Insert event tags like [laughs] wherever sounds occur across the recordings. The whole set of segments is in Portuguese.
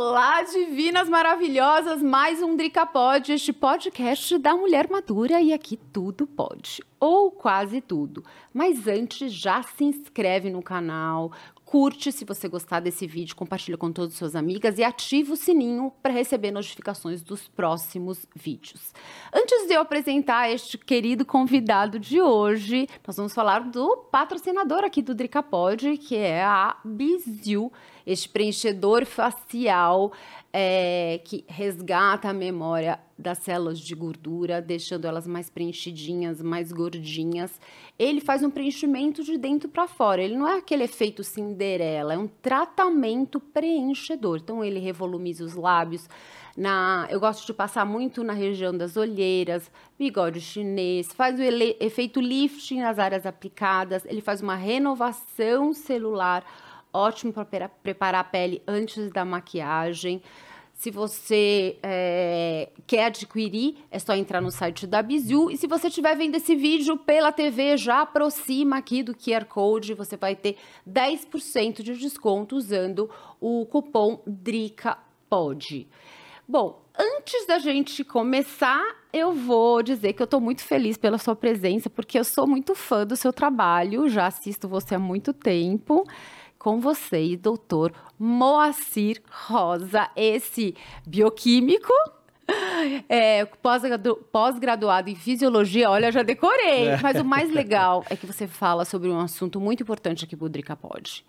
Olá, divinas maravilhosas! Mais um Drica Pod, este podcast da mulher madura e aqui tudo pode, ou quase tudo. Mas antes, já se inscreve no canal, curte se você gostar desse vídeo, compartilha com todas as suas amigas e ativa o sininho para receber notificações dos próximos vídeos. Antes de eu apresentar este querido convidado de hoje, nós vamos falar do patrocinador aqui do Dricapod, que é a Biziu, este preenchedor facial é, que resgata a memória das células de gordura, deixando elas mais preenchidinhas, mais gordinhas. Ele faz um preenchimento de dentro para fora. Ele não é aquele efeito Cinderela, é um tratamento preenchedor. Então ele revolumiza os lábios. Na, eu gosto de passar muito na região das olheiras, bigode chinês, faz o ele, efeito lifting nas áreas aplicadas, ele faz uma renovação celular ótimo para preparar a pele antes da maquiagem. Se você é, quer adquirir, é só entrar no site da Bizu. E se você estiver vendo esse vídeo pela TV, já aproxima aqui do QR Code. Você vai ter 10% de desconto usando o cupom DRICAPOD. Bom, antes da gente começar, eu vou dizer que eu estou muito feliz pela sua presença, porque eu sou muito fã do seu trabalho, já assisto você há muito tempo com vocês, doutor Moacir Rosa, esse bioquímico. [laughs] É, pós-graduado em fisiologia, olha, já decorei. É. Mas o mais legal é que você fala sobre um assunto muito importante aqui pro Drica Pod.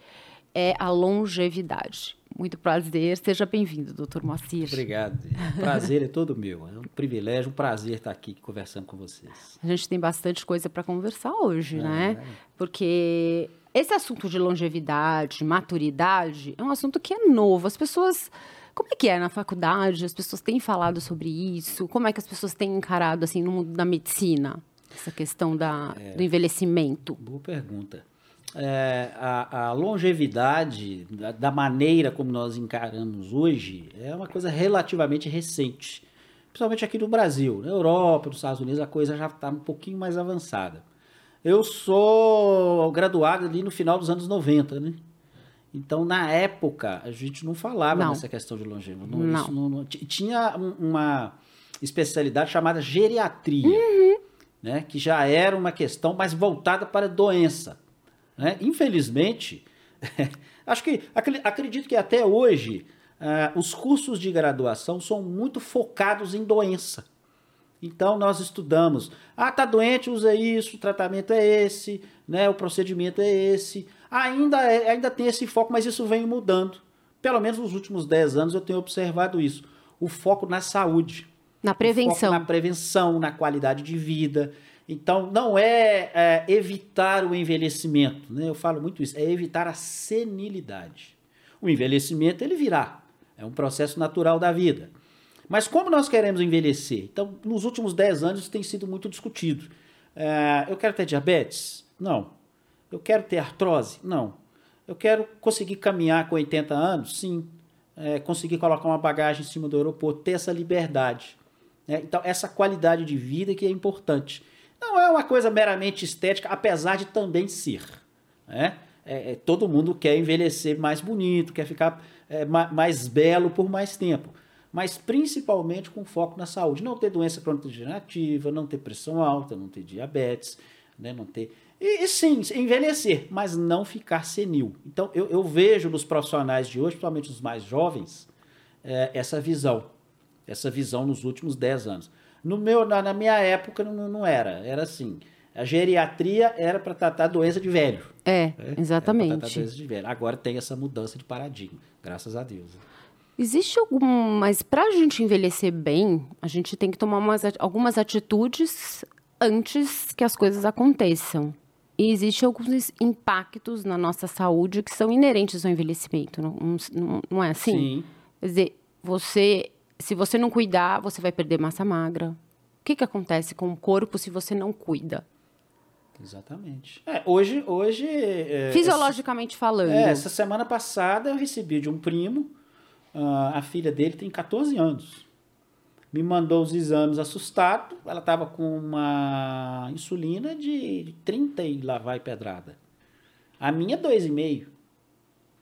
É a longevidade. Muito prazer, seja bem-vindo, doutor Moacir. Obrigado. Prazer é todo meu. É um privilégio, um prazer estar aqui conversando com vocês. A gente tem bastante coisa para conversar hoje, é, né? Porque esse assunto de longevidade, maturidade, é um assunto que é novo. As pessoas. Como é que é na faculdade? As pessoas têm falado sobre isso? Como é que as pessoas têm encarado, assim, no mundo da medicina, essa questão da, é, do envelhecimento? Boa pergunta. É, a, a, longevidade, da, da, maneira como nós encaramos hoje, é uma coisa relativamente recente. Principalmente aqui no Brasil. Na Europa, nos Estados Unidos, a coisa já está um pouquinho mais avançada. Eu sou graduado ali no final dos anos 90, né? Então, na época, a gente não falava não. nessa questão de longevidade. Não, não. Não, não, tinha uma especialidade chamada geriatria, uhum. né? que já era uma questão mais voltada para doença. Né? Infelizmente, [laughs] acho que acredito que até hoje uh, os cursos de graduação são muito focados em doença. Então nós estudamos. Ah, tá doente, usa isso, o tratamento é esse, né? O procedimento é esse. Ainda é, ainda tem esse foco, mas isso vem mudando. Pelo menos nos últimos 10 anos eu tenho observado isso. O foco na saúde. Na prevenção. na prevenção, na qualidade de vida. Então, não é, é, evitar o envelhecimento, né? eu falo muito isso, é evitar a senilidade. O envelhecimento, ele virá, é um processo natural da vida. Mas como nós queremos envelhecer? Então, nos últimos 10 anos isso tem sido muito discutido. É, eu quero ter diabetes? Não. Eu quero ter artrose? Não. Eu quero conseguir caminhar com 80 anos? Sim. É, conseguir colocar uma bagagem em cima do aeroporto, ter essa liberdade. Né? Então, essa qualidade de vida que é importante. Não é uma coisa meramente estética, apesar de também ser. Né? É, é, todo mundo quer envelhecer mais bonito, quer ficar é, mais belo por mais tempo mas principalmente com foco na saúde. Não ter doença crônica degenerativa, não ter pressão alta, não ter diabetes, né, não ter. E, e sim, envelhecer, mas não ficar senil. Então eu, eu vejo nos profissionais de hoje, principalmente os mais jovens, é, essa visão. Essa visão nos últimos 10 anos. No meu, na, na minha época não, não era. Era assim. A geriatria era para tratar doença de velho. É, né? exatamente. Era tratar doença de velho. Agora tem essa mudança de paradigma, graças a Deus. Existe algum. Mas para a gente envelhecer bem, a gente tem que tomar umas, algumas atitudes antes que as coisas aconteçam. E existem alguns impactos na nossa saúde que são inerentes ao envelhecimento. Não, não, não é assim? Sim. Quer dizer, você, se você não cuidar, você vai perder massa magra. O que, que acontece com o corpo se você não cuida? Exatamente. É, hoje, hoje. É, Fisiologicamente essa, falando. É, essa semana passada eu recebi de um primo a filha dele tem 14 anos. Me mandou os exames assustado. Ela estava com uma insulina de 30 e lá vai pedrada. A minha, 2,5.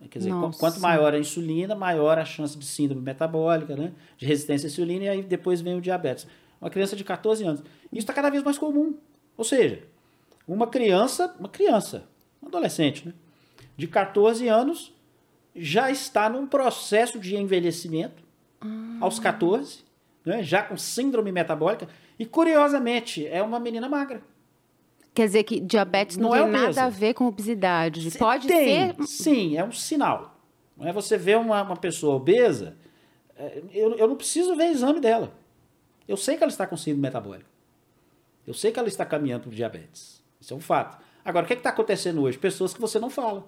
Quer dizer, Nossa. quanto maior a insulina, maior a chance de síndrome metabólica, né? de resistência à insulina, e aí depois vem o diabetes. Uma criança de 14 anos. Isso está cada vez mais comum. Ou seja, uma criança, uma criança, um adolescente, né? de 14 anos, já está num processo de envelhecimento aos 14, né? já com síndrome metabólica, e curiosamente, é uma menina magra. Quer dizer que diabetes não, Não é tem nada obesa. a ver com obesidade. Se- Pode tem, ser. Sim, é um sinal. Não é você vê uma, uma pessoa obesa, é, eu, eu não preciso ver exame dela. Eu sei que ela está com síndrome metabólica. Eu sei que ela está caminhando para diabetes. Isso é um fato. Agora, o que está acontecendo hoje? Pessoas que você não fala.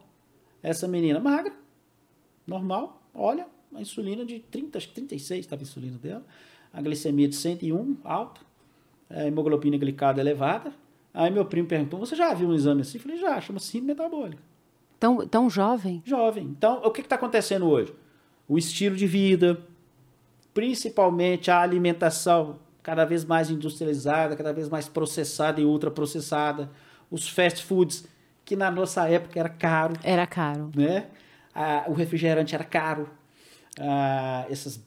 Essa menina magra, normal, olha, a insulina de 30, acho que 36 estava a insulina dela, a glicemia de 101, alta, a hemoglobina glicada elevada. Aí meu primo perguntou, você já viu um exame assim? Eu falei, já, chama síndrome metabólica. Tão, tão jovem. Jovem. Então, o que está acontecendo hoje? O estilo de vida, principalmente a alimentação cada vez mais industrializada, cada vez mais processada e ultraprocessada, os fast foods, que na nossa época era caro, Era caro. né? Ah, o refrigerante era caro. Ah, essas,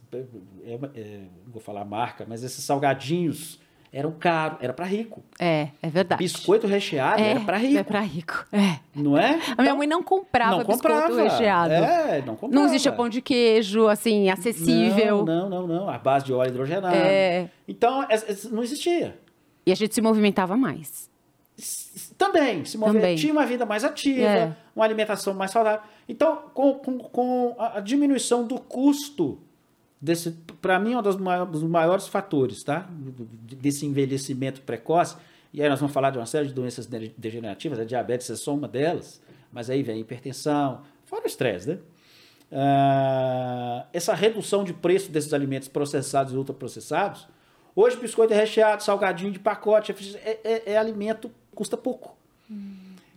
é, é, não vou falar marca, mas esses salgadinhos eram caros, era para rico. É, é verdade. Biscoito recheado é, era para rico, É pra rico. É. não é? A minha mãe não comprava não biscoito comprava. recheado. É, não comprava. Não existia pão de queijo, assim, acessível. Não, não, não, não. A base de óleo hidrogenado. É. Então, es- es- não existia. E a gente se movimentava mais. Também, se movia, Também. tinha uma vida mais ativa, É. uma alimentação mais saudável. Então, com, com, com a, diminuição do custo desse, para mim, é um dos maiores, dos maiores fatores, tá? Desse envelhecimento precoce. E aí nós vamos falar de uma série de doenças de- degenerativas, a diabetes é só uma delas, mas aí vem a hipertensão, fora o estresse, né? Ah, essa redução de preço desses alimentos processados e ultraprocessados, hoje biscoito é recheado, salgadinho de pacote, é, é- é alimento, custa pouco.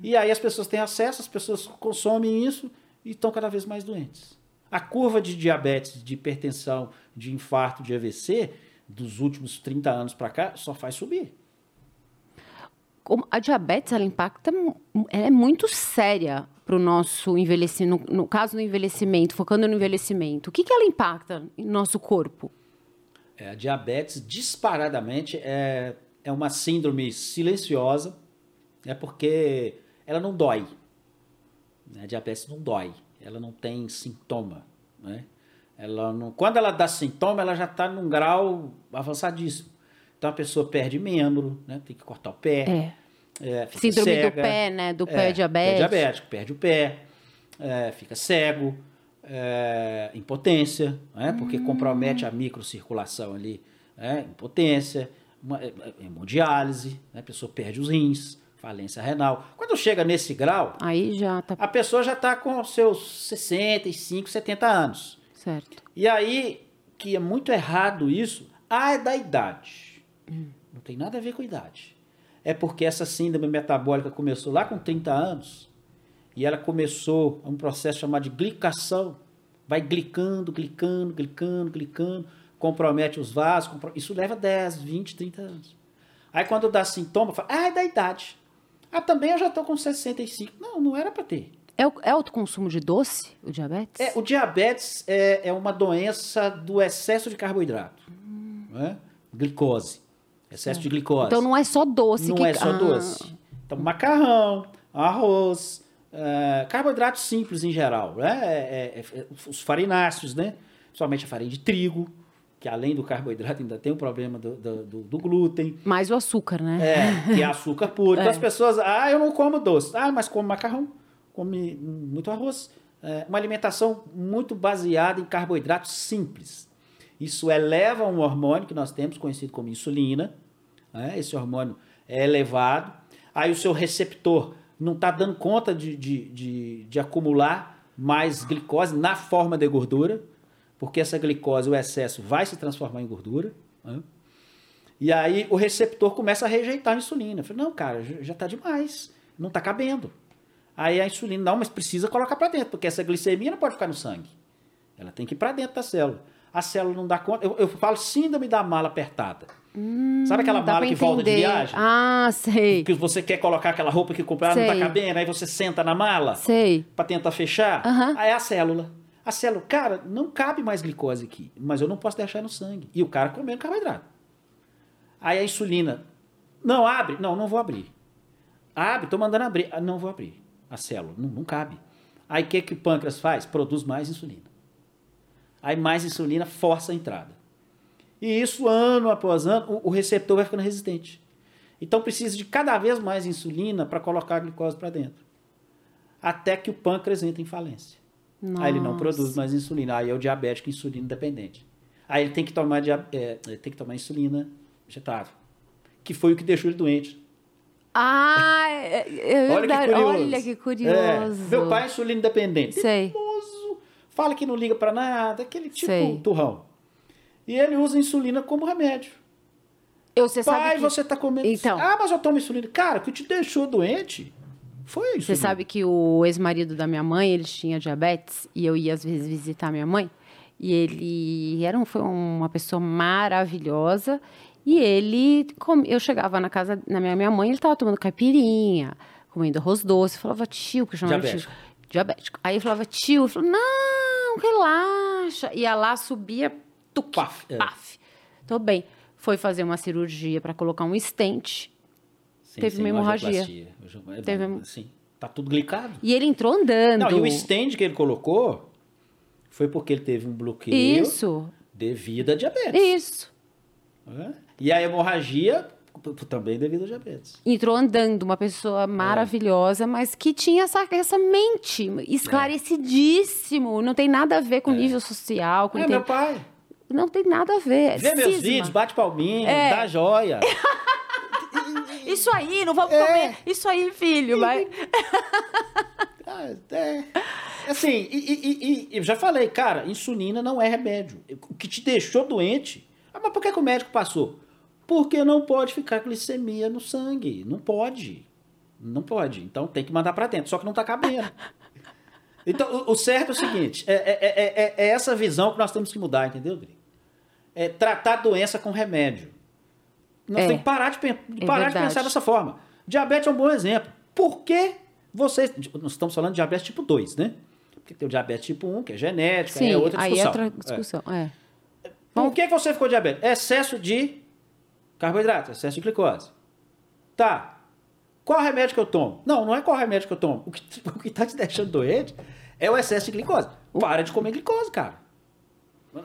E aí as pessoas têm acesso, as pessoas consomem isso e estão cada vez mais doentes. A curva de diabetes, de hipertensão, de infarto, de AVC, dos últimos 30 anos para cá, só faz subir. A diabetes, ela impacta, ela é muito séria para o nosso envelhecimento, no, no caso do envelhecimento, focando no envelhecimento. O que, que ela impacta no nosso corpo? É, a diabetes, disparadamente, é, é uma síndrome silenciosa, é porque ela não dói. Né? A diabetes não dói, ela não tem sintoma. Né? Ela não, quando ela dá sintoma, ela já está num grau avançadíssimo. Então a pessoa perde membro, né? tem que cortar o pé. É. é, Síndrome do cega. pé, né? Do É, pé diabético. Pé diabético, perde o pé, é, fica cego, é, impotência, né? porque Hum. compromete a microcirculação ali, né? impotência, uma, é, é, hemodiálise, né? a pessoa perde os rins, falência renal. Quando chega nesse grau, Aí já tá a pessoa já está com seus 65, 70 anos. certo. E aí, que é muito errado isso, ah, é da idade. Não tem nada a ver com idade. É porque essa síndrome metabólica começou lá com 30 anos e ela começou um processo chamado de glicação. Vai glicando, glicando, glicando, glicando, compromete os vasos. Isso leva 10, 20, 30 anos. Aí quando dá sintoma, fala, ah, é da idade. Ah, também eu já estou com 65. Não, não era para ter. É o, é o consumo de doce, o diabetes? É, o diabetes é, é uma doença do excesso de carboidrato. não é? Glicose. Excesso de glicose. Então não é só doce Não que é só Ah, doce. Então, macarrão, arroz, é, carboidratos simples em geral. Né? É, é, é, os farináceos, né? Principalmente a farinha de trigo, que além do carboidrato ainda tem o problema do, do, do- glúten. Mais o açúcar, né? É, que é [laughs] açúcar puro. Então É. as pessoas, ah, eu não como doce. Ah, mas como macarrão, come muito arroz. É, uma alimentação muito baseada em carboidratos simples. Isso eleva um hormônio que nós temos, conhecido como insulina. né? Esse hormônio é elevado. Aí o seu receptor não está dando conta de, de, de, de acumular mais glicose na forma de gordura, porque essa glicose, o excesso, vai se transformar em gordura. né? E aí o receptor começa a rejeitar a insulina. Eu falei, não, cara, já- está demais, não está cabendo. Aí a insulina, não, mas precisa colocar para dentro, porque essa glicemia não pode ficar no sangue. Ela tem que ir para dentro da célula. A célula não dá conta. Eu, eu falo síndrome da mala apertada. Sabe aquela mala que volta de viagem? Ah, sei. Que você quer colocar aquela roupa que compraram, não tá cabendo, aí você senta na mala Sei. pra tentar fechar. Aí é a célula. A célula, cara, não cabe mais glicose aqui, mas eu não posso deixar no sangue. E o cara comendo carboidrato. Aí a insulina, não abre, não, não vou abrir. Abre, tô mandando abrir, ah, não vou abrir. A célula, não, não cabe. Aí o que, que o pâncreas faz? Produz mais insulina. Aí mais insulina força a entrada. E isso, ano após ano, o, o receptor vai ficando resistente. Então precisa de cada vez mais insulina para colocar a glicose para dentro. Até que o pâncreas entra em falência. Aí ele não Nossa. produz mais insulina. Aí é o diabético insulino dependente. Aí ele tem que tomar, dia- é, tem que tomar insulina injetável. Que foi o que deixou ele doente. Ah, é, é Olha que curioso. Olha que curioso. É, meu pai é insulina independente. Sei. Teimoso, Fala que não liga para nada. Aquele tipo Sei. turrão. E ele usa insulina como remédio. Eu, você pai, sabe que... você tá comendo... Então. Ah, mas eu tomo insulina. Cara, o que te deixou doente foi isso. Você sabe que o ex-marido da minha mãe, ele tinha diabetes e eu ia às vezes visitar minha mãe. E ele era um, foi uma pessoa maravilhosa. E ele, eu chegava na casa na minha, minha mãe, ele estava tomando caipirinha, comendo arroz doce. Eu falava, tio, que eu chamava de tio. Diabético. Diabético. Aí eu falava, tio, ele falou, não, relaxa. Ia lá, subia, tuc, Paf, é. paf. Tô bem. Foi fazer uma cirurgia para colocar um stent. Sim, teve uma hemorragia. É, Teve- Sim, tá tudo glicado. E ele entrou andando. Não, e o stand que ele colocou foi porque ele teve um bloqueio Isso, devido a diabetes. isso. né? E a hemorragia também devido a diabetes. Entrou andando, uma É. pessoa maravilhosa, mas que tinha essa, essa mente esclarecidíssimo. Não tem nada a ver com nível social. Com É, tem- meu pai. Não tem nada a ver. Vê meus Cisma. vídeos, bate palminha, É. dá joia. [laughs] [laughs] Isso aí, não vamos É. comer. Isso aí, filho. Vai. [laughs] Ah, é. Assim, e, e- e- e eu já falei, cara, insulina não é remédio. O que te deixou doente. Ah, mas por que, que o médico passou? Porque não pode ficar glicemia no sangue. Não pode. Não pode. Então tem que mandar pra dentro. Só que não tá cabendo. [laughs] Então, o, o certo é o seguinte: é, é- é- é- é essa visão que nós temos que mudar, entendeu, Dri? É tratar a doença com remédio. Nós É. temos que parar, de, pen- É parar de verdade. pensar dessa forma. Diabetes é um bom exemplo. Por que vocês. Nós estamos falando de diabetes tipo 2, né? Porque tem o diabetes tipo 1, que é genética, Sim, é outra aí discussão. é outra discussão. É. Por que, que você ficou diabético? Excesso de carboidrato, excesso de glicose. Tá. Qual remédio que eu tomo? Não, não é qual remédio que eu tomo. O que, [laughs] o que tá te deixando doente é o excesso de glicose. Para de comer glicose, cara.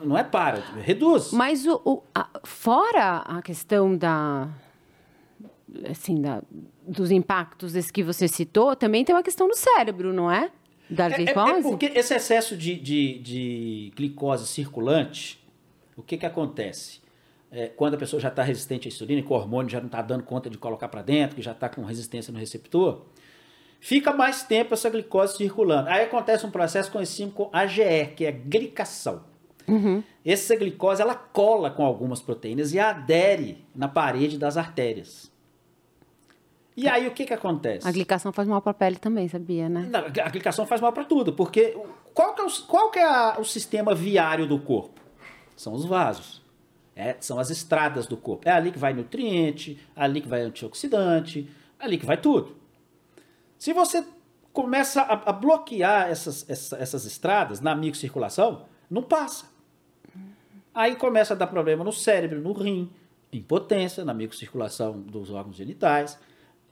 Não é para, reduz. Mas o, o- a- fora a questão da. Assim, da, dos impactos desse que você citou, também tem uma questão do cérebro, não é? Da É, é- glicose? é porque esse excesso de, de, de glicose circulante, o que que acontece? É, quando a pessoa já está resistente à insulina, que o hormônio já não está dando conta de colocar para dentro, que já está com resistência no receptor, fica mais tempo essa glicose circulando. Aí acontece um processo conhecido como AGE, que é glicação. Essa glicose ela cola com algumas proteínas e adere na parede das artérias. E aí o que que acontece? A glicação faz mal para a pele também, sabia, né? Não, a glicação faz mal para tudo, porque qual que é, o, qual que é a- o sistema viário do corpo? São os vasos. É, são as estradas do corpo. É ali que vai nutriente, ali que vai antioxidante, ali que vai tudo. Se você começa a, a bloquear essas, essa- essas estradas na microcirculação, não passa. Aí começa a dar problema no cérebro, no rim, impotência, na microcirculação dos órgãos genitais,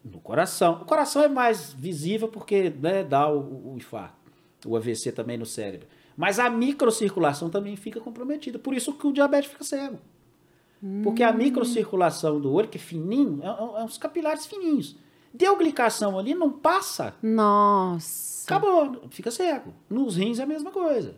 no coração. O coração é mais visível porque né, dá o, o infarto, o AVC também no cérebro. Mas a microcirculação também fica comprometida. Por isso que o diabetes fica cego. Porque a microcirculação do olho, que é fininho, é, é uns capilares fininhos. Deu glicação ali, não passa, Nossa. acabou, fica cego. Nos rins é a mesma coisa.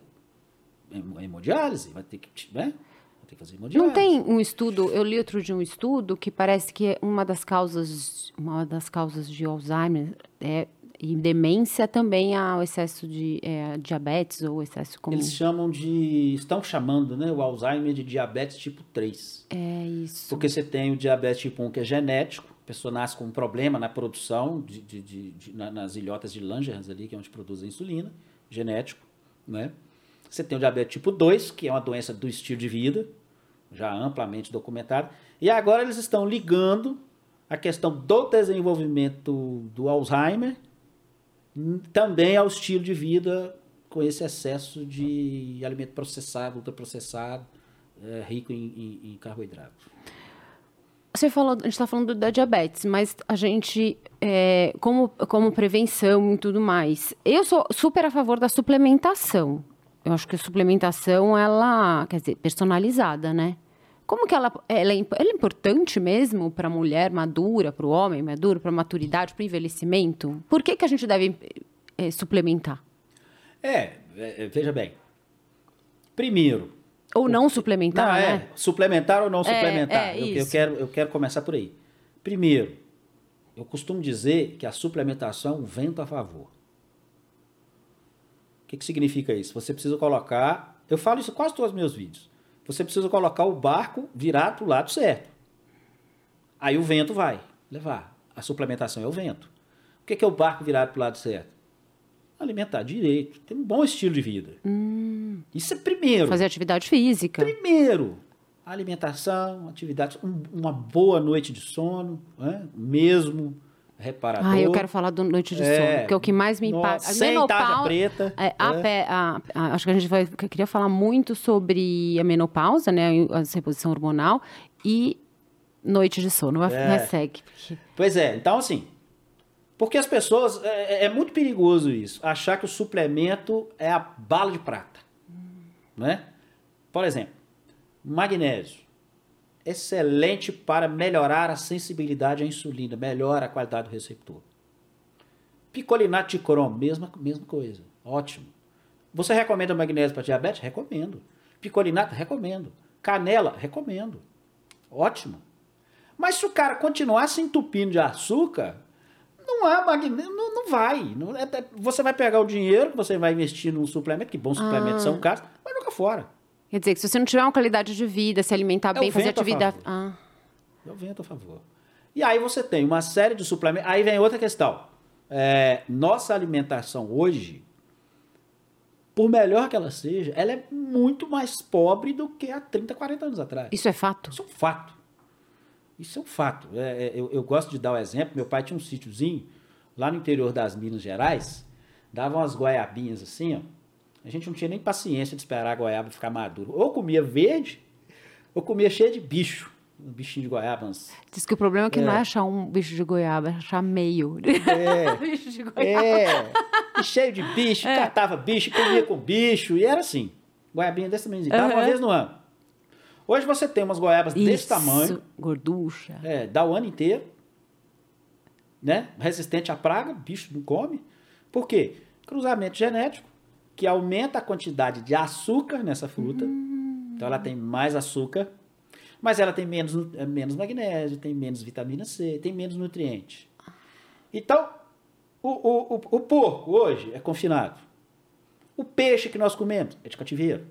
Hem- Hemodiálise, vai ter que, né? Vai ter que fazer hemodiálise. Não tem um estudo, eu li outro de um estudo que parece que uma das causas, uma das causas de Alzheimer é, e demência também é o excesso de é, diabetes ou excesso comum. Eles chamam de. Estão chamando né, o Alzheimer de diabetes tipo 3. É isso. Porque você tem o diabetes tipo 1 que é genético, a pessoa nasce com um problema na produção de, de- de- de- na- nas ilhotas de Langerhans ali, que é onde produz a insulina, genético, né? Você tem o diabetes tipo 2, que é uma doença do estilo de vida, já amplamente documentado. E agora eles estão ligando a questão do desenvolvimento do Alzheimer também ao estilo de vida com esse excesso de alimento processado, ultraprocessado, é, rico em, em, em carboidrato. Você falou, a gente está falando da diabetes, mas a gente, é, como, como prevenção e tudo mais, eu sou super a favor da suplementação. Eu acho que a suplementação, ela, quer dizer, personalizada, né? Como que ela, ela, é, ela é importante mesmo para a mulher madura, para o homem maduro, para a maturidade, para o envelhecimento? Por que, que a gente deve é, suplementar? É, é, veja bem. Primeiro. Ou não suplementar, não, é, né? suplementar ou não é, suplementar. É, eu, eu, quero, eu quero começar por aí. Primeiro, eu costumo dizer que a suplementação é um vento a favor. O que, que significa isso? Você precisa colocar. Eu falo isso quase todos os meus vídeos. Você precisa colocar o barco virado para o lado certo. Aí o vento vai levar. A suplementação é o vento. O que, que é o barco virado para o lado certo? alimentar direito, ter um bom estilo de vida. Hum. Isso é primeiro. Fazer atividade física. Primeiro, alimentação, atividade, um, uma boa noite de sono, né? mesmo reparador. Ah, eu quero falar do noite de é, sono, que é o que mais me impacta. A menopausa, preta. É, a, é. a, a, acho que a gente vai, queria falar muito sobre a menopausa, né, a reposição hormonal e noite de sono. Vai, é. segue. Porque... Pois é, então assim, porque as pessoas. É, é, é, muito perigoso isso. Achar que o suplemento é a bala de prata. Né? Por exemplo, magnésio. Excelente para melhorar a sensibilidade à insulina, melhora a qualidade do receptor. Picolinato de cromo, mesma, mesma coisa. Ótimo. Você recomenda magnésio para diabetes? Recomendo. Picolinato? Recomendo. Canela? Recomendo. Ótimo. Mas se o cara continuar se entupindo de açúcar, não há magnésio, não, não vai. Não, é, é, você vai pegar o dinheiro que você vai investir num suplemento, que bons suplementos ah. são caros, vai jogar fora. Quer dizer, que se você não tiver uma qualidade de vida, se alimentar é bem, fazer atividade. Ah. É o vento a favor. E aí você tem uma série de suplementos. Aí vem outra questão. É, nossa alimentação hoje, por melhor que ela seja, ela é muito mais pobre do que há 30, 40 anos atrás. Isso é fato? Isso é um fato. Isso é um fato. É, é, eu, eu, gosto de dar o um exemplo. Meu pai tinha um sítiozinho lá no interior das Minas Gerais, dava umas goiabinhas assim, ó. A gente não tinha nem paciência de esperar a goiaba ficar madura. Ou comia verde, ou comia cheio de bicho. Um bichinho de goiaba. Uns... Diz que o problema é que é. não é achar um bicho de goiaba, é achar meio. [laughs] É. [laughs] bicho de goiaba. É. E cheio de bicho, é. catava bicho, comia com bicho, e era assim. Goiabinha desse tamanho. Uhum. uma vez no ano. Hoje você tem umas goiabas Isso, desse tamanho. Gorducha. É, dá o ano inteiro. Né? Resistente à praga, bicho não come. Por quê? Cruzamento genético, que aumenta a quantidade de açúcar nessa fruta. Hum. Então ela tem mais açúcar, mas ela tem menos, é, menos magnésio, tem menos vitamina C, tem menos nutriente. Então, o, o, o, o porco hoje é confinado. O peixe que nós comemos é de cativeiro.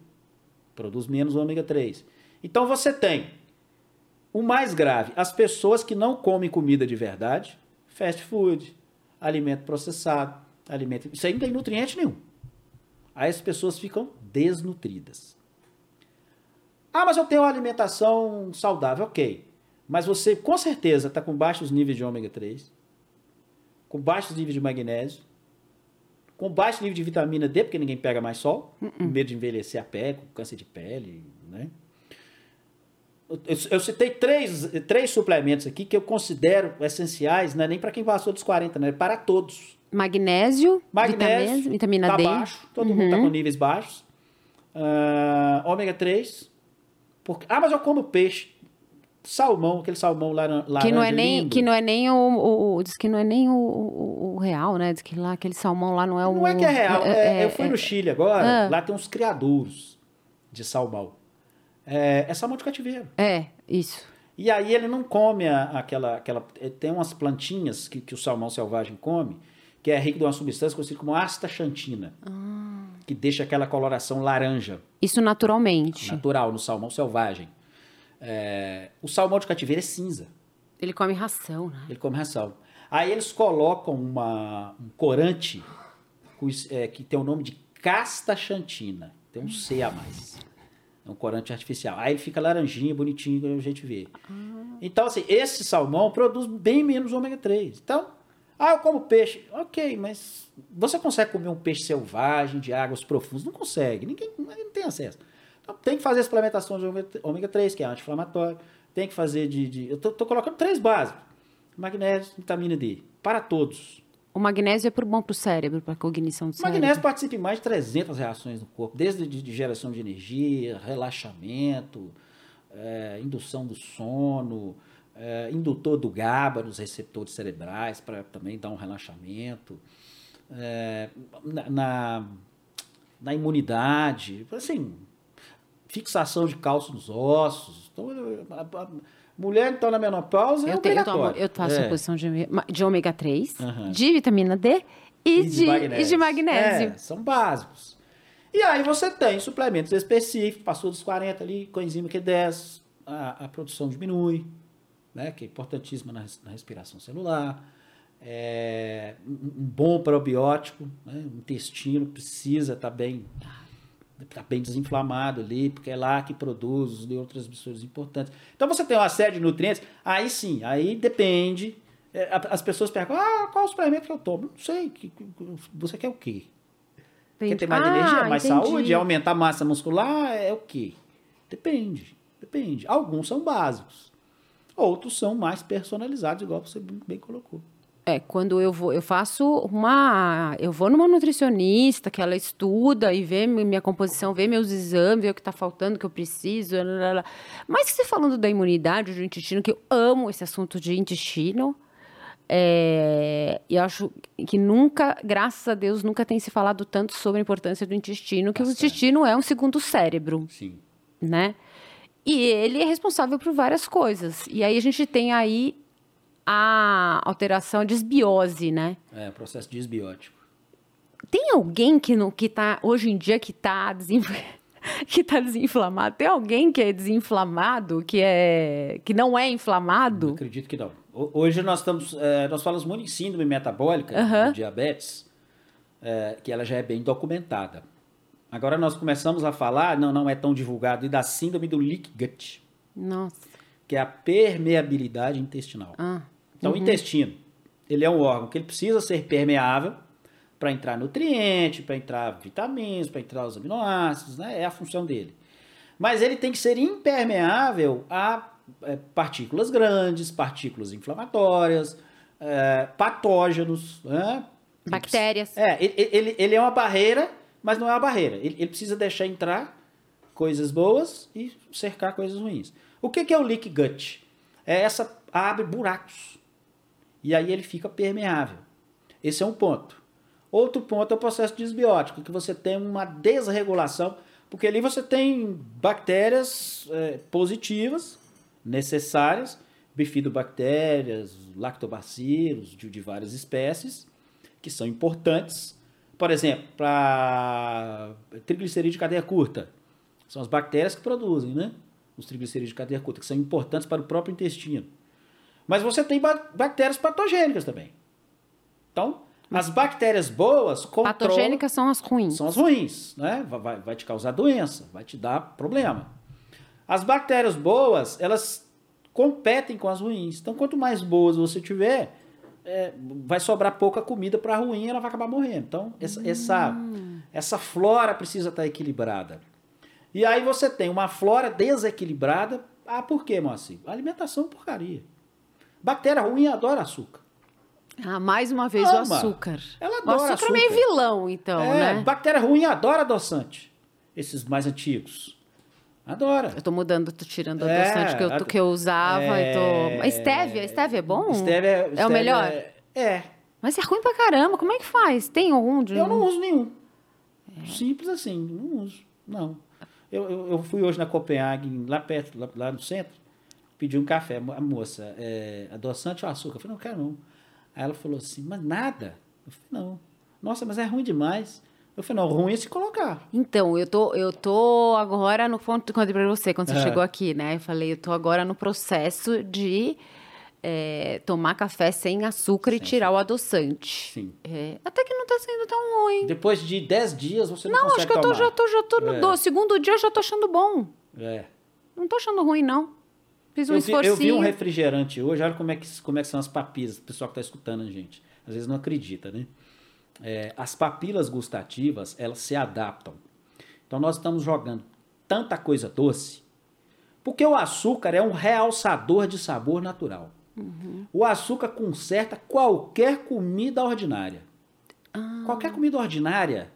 Produz menos ômega 3. Então você tem o mais grave, as pessoas que não comem comida de verdade, fast food, alimento processado, alimento. Isso aí não tem nutriente nenhum. Aí as pessoas ficam desnutridas. Ah, mas eu tenho uma alimentação saudável, ok. Mas você com certeza está com baixos níveis de ômega 3, com baixos níveis de magnésio, com baixo nível de vitamina D, porque ninguém pega mais sol, uh -uh. com medo de envelhecer a pele, com câncer de pele, né? Eu, eu, citei três, três suplementos aqui que eu considero essenciais, não é nem para quem passou dos 40, né? É para todos. Magnésio, Magnésio vitamina, tá D. baixo, todo uhum. mundo está com níveis baixos. Uh, ômega 3. Porque, ah, mas eu como peixe. Salmão, aquele salmão lá lá que não é nem Que não é nem o, o, o. Diz que não é nem o, o, o, real, né? Diz que lá aquele salmão lá não é o. Não é que é real. É, é, eu fui é, no Chile agora, ah. lá tem uns criadouros de salmão é, é salmão de cativeiro. É, isso. E aí ele não come a, aquela, aquela. É, tem umas plantinhas que, que o salmão selvagem come, que é rico de uma substância conhecida como astaxantina, ah. que deixa aquela coloração laranja. Isso naturalmente. Natural, no salmão selvagem. É, o salmão de cativeiro é cinza. Ele come ração, né? Ele come ração. Aí eles colocam uma, um corante é, que tem o nome de castaxantina. Tem um C a mais. É um corante artificial. Aí ele fica laranjinha, bonitinho, como a gente vê. Então, assim, esse salmão produz bem menos ômega 3. Então, ah, eu como peixe. Ok, mas você consegue comer um peixe selvagem, de águas profundas? Não consegue. Ninguém, ninguém tem acesso. Então, tem que fazer a suplementação de ômega- ômega 3, que é anti-inflamatório. Tem que fazer de. de- eu tô colocando três básicos: magnésio, vitamina D. Para todos. O magnésio é bom pro cérebro, pra cognição do O cérebro. magnésio participa em mais de 300 reações no corpo, desde de, de geração de energia, relaxamento, eh, indução do sono, eh, indutor do GABA nos receptores cerebrais para também dar um relaxamento, eh, na, na, na imunidade, assim, fixação de cálcio nos ossos. Então, a, a- mulher então na menopausa é Eu, tenho, eu, tomo- eu faço É. de, ômega- de ômega 3, Aham. de vitamina D e, de, e de magnésio. É, são básicos. E aí você tem suplementos específicos, passou dos 40 ali, coenzima Q10, a, a produção diminui, né, que é importantíssima na, na respiração celular. É, um, bom probiótico, né, o intestino precisa estar bem, tá bem desinflamado ali, porque é lá que produz os neurotransmissores importantes. Então você tem uma série de nutrientes, aí sim, aí depende. É, As pessoas perguntam, ah, qual o suplemento que eu tomo? Não sei, você quer o quê? Quer ter mais Ah, energia, mais entendi. saúde, aumentar a massa muscular? É o quê? Depende, depende. Alguns são básicos, outros são mais personalizados, igual você bem colocou. É, quando eu vou, eu faço uma. Eu vou numa nutricionista que ela estuda e vê mi- minha composição, vê meus exames, vê o que está faltando, o que eu preciso. lá. Mas você falando da imunidade, do intestino, que eu amo esse assunto de intestino. É, e eu acho que nunca, graças a Deus, nunca tem se falado tanto sobre a importância do intestino, que o Bastante. intestino é um segundo cérebro Sim. né? E ele é responsável por várias coisas. E aí a gente tem aí a alteração, a desbiose, né? É, processo desbiótico. Tem alguém que não que tá hoje em dia que tá desinf... [laughs] que tá desinflamado? Tem alguém que é desinflamado, que é que não é inflamado? acredito que não. Ho- Hoje nós estamos, é, nós falamos muito em síndrome metabólica, do diabetes, é, que ela já é bem documentada. Agora nós começamos a falar, não, não é tão divulgado, e da síndrome do leak gut, Nossa. que é a permeabilidade intestinal. Ah. Então, o intestino, ele é um órgão que ele precisa ser permeável para entrar nutriente, para entrar vitaminas, para entrar os aminoácidos, né? É a função dele. Mas ele tem que ser impermeável a é, partículas grandes, partículas inflamatórias, é, patógenos, né? Bactérias. É, ele, ele, ele é uma barreira, mas não é uma barreira. Ele, ele precisa deixar entrar coisas boas e cercar coisas ruins. O que, que é o leak gut? É essa abre buracos. E aí ele fica permeável. Esse é um ponto. Outro ponto é o processo desbiótico, que você tem uma desregulação, porque ali você tem bactérias é, positivas, necessárias, bifidobactérias, lactobacilos, de, de várias espécies, que são importantes. Por exemplo, para triglicerídeo de cadeia curta. São as bactérias que produzem, né? Os triglicerídeos de cadeia curta, que são importantes para o próprio intestino. Mas você tem ba- bactérias patogênicas também. Então, as bactérias boas controlam... Patogênicas são as ruins. São as ruins, né? Vai- vai te causar doença, vai te dar problema. As bactérias boas, elas competem com as ruins. Então, quanto mais boas você tiver, é, vai sobrar pouca comida para a ruim e ela vai acabar morrendo. Então, essa, essa, essa flora precisa estar equilibrada. E aí você tem uma flora desequilibrada. Ah, por quê, Moacir? Alimentação é porcaria. Bactéria ruim adora açúcar. Ah, mais uma vez Ama. o açúcar. Ela O adora açúcar, é meio açúcar. vilão, então, é, né? bactéria ruim adora adoçante. Esses mais antigos. Adora. Eu tô mudando, tô tirando o É, adoçante que eu, a- que eu usava e tô... É. Stevia, stevia é bom? Stevia é, É o stevia melhor? É, é. Mas é ruim pra caramba, como é que faz? Tem algum de... Eu não uso nenhum. É. Simples assim, não uso. Não. Eu, eu, eu fui hoje na Copenhague, lá perto, lá, lá no centro, pedi um café. A moça, é, adoçante ou açúcar? Eu falei, não quero não. Aí ela falou assim, mas nada? Eu falei, não. Nossa, mas é ruim demais. Eu falei, não, ruim é se colocar. Então, eu tô, eu tô agora no ponto contei pra você quando você Ah. chegou aqui, né? Eu falei, eu tô agora no processo de é, tomar café sem açúcar e tirar o adoçante. Sim. É, até que não tá sendo tão ruim. Depois de 10 dias, você não, Não, consegue acho que eu tô, já tô, já tô no É. do- segundo dia eu já tô achando bom. É. Não tô achando ruim, não. Fiz um eu, vi, esforcinho. eu vi um refrigerante hoje, olha como é que, como é que são as papilas, o pessoal que está escutando a gente. Às vezes não acredita, né? É, as papilas gustativas, elas se adaptam. Então nós estamos jogando tanta coisa doce, porque o açúcar é um realçador de sabor natural. O açúcar conserta qualquer comida ordinária. Qualquer comida ordinária,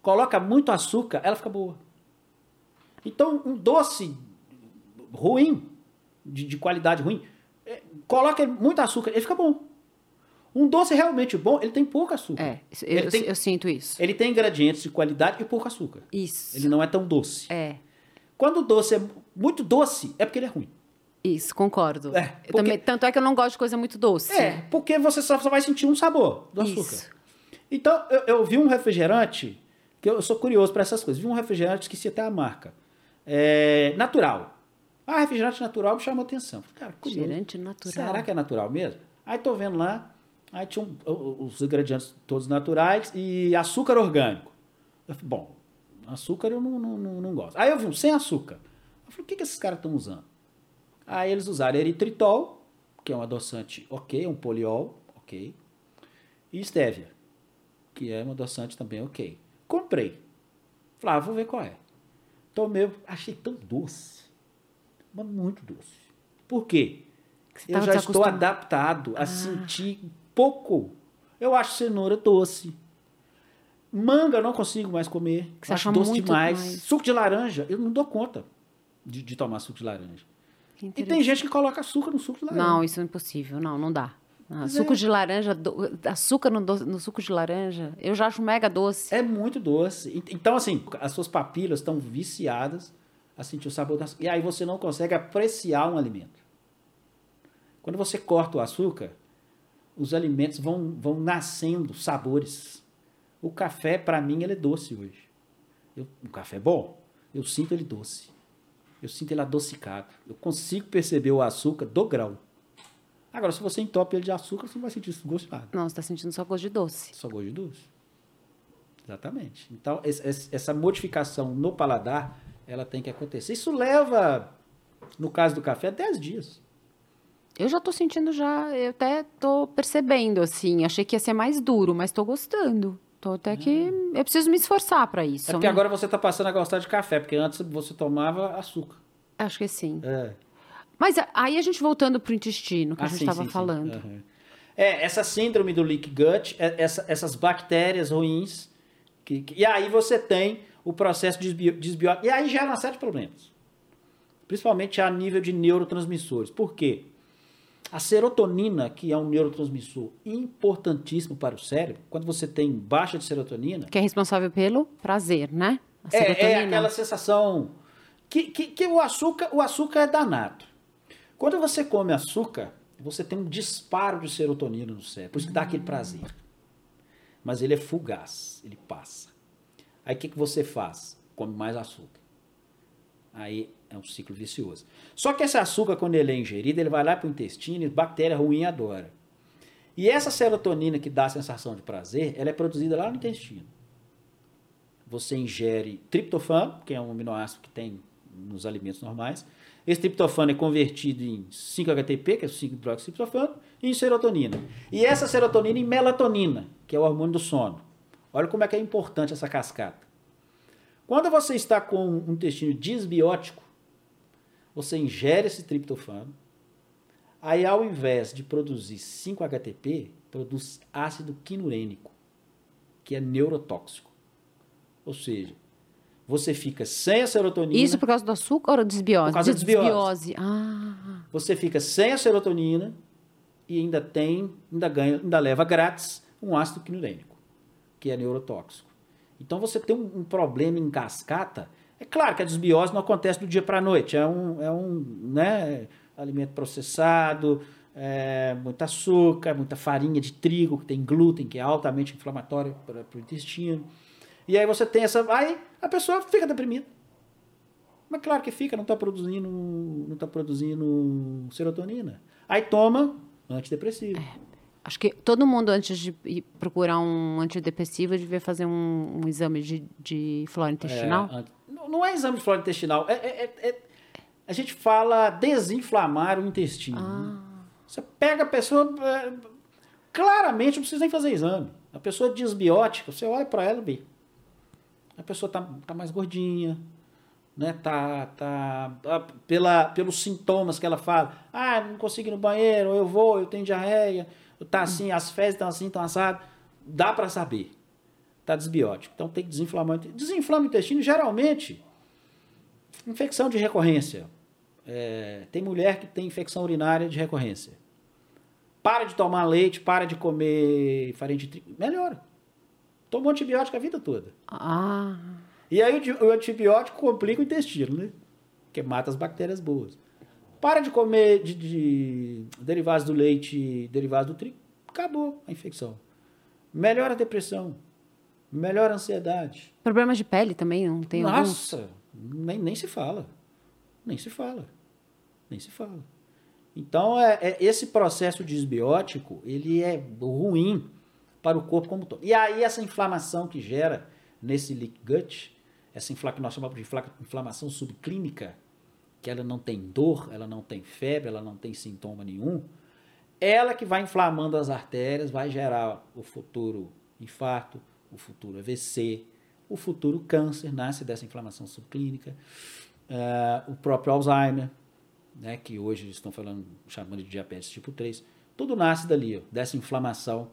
coloca muito açúcar, ela fica boa. Então, um doce ruim, de, de qualidade ruim, é, coloca muito açúcar, ele fica bom. Um doce realmente bom, ele tem pouco açúcar. É, eu, tem- eu sinto isso. Ele tem ingredientes de qualidade e pouco açúcar. Isso. Ele não é tão doce. É, Quando o doce é muito doce, é porque ele é ruim. isso, concordo. É, Eu porque- também- tanto é que eu não gosto de coisa muito doce. É, porque você só, só vai sentir um sabor do açúcar. Isso. Então, eu, eu vi um refrigerante, que eu, sou curioso para essas coisas, vi um refrigerante, esqueci até a marca. É, natural. Ah, refrigerante natural me chamou atenção. Cara, curioso. Refrigerante natural. Será que é natural mesmo? Aí tô vendo lá, aí tinha um- os ingredientes todos naturais e açúcar orgânico. Eu falei, bom, açúcar eu não, não, não, não gosto. Aí eu vi um sem açúcar. Eu falei, o que, que esses caras estão usando? Aí eles usaram eritritol, que é um adoçante ok, um poliol, ok. E stevia, que é um adoçante também ok. Comprei. Falei, ah, vou ver qual é. Tomei, achei tão doce. Mas muito doce. Por quê? Eu já estou adaptado Ah. a sentir pouco. Eu acho cenoura doce. Manga eu não consigo mais comer. Que você acho acha doce muito demais. mais. Suco de laranja, eu não dou conta de, de tomar suco de laranja. E tem gente que coloca açúcar no suco de laranja. Não, isso é impossível. Não, não dá. Ah, suco é. de laranja, do- açúcar no, do- no suco de laranja, eu já acho mega doce. É muito doce. Então, assim, as suas papilas estão viciadas a sentir o sabor da açúcar. E aí você não consegue apreciar um alimento. Quando você corta o açúcar, os alimentos vão, vão nascendo sabores. O café, para mim, ele é doce hoje. Eu, um café bom, eu sinto ele doce. Eu sinto ele adocicado. Eu consigo perceber o açúcar do grão. Agora, se você entope ele de açúcar, você não vai sentir gosto de nada. Não, você tá sentindo só gosto de doce. Só gosto de doce. Exatamente. Então, essa modificação no paladar, ela tem que acontecer. Isso leva, no caso do café, 10 dias. Eu já tô sentindo já, eu até tô percebendo, assim. Achei que ia ser mais duro, mas tô gostando. Tô até que. Eu preciso me esforçar pra isso. É porque agora você está passando a gostar de café, porque antes você tomava açúcar. Acho que sim. É. Mas aí a gente voltando pro intestino, que Ah, a gente sim, tava sim, sim. falando. Aham. É, essa síndrome do leak gut, é- essa- essas bactérias ruins, que, que- e aí você tem o processo de desbio- desbiótico, e aí gera uma série de problemas. Principalmente a nível de neurotransmissores. Por quê? A serotonina, que é um neurotransmissor importantíssimo para o cérebro, quando você tem baixa de serotonina, Que é responsável pelo prazer, né? É, é aquela sensação que, que, que o açúcar o açúcar é danado. Quando você come açúcar, você tem um disparo de serotonina no cérebro, por isso que dá aquele prazer. Mas ele é fugaz, ele passa. Aí o que, que você faz? Come mais açúcar. Aí é um ciclo vicioso. Só que esse açúcar, quando ele é ingerido, ele vai lá para o intestino e bactéria ruim adora. E essa serotonina que dá a sensação de prazer, ela é produzida lá no intestino você ingere triptofano, que é um aminoácido que tem nos alimentos normais. Esse triptofano é convertido em 5-HTP, que é o 5-hidroxitriptofano, e em serotonina. E essa serotonina em melatonina, que é o hormônio do sono. Olha como é que é importante essa cascata. Quando você está com um intestino disbiótico, você ingere esse triptofano, aí ao invés de produzir 5-HTP, produz ácido quinurênico, que é neurotóxico. Ou seja, você fica sem a serotonina, Isso por causa do açúcar ou desbiose? Por causa da desbiose. desbiose. Ah, você fica sem a serotonina e ainda tem, ainda ganha, ainda leva grátis um ácido quinurênico, que é neurotóxico. Então você tem um, um problema em cascata. É claro que a desbiose não acontece do dia para a noite, é um, é um né, alimento processado, é, muito açúcar, muita farinha de trigo, que tem glúten, que é altamente inflamatório para o intestino. E aí você tem essa. Aí a pessoa fica deprimida. Mas claro que fica, não está produzindo, não tá produzindo serotonina. Aí toma antidepressivo. acho que todo mundo, antes de procurar um antidepressivo, devia fazer um, um exame de, de flora intestinal. É, não, é exame de flora intestinal. É, é- é- é- a gente fala desinflamar o intestino. né? Você pega a pessoa. é, claramente não precisa nem fazer exame. A pessoa desbiótica, você olha para ela e. A pessoa tá, tá mais gordinha, né? Tá, tá, tá pela, pelos sintomas que ela fala. Ah, não consigo ir no banheiro, eu vou, eu tenho diarreia, tá assim, as fezes estão assim, estão assadas. Dá para saber. Tá desbiótico. Então tem que desinflamar. o intestino. Desinflama o intestino, geralmente, infecção de recorrência. É, tem mulher que tem infecção urinária de recorrência. Para de tomar leite, para de comer farinha de trigo, melhora. Tomou antibiótico a vida toda. Ah, E aí o antibiótico complica o intestino, né? Porque mata as bactérias boas. Para de comer de, de derivados do leite, derivados do trigo, acabou a infecção. Melhora a depressão, melhora a ansiedade. problemas de pele também, não tem alguns? Nossa, nem, nem se fala. Nem se fala. Nem se fala. Então, é, é- esse processo desbiótico, ele é ruim para o corpo como um todo. E aí, essa inflamação que gera nesse leak gut, essa infla, que nós chamamos de infla- inflamação subclínica, que ela não tem dor, ela não tem febre, ela não tem sintoma nenhum, ela que vai inflamando as artérias, vai gerar o futuro infarto, o futuro AVC, o futuro câncer, nasce dessa inflamação subclínica, ah, o próprio Alzheimer, né, que hoje estão falando, chamando de diabetes tipo 3, tudo nasce dali, ó, dessa inflamação,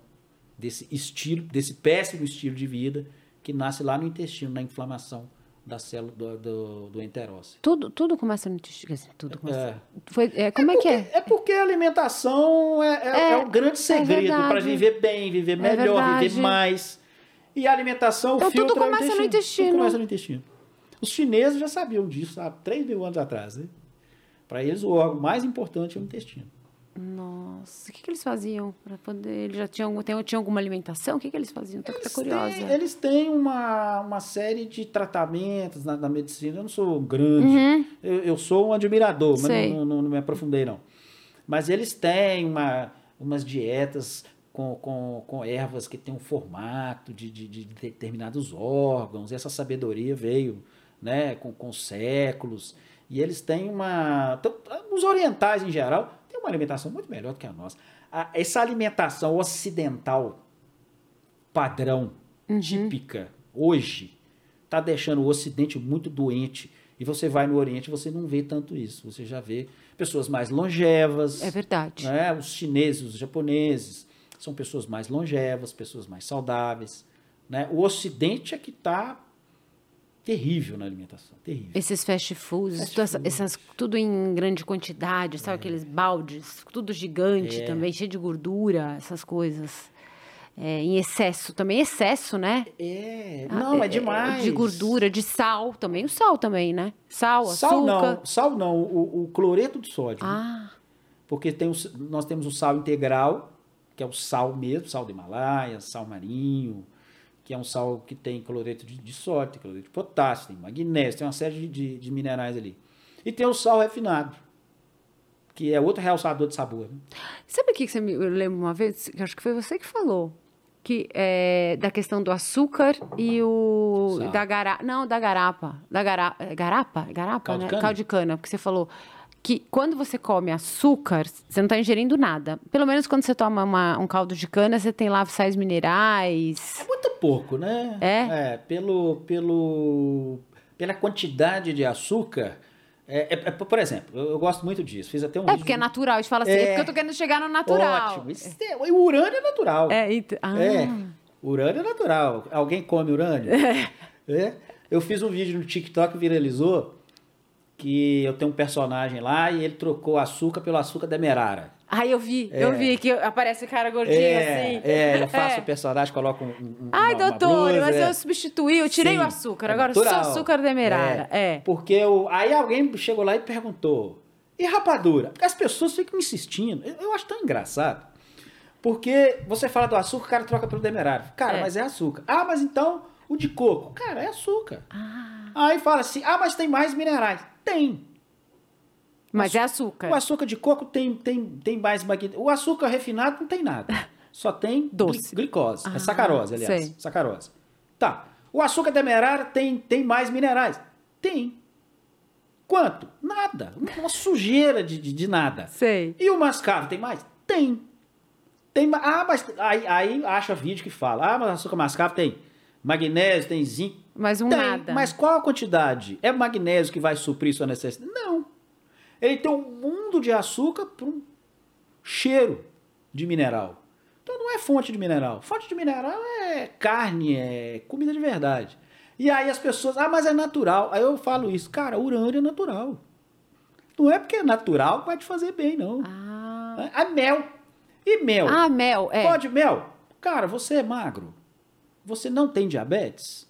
desse estilo, desse péssimo estilo de vida que nasce lá no intestino, na inflamação da célula do, do, do enterócito. Tudo, tudo começa no intestino. Tudo começa. É. Foi, é, como é, que é? É porque a alimentação é, é, É, é um grande segredo para viver bem, viver melhor, viver mais. E a alimentação, Então, o filtro tudo é começa no Tudo intestino. começa no intestino. Os chineses já sabiam disso há 3 mil anos atrás. Né? Para eles, o órgão mais importante é o intestino. Nossa, o que, que eles faziam para poder? Eles já tinham, tem, tinham alguma alimentação? O que, que eles faziam? Eles curiosa. têm, eles têm uma, uma série de tratamentos na, na medicina. Eu não sou grande, eu, eu sou um admirador, mas Uhum. Não, não, não me aprofundei, não. Mas eles têm uma, umas dietas com, com, com ervas que têm um formato de, de, de determinados órgãos. Essa sabedoria veio né, com, com séculos. E eles têm uma. então, Os orientais, em geral, têm uma alimentação muito melhor do que a nossa. A- Essa alimentação ocidental padrão, típica, hoje, está deixando o Ocidente muito doente. E você vai no Oriente você não vê tanto isso. Você já vê pessoas mais longevas. É verdade. né? Os chineses, os japoneses, são pessoas mais longevas, pessoas mais saudáveis. Né? O Ocidente é que está terrível na alimentação. Terrível. Esses fast foods, Fast essas, tudo em grande quantidade, sabe? Aqueles baldes, tudo gigante É. também, cheio de gordura, essas coisas. É, em excesso também, excesso, né? É, Ah, não, é, demais. De gordura, de sal também. O sal também, né? Sal, Sal açúcar. não, sal não, o, o cloreto de sódio. né? Ah, Porque tem o, nós temos o sal integral, que é o sal mesmo, sal do Himalaia, sal marinho, que é um sal que tem cloreto de, de sódio, tem cloreto de potássio, tem magnésio, tem uma série de, de, de minerais ali. E tem o sal refinado, que é outro realçador de sabor. Né? sabe o que você me eu lembro uma vez? Acho que foi você que falou. Que é da questão do açúcar e o. Sal. Da garapa. Não, da garapa. Da gara, é garapa? Garapa, Caldo de né? Caldo de cana. Porque você falou que quando você come açúcar, você não está ingerindo nada. Pelo menos quando você toma uma- um caldo de cana, você tem lá sais minerais. É muito pouco, né? É? pelo, pelo, pela quantidade de açúcar. É, é- é, por exemplo, eu, eu gosto muito disso. Fiz até um É, porque é no- natural. A gente fala assim, é, É. porque eu tô querendo chegar no natural. Ótimo. Isso é- o urânio é natural. É, então, ah. É, urânio é natural. Alguém come urânio? [laughs] É. Eu fiz um vídeo no TikTok que viralizou que eu tenho um personagem lá e ele trocou açúcar pelo açúcar demerara. Ah, eu vi, eu É. vi que aparece o cara gordinho É, assim. é, eu [laughs] faço É. o personagem, coloco um, um- Ai, uma, uma doutor, blusa, mas é. eu substituí, eu tirei Sim, o açúcar, é agora natural. só açúcar demerara. É. Porque eu, aí alguém chegou lá e perguntou: e rapadura? Porque as pessoas ficam insistindo. Eu, eu acho tão engraçado. Porque você fala do açúcar, o cara troca pelo demerara. Cara, É. mas é açúcar. Ah, mas então o de coco. Cara, é açúcar. Ah, Aí fala assim: ah, mas tem mais minerais. Tem. mas é O açúcar. açúcar de coco tem, tem, tem mais magnésio. O açúcar refinado não tem nada. [laughs] Só tem Doce. glicose. Ah, é sacarose, aliás. sei. Sacarose. Tá. O açúcar demerara tem, tem mais minerais. Tem. Quanto? Nada. Uma sujeira de, de, de nada. Sei. E o mascavo tem mais? Tem. Tem Ah, mas aí, aí acha vídeo que fala. Ah, mas açúcar mascavo tem magnésio, tem zinco. Mas um tem. nada. Mas qual a quantidade? É magnésio que vai suprir sua necessidade? Não. Ele tem um mundo de açúcar para um cheiro de mineral. Então não é fonte de mineral. Fonte de mineral é carne, é comida de verdade. E aí as pessoas, ah, mas é natural. Aí eu falo isso, cara, urânio é natural. Não é porque é natural que vai te fazer bem, não. Ah. A mel. E mel? Ah, mel, é. Pode mel? Cara, você é magro. Você não tem diabetes?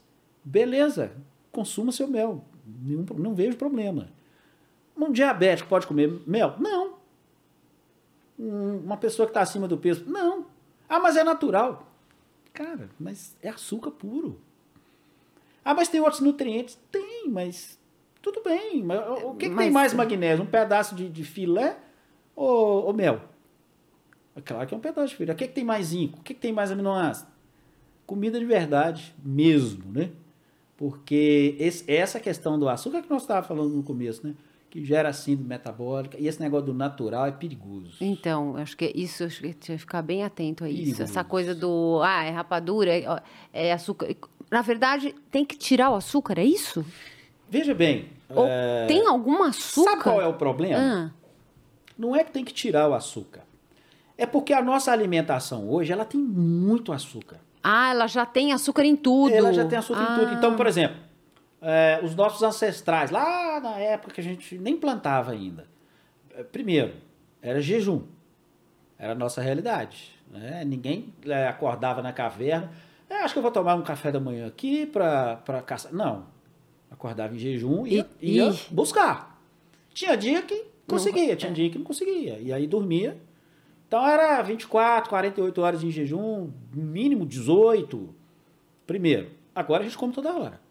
Beleza, consuma seu mel. Nenhum, não vejo problema. Um diabético pode comer mel? Não. Um- Uma pessoa que está acima do peso? Não. Ah, mas é natural. Cara, mas é açúcar puro. Ah, mas tem outros nutrientes? Tem, mas tudo bem. Mas o que, que tem mais magnésio? Um pedaço de, de filé ou, ou mel? É Claro que é um pedaço de filé. O que, que tem mais zinco? O que, que tem mais aminoácido? Comida de verdade mesmo, né? Porque esse- essa questão do açúcar que nós estávamos falando no começo, né? Que gera síndrome metabólica. E esse negócio do natural é perigoso. Então, acho que isso, acho que tinha que ficar bem atento a isso. Perigoso. Essa coisa do, ah, é rapadura, é, é açúcar. Na verdade, tem que tirar o açúcar, é isso? Veja bem. Ou é, tem algum açúcar? Sabe qual é o problema? Ah, Não é que tem que tirar o açúcar. É porque a nossa alimentação hoje, ela tem muito açúcar. Ah, ela já tem açúcar em tudo. Ela já tem açúcar em tudo. Ah. Então, por exemplo, é, os nossos ancestrais, lá na época que a gente nem plantava ainda, é, primeiro, era jejum. Era a nossa realidade. né? Ninguém é, acordava na caverna. "É, acho que eu vou tomar um café da manhã aqui para caçar. Não. Acordava em jejum e ia, ia buscar. Tinha dia que conseguia, tinha dia que não conseguia. E aí dormia. Então era 24, 48 horas em jejum, mínimo 18. Primeiro. Agora a gente come toda hora.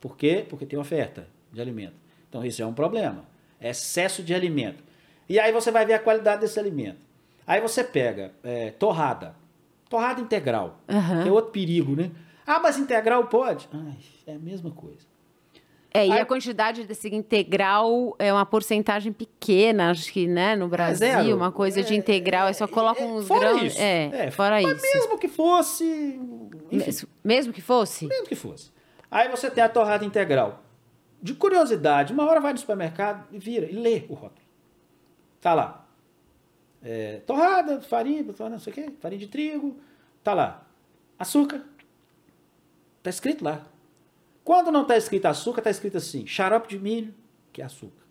Por quê? Porque tem oferta de alimento. Então isso é um problema. É excesso de alimento. E aí você vai ver a qualidade desse alimento. Aí você pega é, torrada. Torrada integral. Aham. É outro perigo, né? Ah, mas integral pode? Ai, é a mesma coisa. É, e a quantidade desse integral é uma porcentagem pequena, acho que, né, no Brasil, zero. uma coisa de É, integral, é só coloca É, uns grãos. isso. É, fora mas isso. mesmo que fosse. Enfim, Mes- Mesmo que fosse? mesmo que fosse. Aí você tem a torrada integral. De curiosidade, uma hora vai no supermercado e vira e lê o rótulo. Tá lá. É, torrada, farinha, não sei o quê, farinha de trigo. Tá lá. Açúcar. Tá escrito lá. Quando não tá escrito açúcar, tá escrito assim: xarope de milho, que é açúcar.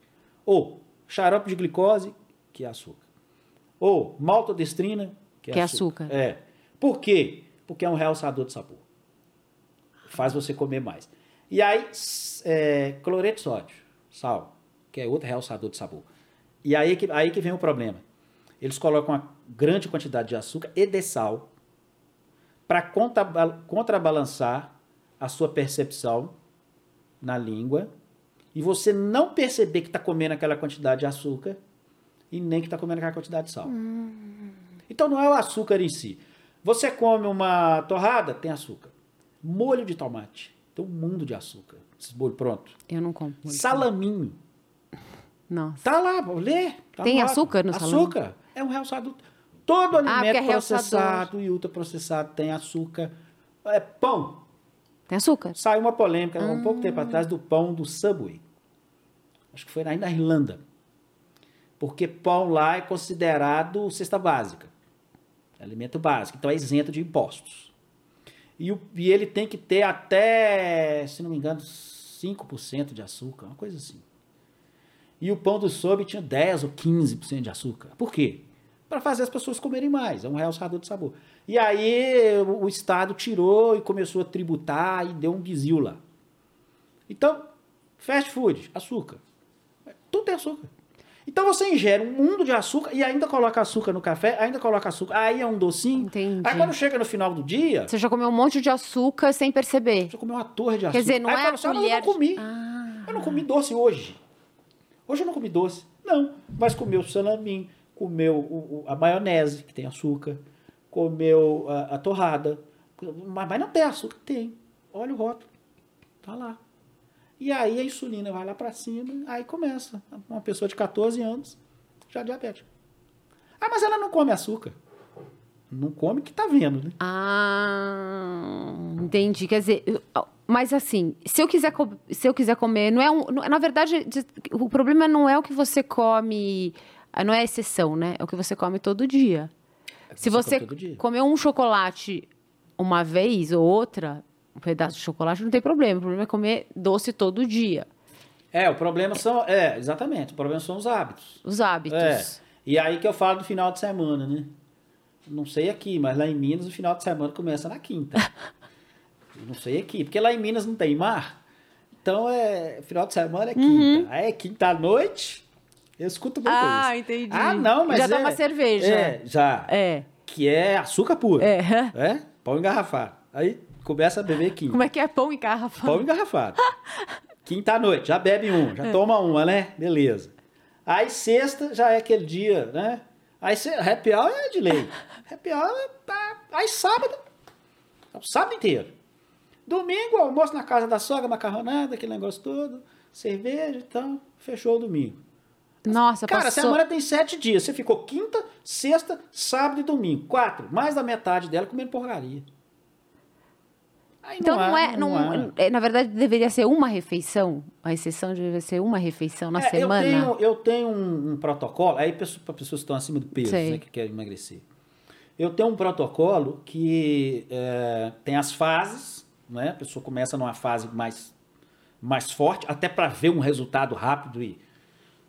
Ou xarope de glicose, que é açúcar. Ou maltodestrina, que é, Que é açúcar. açúcar. É. Por quê? Porque é um realçador de sabor. Faz você comer mais. E aí, é, cloreto de sódio, sal, que é outro realçador de sabor. E aí que, aí que vem o problema. Eles colocam uma grande quantidade de açúcar e de sal para contrabalançar a sua percepção na língua e você não perceber que está comendo aquela quantidade de açúcar e nem que está comendo aquela quantidade de sal. Então não é o açúcar em si. Você come uma torrada, tem açúcar. Molho de tomate, tem um mundo de açúcar. Esse molho pronto. Eu não como. Salaminho. Nossa. Tá lá, lê. tá Tem açúcar no salame? Açúcar. É um realçado. Todo porque alimento é realçador. processado e ultraprocessado tem açúcar. É pão. Tem açúcar? Saiu uma polêmica há um pouco Ah. tempo atrás do pão do Subway. Acho que foi aí na Irlanda. Porque pão lá é considerado cesta básica. Alimento básico. Então é isento de impostos. E, o- e ele tem que ter até, se não me engano, 5% de açúcar, uma coisa assim. E o pão do Subway tinha 10 ou 15% de açúcar. Por quê? Para fazer as pessoas comerem mais. É um realçador de sabor. E aí o, Estado tirou e começou a tributar e deu um guizil lá. Então, fast food, açúcar. Tudo tem açúcar. Então você ingere um mundo de açúcar e ainda coloca açúcar no café, ainda coloca açúcar. Aí é um docinho. Entendi. Aí quando chega no final do dia, Você já comeu um monte de açúcar sem perceber. você comeu uma torre de açúcar. Quer dizer, não Aí é fala a assim, "Ah, colher Eu não comi. Ah. Eu não comi doce hoje. Hoje eu não comi doce. Não, mas comeu o salamin, comeu a maionese, que tem açúcar, comeu a, a torrada. Mas, mas não tem açúcar? Tem. Olha o rótulo. Tá lá. E aí a insulina vai lá para cima, aí começa. Uma pessoa de 14 anos já diabética. Ah, mas ela não come açúcar. Não come que tá vendo, né? Ah, entendi. Quer dizer, mas assim, se eu quiser, se eu quiser comer, não é um. Na verdade, o problema não é o que você come. Não é a exceção, né? É o que você come todo dia. Se você comer um chocolate uma vez ou outra, um pedaço de chocolate, não tem problema. O problema é comer doce todo dia. É, o problema são. É, exatamente. O problema são os hábitos. Os hábitos. É. E aí que eu falo do final de semana, né? Não sei aqui, mas lá em Minas o final de semana começa na quinta. [laughs] não sei aqui, porque lá em Minas não tem mar. Então é final de semana é quinta. Uhum. Aí é quinta à noite. Eu escuto muito ah, isso. entendi. Ah, não, mas já é, dá uma cerveja. É, já. É. Que é açúcar puro. É. É? Pão engarrafado. Aí começa a beber quinta. Como é que é pão engarrafado? Pão engarrafado. [laughs] quinta noite, já bebe um, já é. toma uma, né? Beleza. Aí sexta já é aquele dia, né? Aí happy hour é de lei. happy hour é. Tá. Aí sábado. É o sábado inteiro. Domingo, almoço na casa da sogra, macarronada, aquele negócio todo. Cerveja e tal. Fechou o domingo. Nossa, Cara, passou... a semana tem sete dias. Você ficou quinta, sexta, sábado e domingo. Quatro. Mais da metade dela comendo porcaria. Aí então não, não é, não, não é, na verdade deveria ser uma refeição, a exceção deveria ser uma refeição na é, semana. Eu tenho, eu tenho um, um protocolo, aí para pessoas que estão acima do peso, né, que querem emagrecer. Eu tenho um protocolo que é, tem as fases, né? A pessoa começa numa fase mais, mais forte, até para ver um resultado rápido e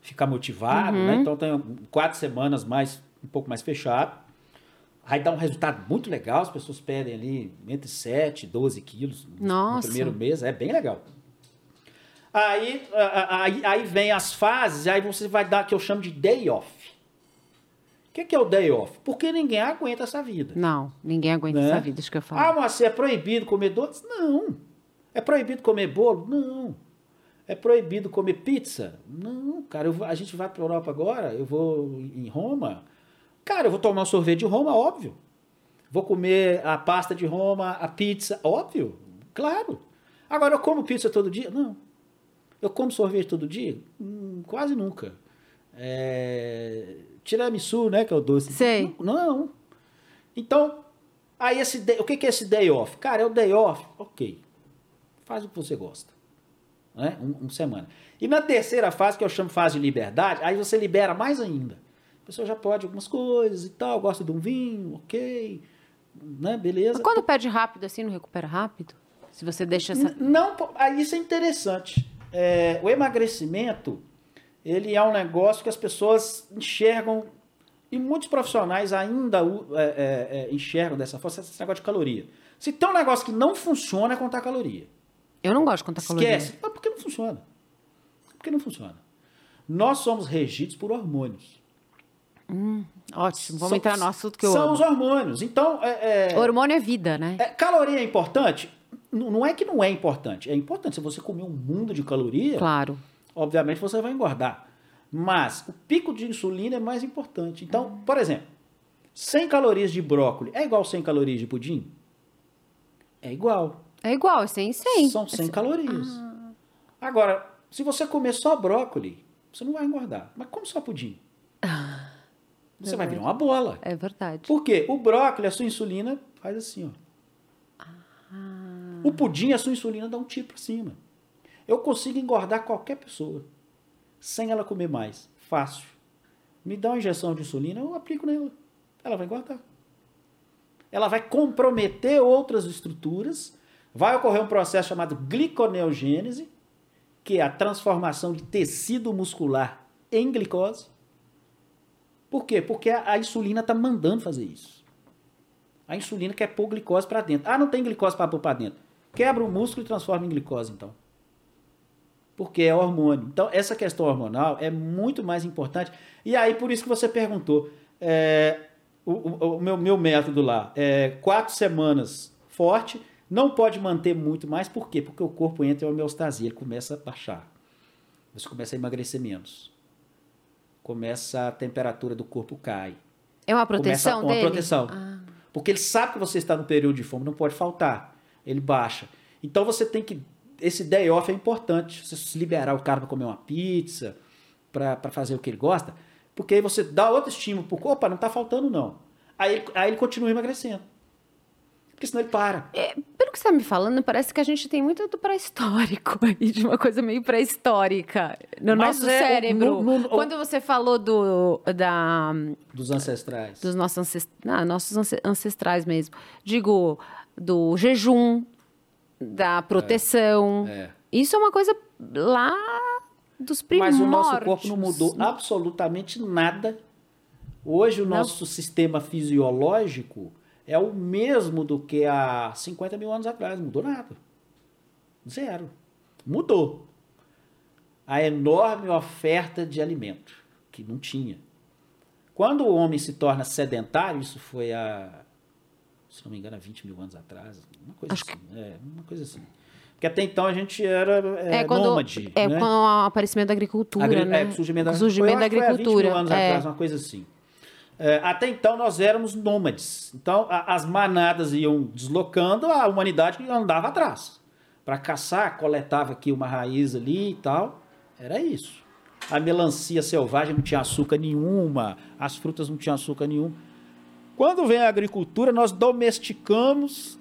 ficar motivado, né? uhum. né? Então tenho quatro semanas mais um pouco mais fechado. Aí dá um resultado muito legal, as pessoas pedem ali entre 7 e 12 quilos Nossa. no primeiro mês, é bem legal. Aí, aí, aí vem as fases, aí você vai dar que eu chamo de day off. O que, que é o day off? Porque ninguém aguenta essa vida. Não, ninguém aguenta né? essa vida, isso que eu falo. Ah, mas é proibido comer doces? Não. É proibido comer bolo? Não. É proibido comer pizza? Não, cara, eu, a gente vai para Europa agora, eu vou em Roma, Cara, eu vou tomar um sorvete de Roma, óbvio. Vou comer a pasta de Roma, a pizza, óbvio. Claro. Agora, eu como pizza todo dia? Não. Eu como sorvete todo dia? Hum, quase nunca. É... Tiramisu, né, que é o doce. Sei. Não. não. Então, aí esse day, o que é esse day off? Cara, é o day off. Ok. Faz o que você gosta. Né? Um, uma semana. E na terceira fase, que eu chamo fase de liberdade, aí você libera mais ainda. A pessoa já pode algumas coisas e tal, gosta de um vinho, ok, né, beleza. Mas quando perde rápido assim, não recupera rápido? Se você deixa essa... Não, isso é interessante. É, o emagrecimento, ele é um negócio que as pessoas enxergam, e muitos profissionais ainda é, é, é, enxergam dessa forma, esse negócio de caloria. Se tem um negócio que não funciona, é contar caloria. Eu não gosto de contar Esquece. caloria. Esquece. Mas por que não funciona? Por que não funciona? Nós somos regidos por hormônios. Hum, ótimo, vamos são, entrar no assunto que eu São amo. os hormônios. Então, é, é, hormônio é vida, né? É, caloria é importante? Não é que não é importante. É importante. Se você comer um mundo de caloria, claro. obviamente você vai engordar. Mas o pico de insulina é mais importante. Então, por exemplo, 100 calorias de brócolis é igual 100 calorias de pudim? É igual. É igual, é 100 100. São 100 é calorias. Ah. Agora, se você comer só brócolis, você não vai engordar. Mas como só pudim? Ah. [laughs] Você vai virar uma bola. É verdade. Por quê? O brócolis, a sua insulina faz assim, ó. Ah. O pudim, a sua insulina dá um tiro para cima. Eu consigo engordar qualquer pessoa sem ela comer mais. Fácil. Me dá uma injeção de insulina, eu aplico nela. Ela vai engordar. Ela vai comprometer outras estruturas. Vai ocorrer um processo chamado gliconeogênese, que é a transformação de tecido muscular em glicose. Por quê? Porque a, insulina está mandando fazer isso. A insulina quer pôr glicose para dentro. Ah, não tem glicose para pôr para dentro. Quebra o músculo e transforma em glicose, então. Porque é hormônio. Então, essa questão hormonal é muito mais importante. E aí, por isso que você perguntou. É, o, o, o, meu, meu método lá é quatro semanas forte, não pode manter muito mais. Por quê? Porque o corpo entra em homeostasia, ele começa a baixar. Você começa a emagrecer menos começa a temperatura do corpo cai. É uma proteção começa, uma dele? proteção. Ah. Porque ele sabe que você está no período de fome, não pode faltar. Ele baixa. Então você tem que esse day off é importante. Você liberar o cara para comer uma pizza, para fazer o que ele gosta, porque aí você dá outro estímulo pro corpo, opa, não tá faltando não. Aí, aí ele continua emagrecendo. Porque senão ele para. É, pelo que você está me falando, parece que a gente tem muito do pré-histórico [laughs] aí, de uma coisa meio pré-histórica no Mas nosso é, cérebro. no- no- Quando você falou do, da, Dos ancestrais. dos nossos, ancest... ah, nossos ance- ancestrais mesmo, digo, do jejum, da proteção. É. Isso é uma coisa lá dos Mas primórdios. o nosso corpo não mudou absolutamente nada. Hoje o Não. nosso sistema fisiológico é o mesmo do que há 50 mil anos atrás. Mudou nada. Zero. Mudou. A enorme oferta de alimento, que não tinha. Quando o homem se torna sedentário, isso foi há, se não me engano, há 20 mil anos atrás, uma coisa Acho assim. É, uma coisa assim. Porque até então a gente era é, É, quando, nômade. é né? com o aparecimento da agricultura, Agri- né? é, com o surgimento da, surgimento da que foi há 20 agricultura. mil anos é. atrás, uma coisa assim. É, até então nós éramos nômades. Então as manadas iam deslocando, a humanidade andava atrás. Para caçar, coletava aqui uma raiz ali e tal. Era isso. A melancia selvagem não tinha açúcar nenhuma, as frutas não tinham açúcar nenhum. Quando vem a agricultura, nós domesticamos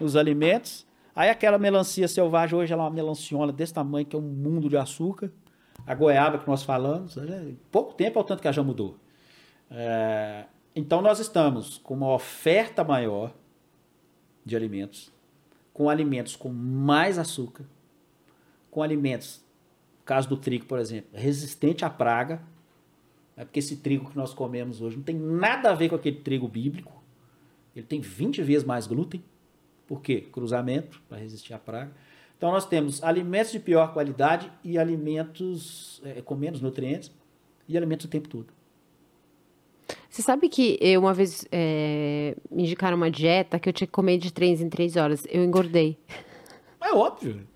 os alimentos. Aí aquela melancia selvagem, hoje ela é uma melanciona desse tamanho, que é um mundo de açúcar. A goiaba que nós falamos, né, pouco tempo é o tanto que ela já mudou. É, então nós estamos com uma oferta maior de alimentos, com alimentos com mais açúcar, com alimentos, no caso do trigo, por exemplo, resistente à praga, é porque esse trigo que nós comemos hoje não tem nada a ver com aquele trigo bíblico. Ele tem 20 vezes mais glúten. Por quê? Cruzamento, para resistir à praga. Então nós temos alimentos de pior qualidade e alimentos é, com menos nutrientes e alimentos o tempo todo. Você sabe que eu uma vez é, me indicaram uma dieta que eu tinha que comer de três em três horas. Eu engordei. É óbvio.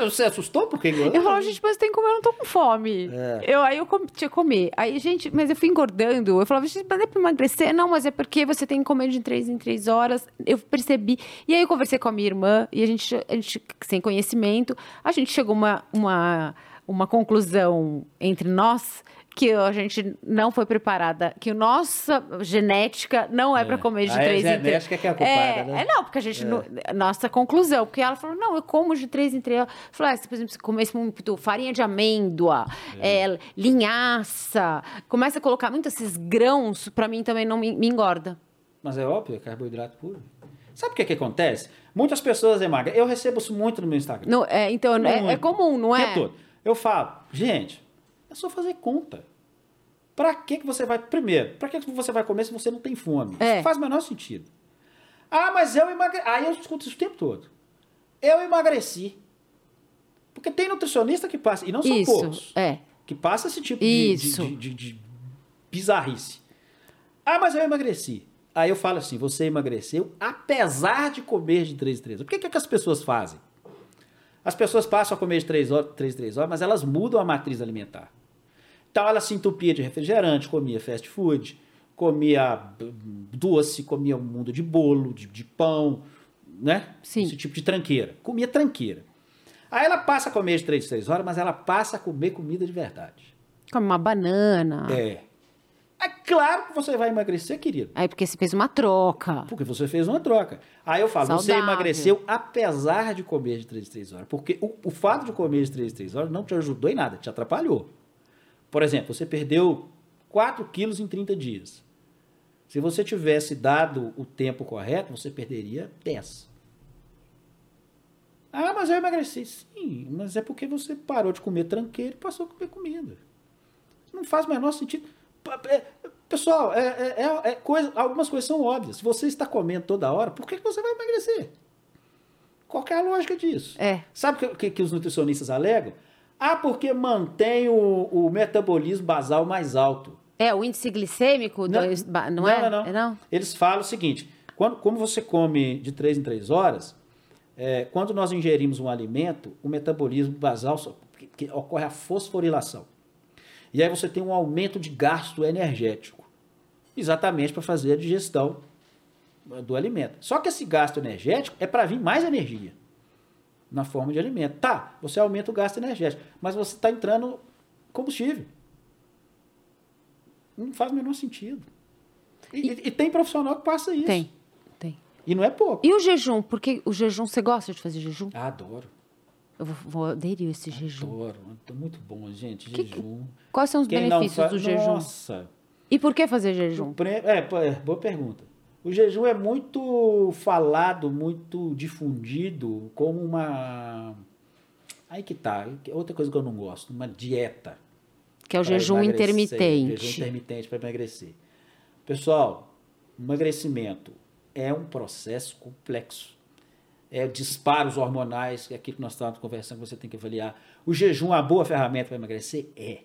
Você assustou porque Eu falava, gente, mas tem que comer, eu não tô com fome. É. Eu, aí eu com- tinha que comer. Aí, gente, mas eu fui engordando. Eu falava, gente, mas é pra emagrecer? Não, mas é porque você tem que comer de três em três horas. Eu percebi. E aí eu conversei com a minha irmã e a gente, a gente sem conhecimento, a gente chegou a uma, uma, uma conclusão entre nós que a gente não foi preparada, que a nossa genética não é, É. pra comer de Ah, é três em três. genética que é a culpada, é, né? é, não, porque a gente. não- nossa conclusão, porque ela falou: não, eu como de três em três. Falou: ah, se, por exemplo, você comesse muito farinha de amêndoa, é, linhaça, começa a colocar muito esses grãos, pra mim também não me, me engorda. Mas é óbvio, é carboidrato puro. Sabe o que, que acontece? Muitas pessoas emagrecem. Eu recebo isso muito no meu Instagram. Não, é, então, é, é Muito. comum, não é? Eu falo, gente, é só fazer conta. Pra que, que você vai. Primeiro, pra que, que você vai comer se você não tem fome? É. Isso faz o menor sentido. Ah, mas eu emagreci. Aí eu escuto isso o tempo todo. Eu emagreci. Porque tem nutricionista que passa, e não são Isso, poucos, é. que passa esse tipo de, de, de, de- bizarrice. Ah, mas eu emagreci. Aí eu falo assim, você emagreceu apesar de comer de 3 em 3 horas. Por que, que, que as pessoas fazem? As pessoas passam a comer de 3 horas, 3 3 horas, mas elas mudam a matriz alimentar. Então ela se entupia de refrigerante, comia fast food, comia doce, comia um mundo de bolo, de, de pão, né? Sim. Esse tipo de tranqueira. Comia tranqueira. Aí ela passa a comer de 3 3 horas, mas ela passa a comer comida de verdade. Come uma banana. É. É claro que você vai emagrecer, querido. Aí porque você fez uma troca. Porque você fez uma troca. Aí eu falo, você Saudável. emagreceu apesar de comer de 3 em 3 horas. Porque o, o fato de comer de 3 em 3 horas não te ajudou em nada, te atrapalhou. Por exemplo, você perdeu 4 quilos em 30 dias. Se você tivesse dado o tempo correto, você perderia 10. Ah, mas eu emagreci. Sim, mas é porque você parou de comer tranqueiro e passou a comer comida. Não faz o menor sentido. É- Pessoal, é, é- é- é coisa, algumas coisas são óbvias. Se você está comendo toda hora, por que que você vai emagrecer? Qual é a lógica disso? É. Sabe o que, que, que os nutricionistas alegam? Ah, porque mantém o, o metabolismo basal mais alto. É, o índice glicêmico, Não, ba- não, é? Não, não, É não? Eles falam o seguinte: quando, como você come de 3 em 3 horas, é, quando nós ingerimos um alimento, o metabolismo basal só- que, que ocorre a fosforilação. E aí você tem um aumento de gasto energético, exatamente para fazer a digestão do alimento. Só que esse gasto energético é para vir mais energia. Na forma de alimento. Tá, você aumenta o gasto energético, mas você está entrando combustível. Não faz o menor sentido. E, e, e, tem profissional que passa isso. Tem, tem. E não é pouco. E o jejum? Porque o jejum, você gosta de fazer jejum? Adoro. Eu vou, vou aderir a esse Adoro. jejum. Adoro. Muito bom, gente. Que, jejum. Quais são os Quem benefícios faz... do jejum? Nossa. E por que fazer jejum? É, é, boa pergunta. O jejum é muito falado, muito difundido como uma. Aí que tá. Outra coisa que eu não gosto, uma dieta. Que é o jejum intermitente. Jejum intermitente para emagrecer. Pessoal, emagrecimento é um processo complexo. É disparos hormonais, que é aquilo que nós estávamos conversando, que você tem que avaliar. O jejum é uma boa ferramenta para emagrecer? É.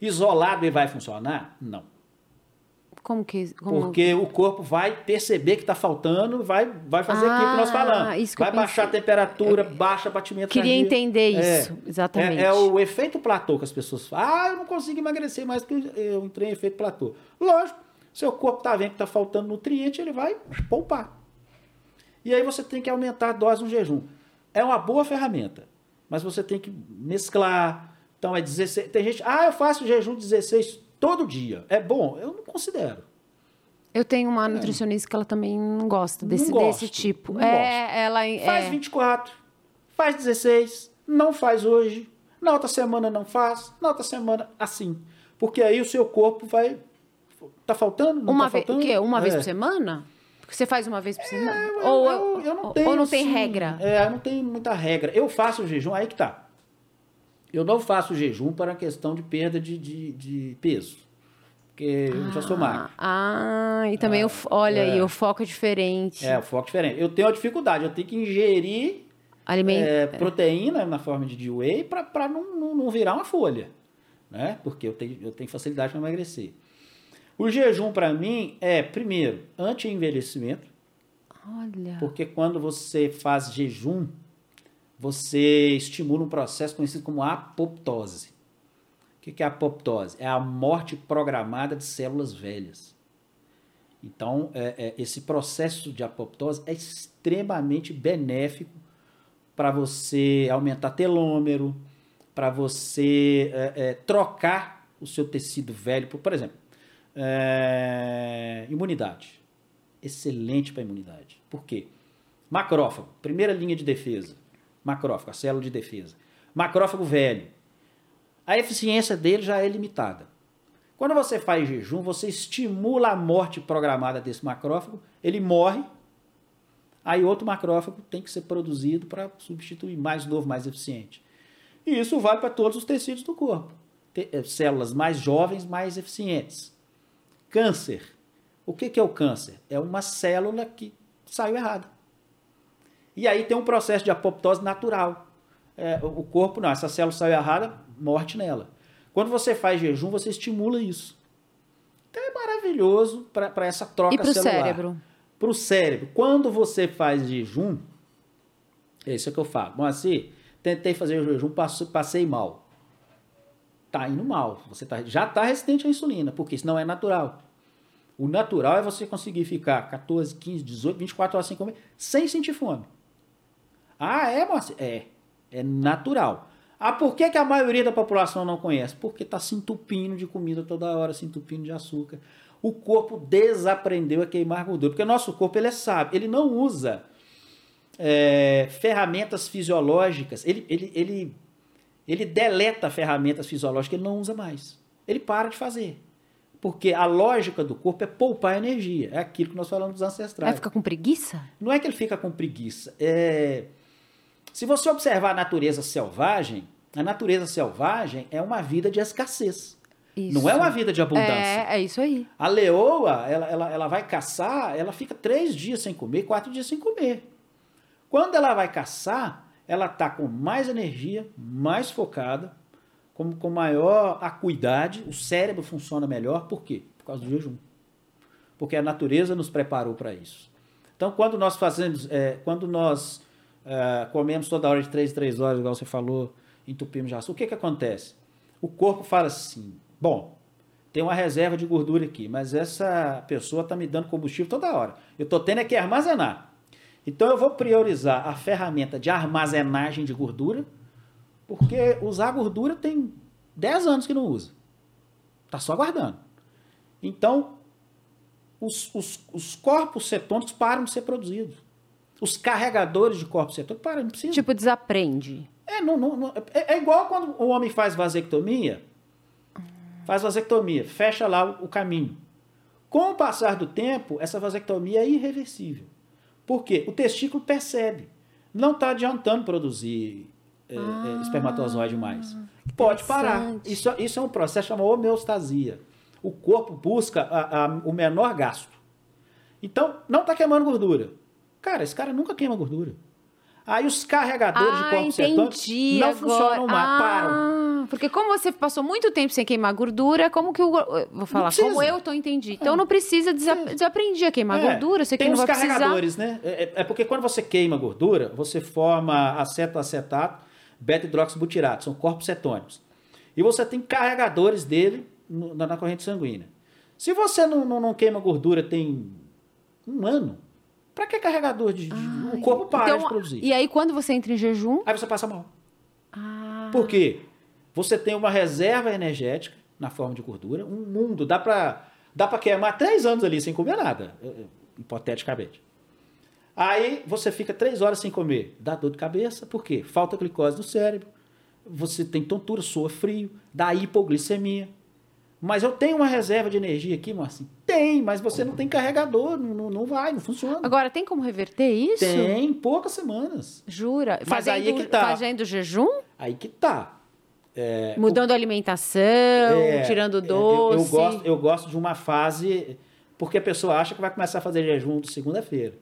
Isolado ele vai funcionar? Não. Como que. Como... Porque o corpo vai perceber que está faltando, vai, vai fazer ah, aquilo que nós falamos. vai baixar a temperatura, é, baixa o batimento Queria cardíaco. entender é, isso, exatamente. É, é, o efeito platô que as pessoas falam. Ah, eu não consigo emagrecer mais porque eu entrei em efeito platô. Lógico, seu corpo está vendo que está faltando nutriente, ele vai poupar. E aí você tem que aumentar a dose no jejum. É uma boa ferramenta, mas você tem que mesclar. Então é 16. Tem gente, ah, eu faço jejum 16 todo dia. É bom? Eu não considero. Eu tenho uma nutricionista que ela também não gosta desse, não gosto, desse tipo. Não é, gosto. ela faz é... 24, faz 16, não faz hoje, na outra semana não faz, na outra semana assim. Porque aí o seu corpo vai tá faltando, não uma tá vez, faltando? O quê? Uma é. vez por semana? Porque você faz uma vez por semana? É, eu, ou, eu, eu não tenho, ou não tem assim, regra? É, não tem muita regra. Eu faço jejum, aí que tá. Eu não faço jejum para a questão de perda de, de, de peso porque eu já sou magro. Ah, e também, ah, o, olha é. aí, o foco é diferente. É, o foco é diferente. Eu tenho a dificuldade, eu tenho que ingerir Alimento. É, proteína na forma de whey para não, não, não, virar uma folha, né? Porque eu tenho, eu tenho facilidade para emagrecer. O jejum, para mim, é, primeiro, anti-envelhecimento. Olha. Porque quando você faz jejum, você estimula um processo conhecido como apoptose. O que é apoptose? É a morte programada de células velhas. Então, é, é, esse processo de apoptose é extremamente benéfico para você aumentar telômero, para você é, é, trocar o seu tecido velho por, por exemplo, é, imunidade. Excelente para imunidade. Por quê? Macrófago, primeira linha de defesa. Macrófago, a célula de defesa. Macrófago velho a eficiência dele já é limitada. Quando você faz jejum, você estimula a morte programada desse macrófago, ele morre, aí outro macrófago tem que ser produzido para substituir mais novo, mais eficiente. E isso vale para todos os tecidos do corpo. Eh, células mais jovens, mais eficientes. Câncer. O que é o câncer? É uma célula que saiu errada. E aí tem um processo de apoptose natural. É, o corpo, não, essa célula saiu errada, morte nela. Quando você faz jejum, você estimula isso. Então é maravilhoso para essa troca e pro celular. cérebro? Para o cérebro. Quando você faz jejum, é isso que eu falo. Bom, assim, tentei fazer o jejum, passei mal. Tá indo mal. Você tá, já está resistente à insulina, porque isso não é natural. O natural é você conseguir ficar 14, 15, 18, 24 horas sem comer, sem sentir fome. Ah, é, Moacir? É. É natural. Ah, por que, que a maioria da população não conhece? Porque está se entupindo de comida toda hora, se entupindo de açúcar. O corpo desaprendeu a queimar gordura. Porque o nosso corpo ele é sábio, ele não usa é, ferramentas fisiológicas, ele, ele, ele, ele deleta ferramentas fisiológicas, ele não usa mais. Ele para de fazer. Porque a lógica do corpo é poupar energia. É aquilo que nós falamos dos ancestrais. Vai ficar com preguiça? Não é que ele fica com preguiça. É se você observar a natureza selvagem, a natureza selvagem é uma vida de escassez. Isso. Não é uma vida de abundância. É, é isso aí. A leoa, ela, ela, ela vai caçar, ela fica três dias sem comer, quatro dias sem comer. Quando ela vai caçar, ela está com mais energia, mais focada, com, com maior acuidade, o cérebro funciona melhor. Por quê? Por causa do jejum. Porque a natureza nos preparou para isso. Então, quando nós fazemos, é, quando nós uh, comemos toda hora de 3 em 3 horas, igual você falou, entupimos de açúcar, o que, que acontece? O corpo fala assim: bom, tem uma reserva de gordura aqui, mas essa pessoa está me dando combustível toda hora. Eu estou tendo é que armazenar. Então eu vou priorizar a ferramenta de armazenagem de gordura, porque usar gordura tem 10 anos que não usa. Está só guardando. Então, os, os, os corpos cetônicos param de ser produzidos. Os carregadores de corpos cetônicos param, não precisa. Tipo, desaprende. É, não, não, não- é, é igual quando o homem faz vasectomia. Faz vasectomia, fecha lá o, o caminho. Com o passar do tempo, essa vasectomia é irreversível. Por quê? O testículo percebe. Não está adiantando produzir é, é, espermatozoide mais. Pode parar. Isso, isso é um processo chamado homeostasia. O corpo busca a- a- o menor gasto. Então, não está queimando gordura. Cara, esse cara nunca queima gordura. Aí os carregadores de Ah, corpos cetônicos não agora. funcionam mais, param. Ah, porque como você passou muito tempo sem queimar gordura, como que o... Vou falar, como eu tô entendi. Então não precisa, desa desaprendi a queimar É, gordura, você que tem não os vai precisar. carregadores, né? É, é- é porque quando você queima gordura, você forma acetoacetato, beta-hidroxibutirato, são corpos cetônicos. E você tem carregadores dele na corrente sanguínea. Se você não, não, não queima gordura tem um ano, para que carregador de, de- o corpo para Então, de produzir? E aí quando você entra em jejum... Aí você passa mal. Ah, Por quê? Você tem uma reserva energética na forma de gordura, um mundo, dá pra, dá pra queimar três anos ali sem comer nada, eh, eh, hipoteticamente. Aí você fica três horas sem comer, dá dor de cabeça, por quê? Falta glicose no cérebro, você tem tontura, soa frio, dá hipoglicemia. Mas eu tenho uma reserva de energia aqui, Marcinho? Tem, mas você não tem carregador, não, não, vai, não funciona. Agora, tem como reverter isso? Tem poucas semanas. Jura? Mas Fazendo, aí é que tá. fazendo jejum? Aí que tá. Mudando a alimentação, É, tirando é, eu- doce. Eu, gosto, eu gosto de uma fase, porque a pessoa acha que vai começar a fazer jejum de segunda-feira.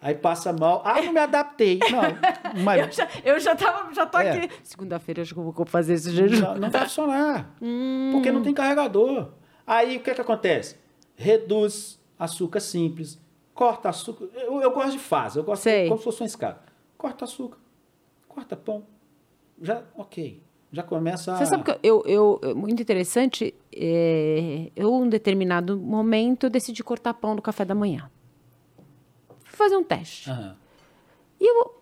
Aí passa mal. Ah, não me adaptei. Não, [laughs] Eu mas já, eu já, tava, já tô É. aqui. Segunda-feira acho que eu vou fazer esse jejum. não, não vai funcionar. Hum. Porque não tem carregador. Aí o que, que acontece? Reduz açúcar simples, corta açúcar. Eu, eu gosto de fase, eu gosto Sei. de, como se fosse uma escada. Corta açúcar, corta pão. Já, ok. Já começa a. Você sabe que eu, eu, eu- muito interessante, é, eu, em um determinado momento, eu decidi cortar pão no café da manhã. Fazer um teste. Aham. E eu,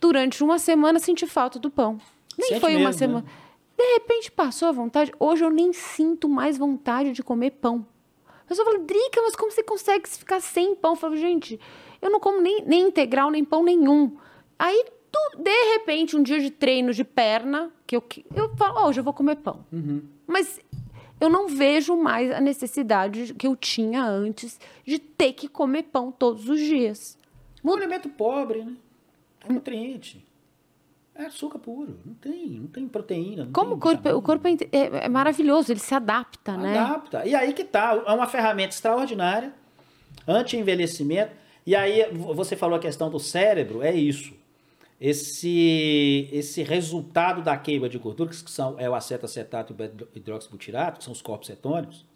durante uma semana, senti falta do pão. Nem Sente foi uma mesmo, semana. né? De repente passou a vontade. Hoje eu nem sinto mais vontade de comer pão. A pessoa fala, Drica, mas como você consegue ficar sem pão? Eu falo, gente, eu não como nem, nem integral, nem pão nenhum. Aí, tu- de repente, um dia de treino de perna, que eu, eu falo, "Ó, hoje eu vou comer pão. Uhum. Mas eu não vejo mais a necessidade que eu tinha antes de ter que comer pão todos os dias. Um alimento pobre, né? É nutriente. É açúcar puro. Não tem, não tem proteína. não Como tem o corpo, vitamina. o corpo é, é- é maravilhoso, ele se adapta, né? Adapta. E aí que tá. É uma ferramenta extraordinária, anti-envelhecimento. E aí, vo- você falou a questão do cérebro, é isso. Esse, esse resultado da queima de gordura, que são é o acetacetato e o beta-hidroxibutirato, que são os corpos cetônicos,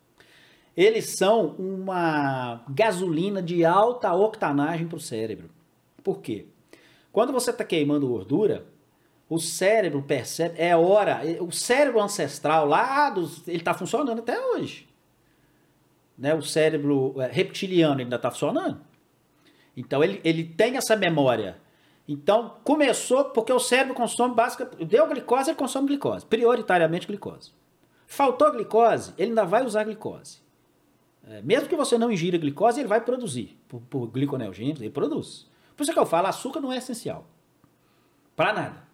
eles são uma gasolina de alta octanagem para o cérebro. Por quê? Quando você está queimando gordura, o cérebro percebe, é hora, o cérebro ancestral lá, dos, ele está funcionando até hoje. Né? O cérebro é, reptiliano ainda está funcionando. Então ele, ele tem essa memória. Então começou, porque o cérebro consome basicamente, deu glicose, ele consome glicose, prioritariamente glicose. Faltou glicose, ele ainda vai usar glicose. É, mesmo que você não ingira glicose, ele vai produzir. Por, por gliconeogênios, ele produz. Por isso que eu falo, açúcar não é essencial. Para nada.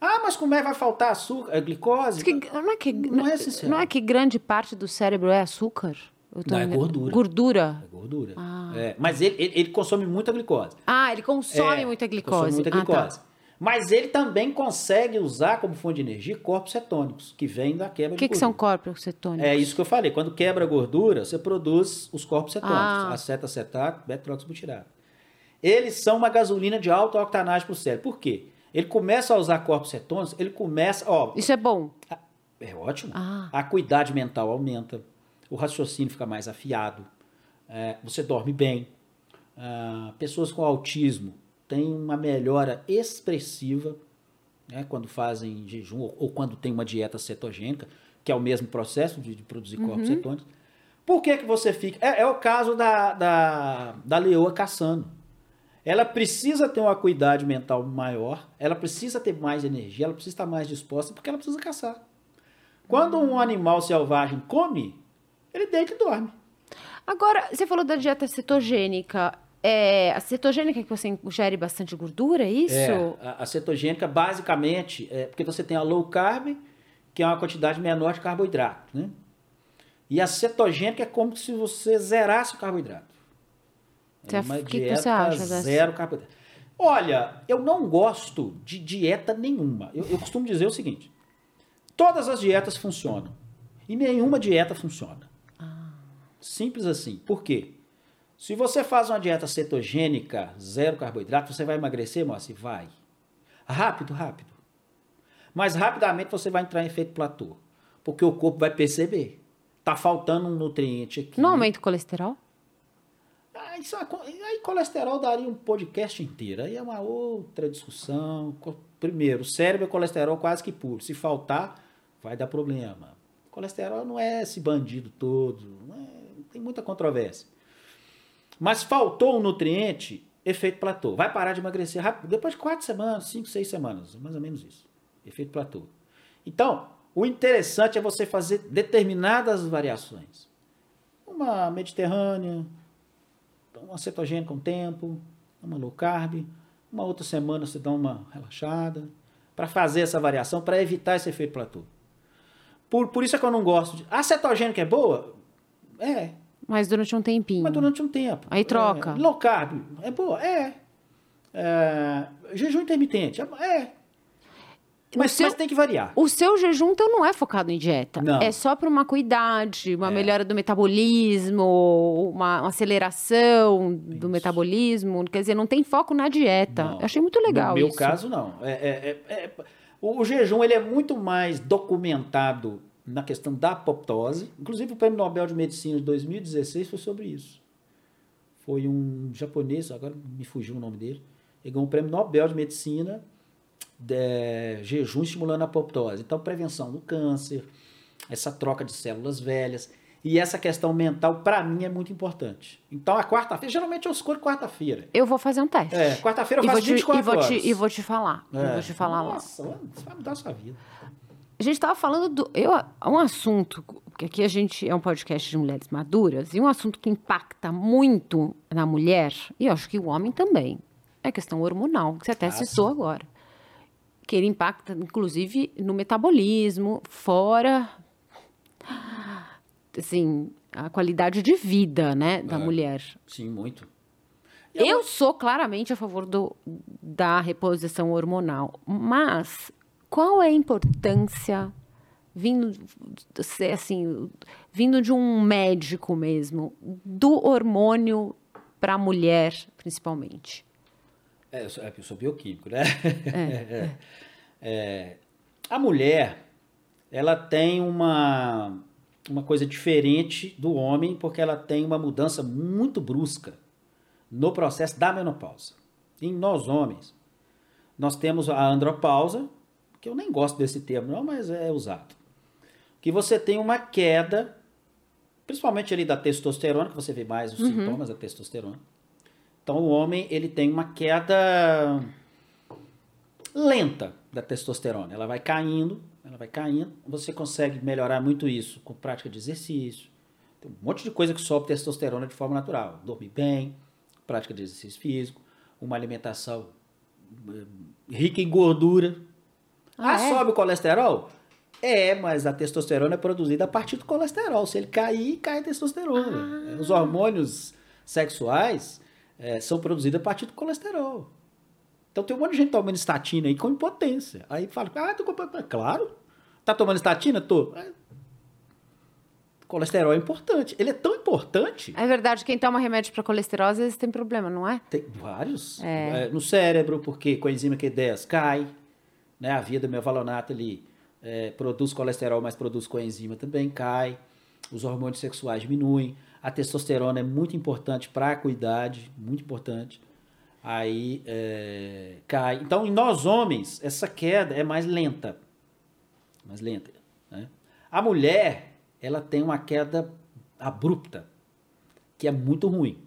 Ah, mas como é que vai faltar açúcar, é, glicose? Que- não, é que, Não é essencial. não é que grande parte do cérebro é açúcar? Não, é gordura. Gordura. É gordura. Ah. É, mas ele, ele, ele consome muita glicose. Ah, ele consome É, muita glicose. Consome muita Ah, tá. glicose. Mas ele também consegue usar como fonte de energia corpos cetônicos, que vêm da quebra O que, de que são gordura. corpos cetônicos? É isso que eu falei. Quando quebra a gordura, você produz os corpos cetônicos. Ah. Acetacetato, beta-hidroxibutirato. Eles são uma gasolina de alta octanagem para o cérebro. Por quê? Ele começa a usar corpos cetônicos, ele começa... Ó, Isso é bom. é ótimo. Ah. A acuidade mental aumenta, o raciocínio fica mais afiado, é, você dorme bem. Ah, pessoas com autismo têm uma melhora expressiva né, quando fazem jejum ou, ou quando tem uma dieta cetogênica, que é o mesmo processo de, de produzir corpos cetônicos. Por que, que você fica. É, é o caso da, da, da leoa caçando. ela precisa ter uma acuidade mental maior, ela precisa ter mais energia, ela precisa estar mais disposta, porque ela precisa caçar. Quando um animal selvagem come, ele deita e dorme. Agora, você falou da dieta cetogênica. É, a cetogênica é que você ingere bastante gordura, é isso? É, a, a cetogênica, basicamente, é porque você tem a low carb, que é uma quantidade menor de carboidrato, né? E a cetogênica é como se você zerasse o carboidrato. Você, é uma que dieta que você acha zero carboidrato. Olha, eu não gosto de dieta nenhuma. Eu, eu costumo dizer o seguinte: todas as dietas funcionam e nenhuma dieta funciona. Simples assim. Por quê? Se você faz uma dieta cetogênica, zero carboidrato, você vai emagrecer, Moacir? Vai. Rápido, rápido. Mas rapidamente você vai entrar em efeito platô. Porque o corpo vai perceber. Tá faltando um nutriente aqui. Não aumenta o colesterol? Ah, isso, é aí colesterol daria um podcast inteiro. Aí é uma outra discussão. Primeiro, o cérebro é colesterol quase que puro. Se faltar, vai dar problema. Colesterol não é esse bandido todo. É, tem muita controvérsia. Mas faltou um nutriente, efeito platô. Vai parar de emagrecer rápido. Depois de quatro semanas, cinco, seis semanas. Mais ou menos isso. Efeito platô. Então, o interessante é você fazer determinadas variações. Uma mediterrânea, uma cetogênica com tempo, uma low carb, uma outra semana você dá uma relaxada, para fazer essa variação, para evitar esse efeito platô. Por, por isso é que eu não gosto de. A cetogênica é boa? É. Mas durante um tempinho. Mas durante um tempo. Aí troca. É, low carb é boa? É. é jejum intermitente? É. Mas, seu, mas, tem que variar. O seu jejum, então, não é focado em dieta. Não. É só para uma cuidade, uma é. melhora do metabolismo, uma, uma aceleração Isso. do metabolismo. Quer dizer, não tem foco na dieta. Não. Eu achei muito legal No meu isso. caso, não. É, é, é, é o, o, jejum ele é muito mais documentado na questão da apoptose. Inclusive, o Prêmio Nobel de Medicina de 2016 foi sobre isso. Foi um japonês, agora me fugiu o nome dele. Ele ganhou o Prêmio Nobel de Medicina de, jejum estimulando a apoptose. Então, prevenção do câncer, essa troca de células velhas. E essa questão mental, para mim, é muito importante. Então, a quarta-feira, geralmente eu escolho quarta-feira. Eu vou fazer um teste. É, quarta-feira eu faço te, 24 e vou horas. Te, e vou te falar. É. vou te falar Nossa, lá. Nossa, vai mudar a sua vida. A gente estava falando do. Eu, um assunto, porque aqui a gente é um podcast de mulheres maduras, e um assunto que impacta muito na mulher, e eu acho que o homem também, é a questão hormonal, que você até ah, citou sim. agora que ele impacta, inclusive, no metabolismo, fora, assim, a qualidade de vida, né, da é, mulher. Sim, muito. Eu, eu sou claramente a favor do, da reposição hormonal, mas qual é a importância vindo assim, vindo de um médico mesmo, do hormônio para a mulher, principalmente? É, eu sou, é, eu sou bioquímico, né? [laughs] É. é, a mulher, ela tem uma, uma coisa diferente do homem, porque ela tem uma mudança muito brusca no processo da menopausa. Em nós homens, nós temos a andropausa, que eu nem gosto desse termo, não, mas é usado. Que você tem uma queda, principalmente ali da testosterona, que você vê mais os uhum. sintomas da testosterona então o homem ele tem uma queda lenta da testosterona. Ela vai caindo, ela vai caindo. Você consegue melhorar muito isso com prática de exercício. Tem um monte de coisa que sobe testosterona de forma natural. Dormir bem, prática de exercício físico, uma alimentação eh, rica em gordura. Ah, ah é? sobe o colesterol? É, mas a testosterona é produzida a partir do colesterol. Se ele cair, cai a testosterona. Ah. Os hormônios sexuais é, são produzidas a partir do colesterol. Então tem um monte de gente tomando estatina aí com impotência. Aí fala, ah, tô comprando. Claro. Tá tomando estatina? Tô. É. Colesterol é importante. Ele é tão importante. É verdade, quem toma remédio para colesterol às vezes tem problema, não é? Tem vários. É. É, no cérebro, porque com a enzima Q10 cai. Né? A via do mevalonato ali é, produz colesterol, mas produz coenzima também cai. Os hormônios sexuais diminuem. A testosterona é muito importante para a acuidade, muito importante. Aí é, cai. Então, em nós homens, essa queda é mais lenta. Mais lenta. Né? A mulher, ela tem uma queda abrupta, que é muito ruim.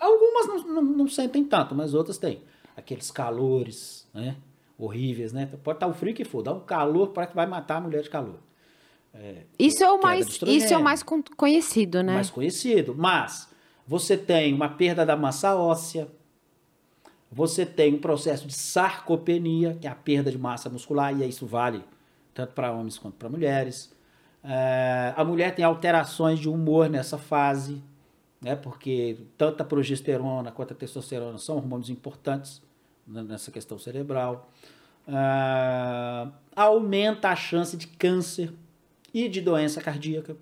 Algumas não, não, não sentem tanto, mas outras têm. Aqueles calores, né? Horríveis, né? Pode estar o frio que for, dá um calor para que vai matar a mulher de calor. Isso é o mais, isso é o mais con- conhecido, né? mais conhecido. Mas você tem uma perda da massa óssea, você tem um processo de sarcopenia, que é a perda de massa muscular, e isso vale tanto para homens quanto para mulheres. É, a mulher tem alterações de humor nessa fase, né, porque tanto a progesterona quanto a testosterona são hormônios importantes nessa questão cerebral. É, aumenta a chance de câncer e de doença cardíaca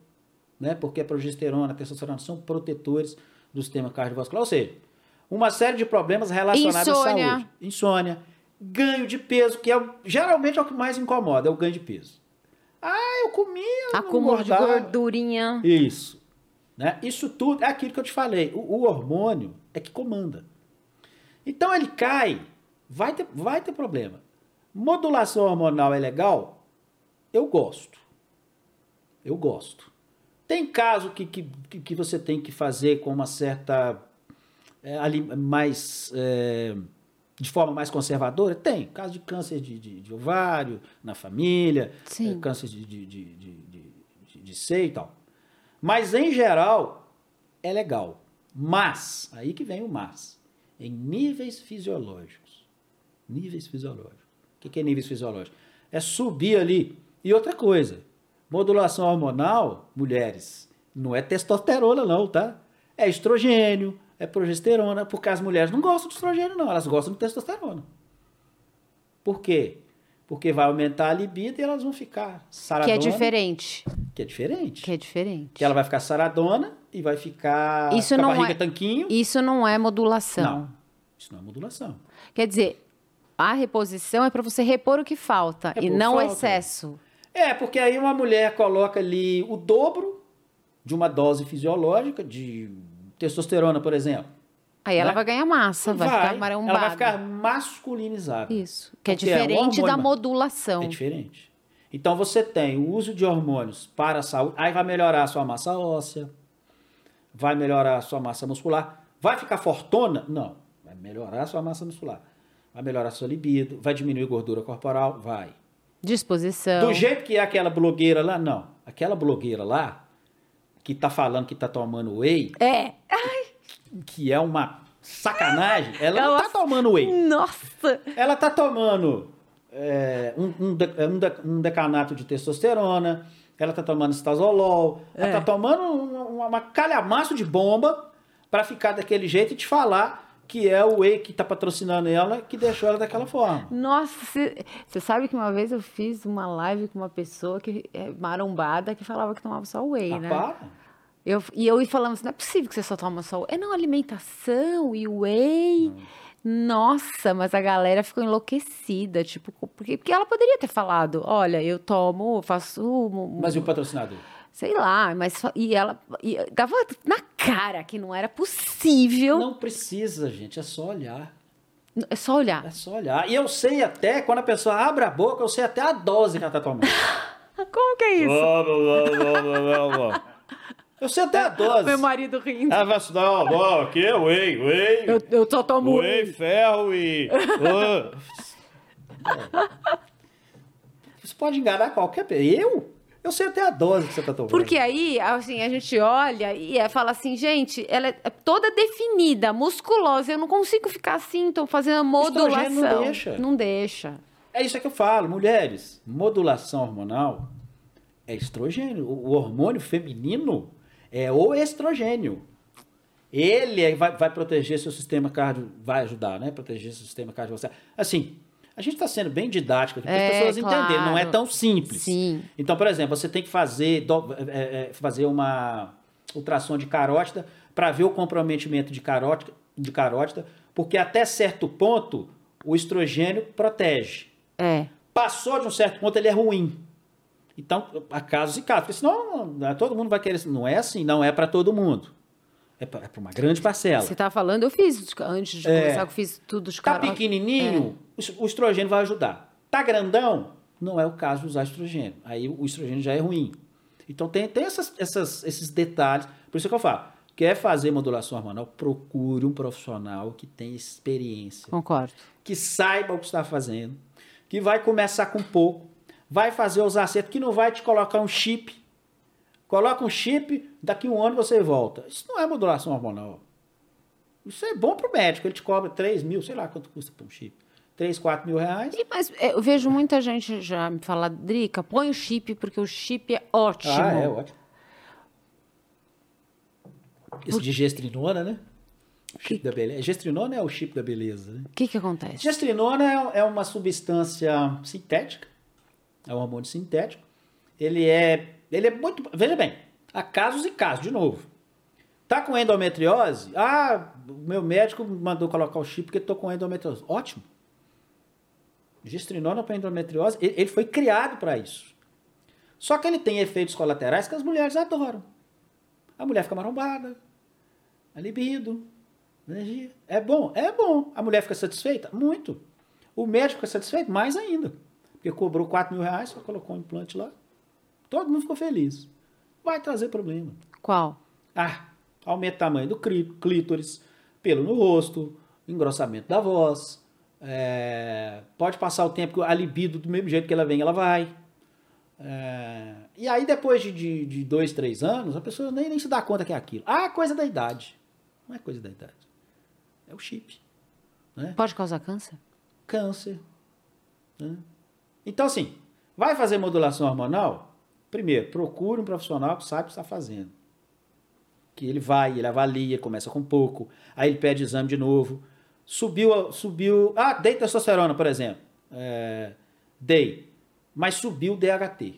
né? Porque a progesterona, a testosterona são protetores do sistema cardiovascular, ou seja, uma série de problemas relacionados Insônia. à saúde. Insônia, ganho de peso, que é geralmente é o que mais incomoda, é o ganho de peso. Ah, eu comia, Acúmulo de gordurinha. Isso. Né? Isso tudo é aquilo que eu te falei. O, o hormônio é que comanda. Então ele cai, vai ter, vai ter problema. Modulação hormonal é legal? Eu gosto. Eu gosto. Tem caso que, que, que- você tem que fazer com uma certa. é, ali, mais. é, de forma mais conservadora? Tem. Caso de câncer de, de- de ovário na família, é, câncer de, de- de- de seio e tal. Mas, em geral, é legal. Mas, aí que vem o mas, em níveis fisiológicos. Níveis fisiológicos. O que que é níveis fisiológicos? É subir ali. E outra coisa, modulação hormonal, mulheres, não é testosterona não, tá? É estrogênio, é progesterona, porque as mulheres não gostam de estrogênio não, elas gostam de testosterona. Por quê? Porque vai aumentar a libido e elas vão ficar Que saradona. é diferente. Que é diferente. Que é diferente. Que ela vai ficar saradona e vai ficar Isso com a não barriga é- tanquinho. Isso não é modulação. Não, isso não é modulação. Quer dizer, a reposição é para você repor o que falta Repor e o não o falta. excesso. É, porque aí uma mulher coloca ali o dobro de uma dose fisiológica de testosterona, por exemplo. Aí ela Né? vai ganhar massa, vai, ficar marombada. ela vai ficar masculinizada. Isso. Que é Porque é um diferente da modulação. É diferente. Então você tem o uso de hormônios para a saúde, aí vai melhorar a sua massa óssea, vai melhorar a sua massa muscular. Vai ficar fortona? Não. Vai melhorar a sua massa muscular. Vai melhorar a sua libido, vai diminuir gordura corporal? Vai. Disposição. Do jeito que é aquela blogueira lá, não. Aquela blogueira lá, que tá falando que tá tomando whey, É. que é uma sacanagem, ela, Ela- não tá tomando whey. Nossa! Ela tá tomando é, um, um, de- um de- um decanato de testosterona, ela tá tomando estazolol, ela É. tá tomando uma, uma calhamaço de bomba para ficar daquele jeito e te falar que é o whey que tá patrocinando ela que deixou ela daquela forma. Nossa, você sabe que uma vez eu fiz uma live com uma pessoa que é marombada que falava que tomava só whey, Ah, né? para. Eu, e eu falando assim, não é possível que você só toma só whey. É não, alimentação e whey. Nossa, mas a galera ficou enlouquecida, tipo, porque, porque ela poderia ter falado, olha, eu tomo, faço, Mas e o patrocinador? Sei lá, mas fa- e ela e dava na cara que não era possível. Não precisa, gente, é só olhar. É só olhar. É só olhar. E eu sei até, quando a pessoa abre a boca, eu sei até a dose que ela tá tomando. [laughs] Como que é isso? Eu sei até a dose. Meu marido rindo. Ah, vai não, não, aqui é whey, whey. Eu, eu só tomo Whey, whey. ferro e. [laughs] Você pode enganar qualquer pessoa. Eu? Eu sei até a dose que você tá tomando. Porque aí, assim, a gente olha e é, fala assim, gente, ela é toda definida, musculosa. Eu não consigo ficar assim, tô fazendo a modulação. Não deixa. Não deixa. É isso que eu falo, mulheres. Modulação hormonal é estrogênio. O o hormônio feminino é o estrogênio. Ele é- vai, vai proteger seu sistema cardio, vai ajudar, né? Proteger seu sistema cardiovascular. Assim, a gente está sendo bem didático aqui para as É, pessoas entenderem. Não é claro. tão simples. Sim. Então, por exemplo, você tem que fazer, do- é, é, fazer uma ultrassom de carótida para ver o comprometimento de carótida, de carótida, porque até certo ponto o estrogênio protege. É. Passou de um certo ponto, ele é ruim. Então, há casos e casos. Porque senão não- todo mundo vai querer. Não é assim, não é para todo mundo. É para uma grande parcela. Você tá falando, eu fiz, antes de É. começar, eu fiz tudo de Tá carote. pequenininho, o estrogênio vai ajudar. Tá grandão, não é o caso de usar estrogênio. Aí o estrogênio já é ruim. Então tem, tem essas, essas- esses detalhes. Por isso que eu falo, quer fazer modulação hormonal, procure um profissional que tenha experiência, Concordo. que saiba o que está fazendo, que vai começar com pouco, vai fazer os acertos, que não vai te colocar um chip. Coloca um chip, daqui a um ano você volta. Isso não é modulação hormonal. Isso é bom para o médico, ele te cobra 3 mil, sei lá quanto custa para um chip. 3, 4 mil reais. E, mas é, eu vejo muita gente já me falar, Drica, põe o chip, porque o chip é ótimo. Ah, é ótimo. Esse de gestrinona, né? O chip da beleza. Gestrinona é o chip da beleza, né? O que que acontece? Gestrinona é, é uma substância sintética, é um hormônio sintético. Ele é, ele é muito. Veja bem, há casos e casos, de novo. Tá com endometriose? Ah, o meu médico mandou colocar o chip porque estou com endometriose. Ótimo. Gestrinona para endometriose, ele foi criado para isso. Só que ele tem efeitos colaterais que as mulheres adoram. A mulher fica marombada, a libido, energia. É bom? É bom. A mulher fica satisfeita? Muito. O médico fica satisfeito? Mais ainda. Porque cobrou 4 mil reais, só colocou um implante lá. Todo mundo ficou feliz. Vai trazer problema. Qual? Ah, aumenta o tamanho do clítoris, pelo no rosto, engrossamento da voz. É, pode passar o tempo que a libido, do mesmo jeito que ela vem, ela vai. É, e aí, depois de, de, de dois, três anos, a pessoa nem, nem se dá conta que é aquilo. Ah, coisa da idade. Não é coisa da idade. É o chip. Né? Pode causar câncer? Câncer. né? Então, assim, vai fazer modulação hormonal? Primeiro, procure um profissional que sabe o que está fazendo. Que ele vai, ele avalia, começa com pouco, aí ele pede exame de novo. Subiu, subiu. Ah, dei testosterona, por exemplo. É, dei. Mas subiu o DHT.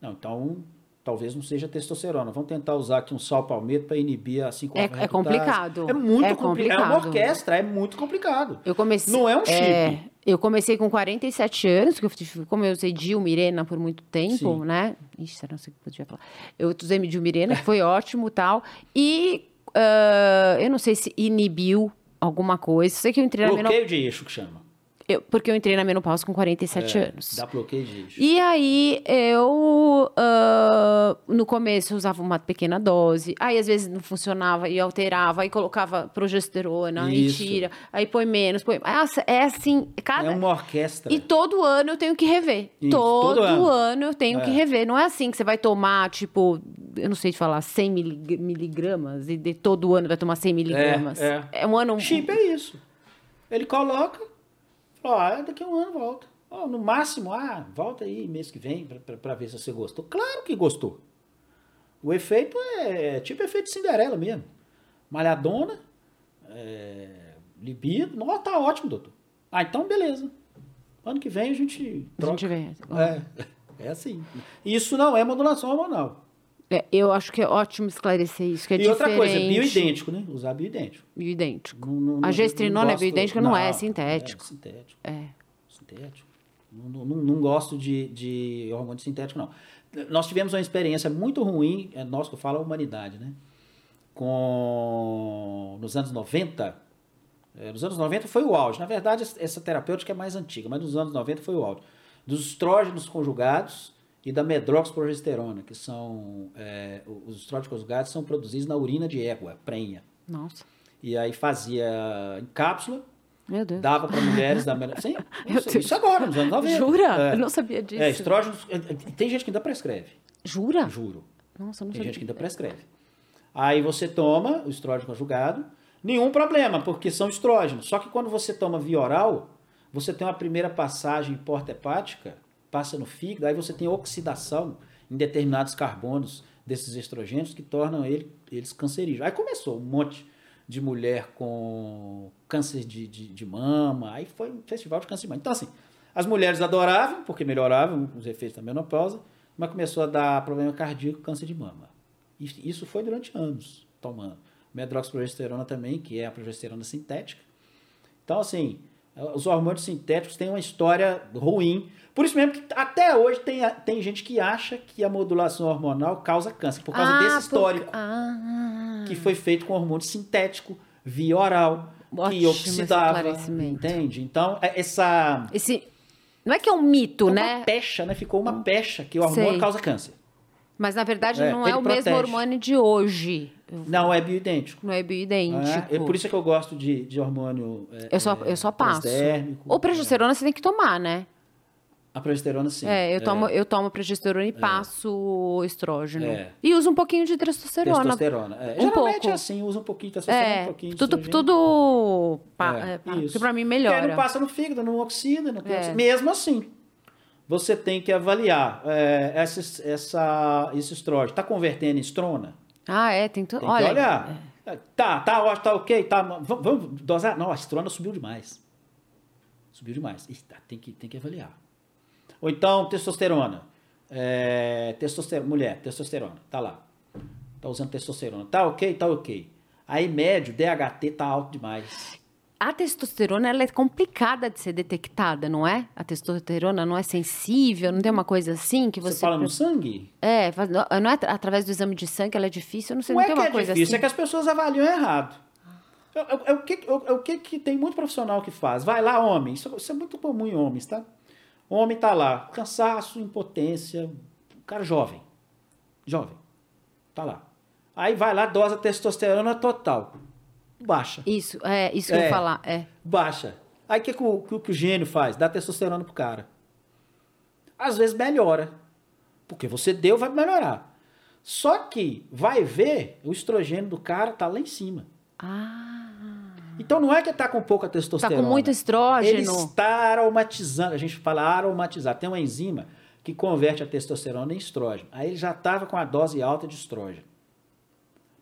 Não, então talvez não seja testosterona. Vamos tentar usar aqui um sal palmeto para inibir a 5 É- é complicado. É muito É complicado. É uma complicado. orquestra, é muito complicado. Eu comecei. Não é um chip. eu comecei com 47 anos, que eu tive- como eu usei Dilmirena por muito tempo, Sim. né? Ixi, não sei o que eu podia falar. Eu usei Dilmirena, que foi ótimo e tal. E ah, eu não sei se inibiu alguma coisa. Sei que eu entrei na. Bloqueio de eixo que chama. Porque eu entrei na menopausa com 47 É, anos. Dá bloqueio de. E aí eu ah, no começo eu usava uma pequena dose, aí às vezes não funcionava e alterava, aí colocava progesterona Isso. e tira, aí põe menos, põe. Nossa, é assim, cada É uma orquestra. e todo ano eu tenho que rever. Isso, todo todo ano. ano. eu tenho É. que rever. Não é assim que você vai tomar, tipo, eu não sei te falar, 100 milig- miligramas e de todo ano vai tomar 100 miligramas. é. um ano. Chip é isso. Ele coloca, ah, daqui a um ano volta. Ó, no máximo, ah, volta aí mês que vem pra ver se você gostou. Claro que gostou. O efeito é tipo efeito Cinderela mesmo. Malhadona, é, libido. Nossa, tá ótimo, doutor. Ah, então beleza. Ano que vem a gente A troca. gente vê. É, é assim. Isso não é modulação hormonal. É, eu acho que é ótimo esclarecer isso, que é e diferente. outra coisa, bioidêntico, né? Usar bioidêntico. Bioidêntico. Não- não- a gestrinona é gosto- bioidêntica, não, é, é sintético. É sintético. É. Sintético. Não, não, gosto de, de hormônio sintético, não. Nós tivemos uma experiência muito ruim, é nós que eu falo a humanidade, né? Com. Nos anos 90. é, nos anos 90 foi o auge. Na verdade, essa- essa terapêutica é mais antiga, mas nos anos 90 foi o auge. Dos estrógenos conjugados e da medroxprogesterona, que são. é, os estrógenos conjugados são produzidos na urina de égua, prenha. Nossa. E aí fazia em cápsula, Meu Deus. dava para mulheres da. Sim, [laughs] isso, agora, nos anos 90. Jura? É. Eu não sabia disso. É, estrógenos. Tem gente que ainda prescreve, Jura? juro. Nossa, não Tem gente que ainda prescreve. Aí você toma o estrógeno conjugado, nenhum problema, porque são estrógenos. Só que quando você toma via oral, você tem uma primeira passagem porta hepática, passa no fígado, aí você tem oxidação em determinados carbonos desses estrogênios que tornam ele- eles cancerígenos. Aí começou um monte de mulher com câncer de, de, de mama, aí foi um festival de câncer de mama. Então, assim, as mulheres adoravam, porque melhoravam os efeitos da menopausa, mas começou a dar problema cardíaco, câncer de mama. E Isso foi durante anos tomando. Medroxprogesterona também, que é a progesterona sintética. Então, assim, os hormônios sintéticos têm uma história ruim. Por isso mesmo que até hoje tem, tem gente que acha que a modulação hormonal causa câncer, por causa Ah, desse por- histórico Ah. que foi feito com hormônio sintético, via oral, que Ótimo oxidava. esclarecimento. Entende? Então, é- essa. Esse. Não é que é um mito, uma né? pecha, né? Ficou uma pecha que o hormônio Sei. causa câncer. Mas na verdade É, não é o mesmo protege. hormônio de hoje. Não é bioidêntico. Não é bioidêntico. É, é por isso que eu gosto de, de hormônio. é, Eu só, é, eu só passo. transdérmico. Ou progesterona você tem que tomar, né? A progesterona, sim. é, eu tomo, eu tomo progesterona e passo estrógeno. É. E uso um pouquinho de testosterona. Testosterona. É. Um Geralmente pouco. é assim, usa um pouquinho de testosterona, um É, pouquinho de tudo, tudo pa- É, é, que pra mim Porque melhora. não passa no fígado, não oxida, não É. Mesmo assim, você tem que avaliar é, essa, essa, esse estrógeno. Está convertendo em estrona? Ah, é, tem tudo. Tem Olha, que olhar. Tá, tá, ó, tá ok, tá. Vamos, vamos dosar? Não, a estrona subiu demais. Subiu demais. Tá, tem, que, tem que avaliar. Ou então, testosterona. É, testosterona. Mulher, testosterona. Tá lá. Tá usando testosterona. Tá ok, tá ok. Aí, médio, DHT tá alto demais. A testosterona ela é complicada de ser detectada, não é? A testosterona não é sensível, não tem uma coisa assim que Você, você. fala no sangue? É, não é atra- através do exame de sangue, ela é difícil, eu não sei, Não não, é tem uma é coisa difícil, assim. é que as pessoas avaliam errado. É, é- é o, que, é o que, que tem muito profissional que faz. Vai lá, homem. Isso, isso é muito comum em homens, tá? O homem tá lá, cansaço, impotência, um cara jovem. Jovem. Tá lá. Aí vai lá, dosa testosterona total. Baixa. Isso, é, isso que eu É. ia falar, é. Baixa. Aí o que, que, o, que, que o gênio faz? Dá testosterona pro cara. Às vezes melhora. Porque você deu, vai melhorar. Só que vai ver, o estrogênio do cara tá lá em cima. Ah, Então não é que tá com pouca tá testosterona. com muito Ele estrógeno. está aromatizando. A gente fala aromatizar. Tem uma enzima que converte a testosterona em estrógeno. Aí ele já estava com a dose alta de estrógeno.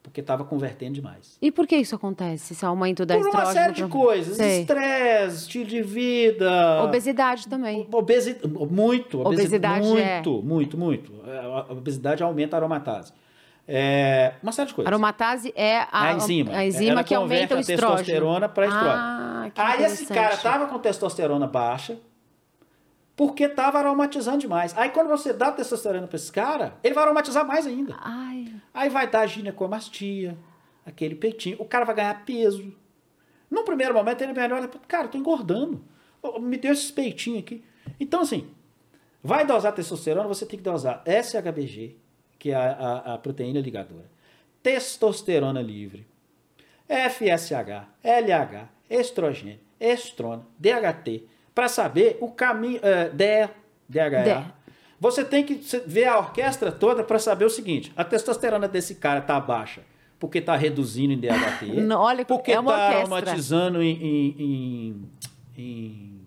Porque estava convertendo demais. E por que isso acontece? Esse aumento da Por uma série de coisas. Sei. Estresse, estilo de vida. Obesidade também. Obesi... Muito. obesi- Obesidade é- muito, muito, muito. É, A obesidade aumenta a aromatase. É, uma série de coisas. Aromatase é a, a enzima. a enzima que aumenta o a estrógeno. testosterona para estrógeno. Ah, Aí esse cara tava com testosterona baixa porque tava aromatizando demais. Aí quando você dá testosterona para esse cara, ele vai aromatizar mais ainda. Ai, Aí vai dar ginecomastia, aquele peitinho. O cara vai ganhar peso. No primeiro momento ele melhora, cara, tô engordando. Me deu esses peitinhos aqui. Então assim, vai dosar testosterona, você tem que dosar SHBG, que é a, a- a proteína ligadora, testosterona livre, FSH, LH, estrogênio, estrona, DHT, para saber o caminho, é, DE, DHA. Você tem que ver a orquestra toda para saber o seguinte: a testosterona desse cara tá baixa porque tá reduzindo em DHT, Não, olha, porque é uma tá orquestra. aromatizando em, em- em- em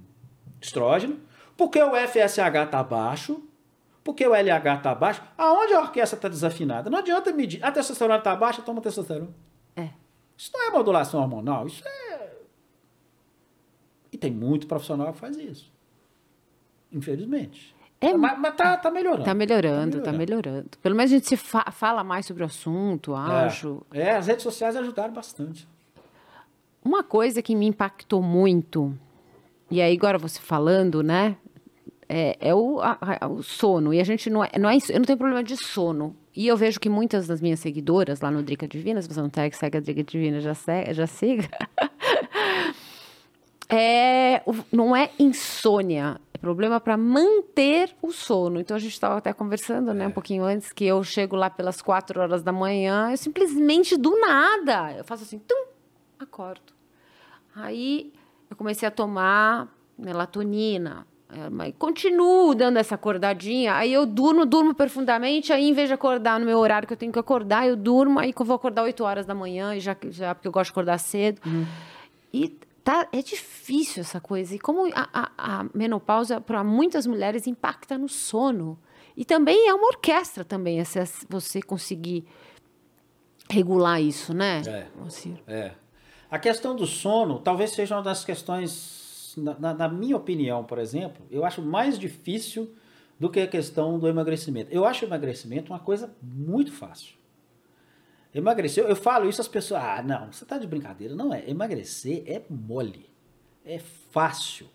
estrógeno, porque o FSH tá baixo, porque o LH tá baixo. Aonde a orquestra tá desafinada? Não adianta medir. A testosterona tá baixa, toma testosterona. é. Isso não é modulação hormonal, isso é. E tem muito profissional que faz isso. Infelizmente. É mas mas tá, tá melhorando. Tá melhorando, tá melhorando. Pelo menos a gente se fa- fala mais sobre o assunto, acho. É, é, as redes sociais ajudaram bastante. Uma coisa que me impactou muito, e aí agora você falando, né? É, é o, a- a- o sono. E a gente não é, não é. Eu não tenho problema de sono. E eu vejo que muitas das minhas seguidoras lá no Drica Divina, se você não segue, segue a Drica Divina, já, segue, já siga. [laughs] É, não é insônia, é problema para manter o sono. Então a gente estava até conversando, né, um pouquinho antes, que eu chego lá pelas quatro horas da manhã, eu simplesmente do nada, eu faço assim, tum, acordo. Aí eu comecei a tomar melatonina, é, mas continuo dando essa acordadinha, aí eu durmo, durmo profundamente, aí em vez de acordar no meu horário que eu tenho que acordar, eu durmo, aí que eu vou acordar 8 horas da manhã, e já, já porque eu gosto de acordar cedo. E tá, é difícil essa coisa. E como a, a, a menopausa, para muitas mulheres, impacta no sono. E também é uma orquestra também, essa, você conseguir regular isso, né? É. É. A questão do sono talvez seja uma das questões, na, na- minha opinião, por exemplo, eu acho mais difícil do que a questão do emagrecimento. Eu acho o emagrecimento uma coisa muito fácil. Emagrecer, eu falo isso às pessoas, ah, não, você está de brincadeira. Não é, emagrecer é mole, é fácil,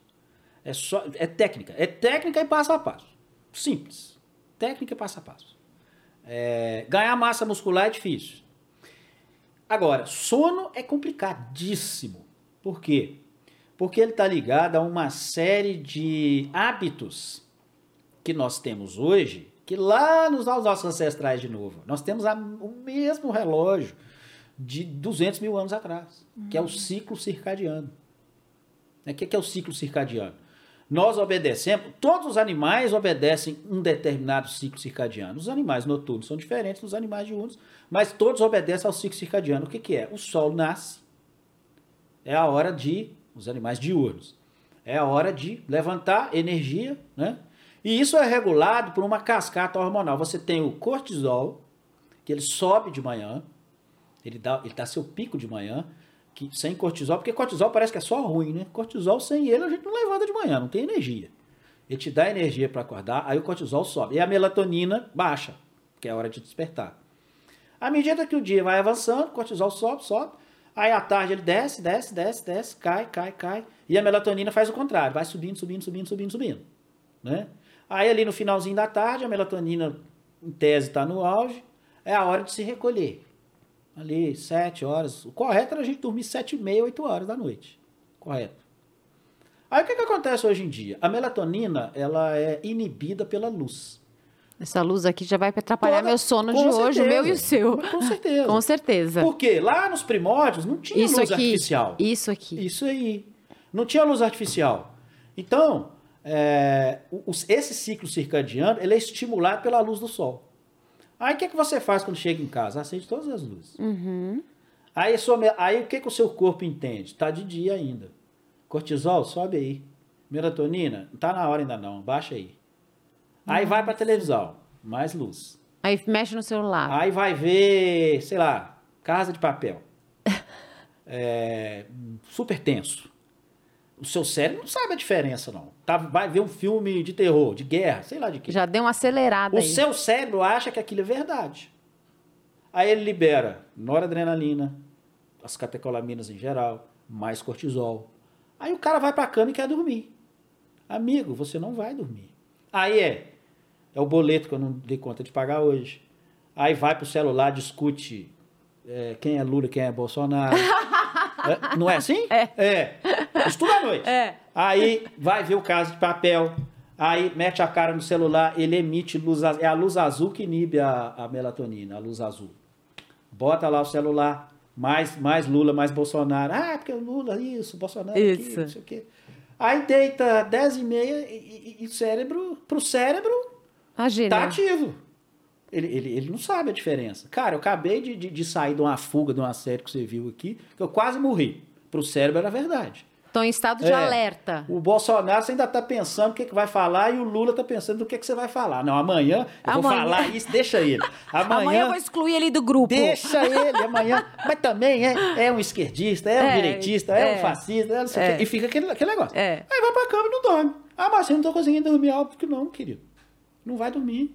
é só, é técnica, é técnica e passo a passo. Simples, técnica e passo a passo. É, ganhar massa muscular é difícil. Agora, sono é complicadíssimo. Por quê? Porque ele está ligado a uma série de hábitos que nós temos hoje que lá nos nossos ancestrais de novo, nós temos a, o mesmo relógio de 200 mil anos atrás, uhum. que é o ciclo circadiano. O que é o ciclo circadiano? Nós obedecemos, todos os animais obedecem um determinado ciclo circadiano. Os animais noturnos são diferentes dos animais diurnos, mas todos obedecem ao ciclo circadiano. O que, que é? O sol nasce, é a hora de, os animais diurnos, é a hora de levantar energia, né? E isso é regulado por uma cascata hormonal. Você tem o cortisol, que ele sobe de manhã, ele dá, ele dá seu pico de manhã, que, sem cortisol, porque cortisol parece que é só ruim, né? Cortisol sem ele a gente não levanta de manhã, não tem energia. Ele te dá energia para acordar, aí o cortisol sobe. E a melatonina baixa, que é a hora de despertar. À medida que o dia vai avançando, cortisol sobe, sobe. Aí à tarde ele desce, desce, desce, desce, cai, cai, cai. E a melatonina faz o contrário, vai subindo, subindo, subindo, subindo, subindo. Né? Aí ali no finalzinho da tarde, a melatonina, em tese, está no auge, é a hora de se recolher ali sete horas. O correto era a gente dormir sete e meia, oito horas da noite. Correto. Aí o que, que acontece hoje em dia? A melatonina ela é inibida pela luz. Essa luz aqui já vai atrapalhar Toda, meu sono de certeza, hoje, o meu e o seu. Com certeza. com certeza. Porque lá nos primórdios não tinha isso luz aqui, artificial. Isso aqui. Isso aí. Não tinha luz artificial. Então, é, os, esse ciclo circadiano ele é estimulado pela luz do sol. Aí o que, que você faz quando chega em casa? Acende todas as luzes. Uhum. Aí, sua, aí o que, que o seu corpo entende? Está de dia ainda. Cortisol, sobe aí. Melatonina, não está na hora ainda não, baixa aí. Aí vai para televisão, mais luz. Aí mexe no celular. Aí vai ver, sei lá, Casa de Papel. [laughs] é, super tenso o seu cérebro não sabe a diferença, não. Tá, vai ver um filme de terror, de guerra, sei lá de quê. Já deu uma acelerada O aí. seu cérebro acha que aquilo é verdade. Aí ele libera noradrenalina, as catecolaminas em geral, mais cortisol. Aí o cara vai pra cama e quer dormir. Amigo, você não vai dormir. Aí é, é o boleto que eu não dei conta de pagar hoje. Aí vai pro celular, discute é, quem é Lula, quem é Bolsonaro. [laughs] é, não é assim? É. É. Estuda à noite. É. Aí vai ver o caso de papel. Aí mete a cara no celular, ele emite luz azul. É a luz azul que inibe a, a melatonina, a luz azul. Bota lá o celular, mais, mais Lula, mais Bolsonaro. Ah, porque o Lula, isso, Bolsonaro, isso. Aqui, não sei o quê. Aí deita 10 e meia e, e, e cérebro, pro cérebro, Imagina. tá ativo. Ele, ele, ele não sabe a diferença. Cara, eu acabei de, de, de, sair de uma fuga de uma série que você viu aqui, que eu quase morri. Pro cérebro era verdade. Estão em estado de É. alerta. O Bolsonaro você ainda está pensando o que, que vai falar e o Lula está pensando no que, que você vai falar. Não, amanhã eu vou Amanhã. falar isso, deixa ele. [laughs] Amanhã, Amanhã eu vou excluir ele do grupo. deixa ele, amanhã. Mas também é, é um esquerdista, é um É, direitista, é, é. um fascista, é não sei o É. E fica aquele, aquele negócio. É. Aí vai pra cama e não dorme. Ah, mas eu não tô conseguindo dormir. Óbvio que não, querido. Não vai dormir.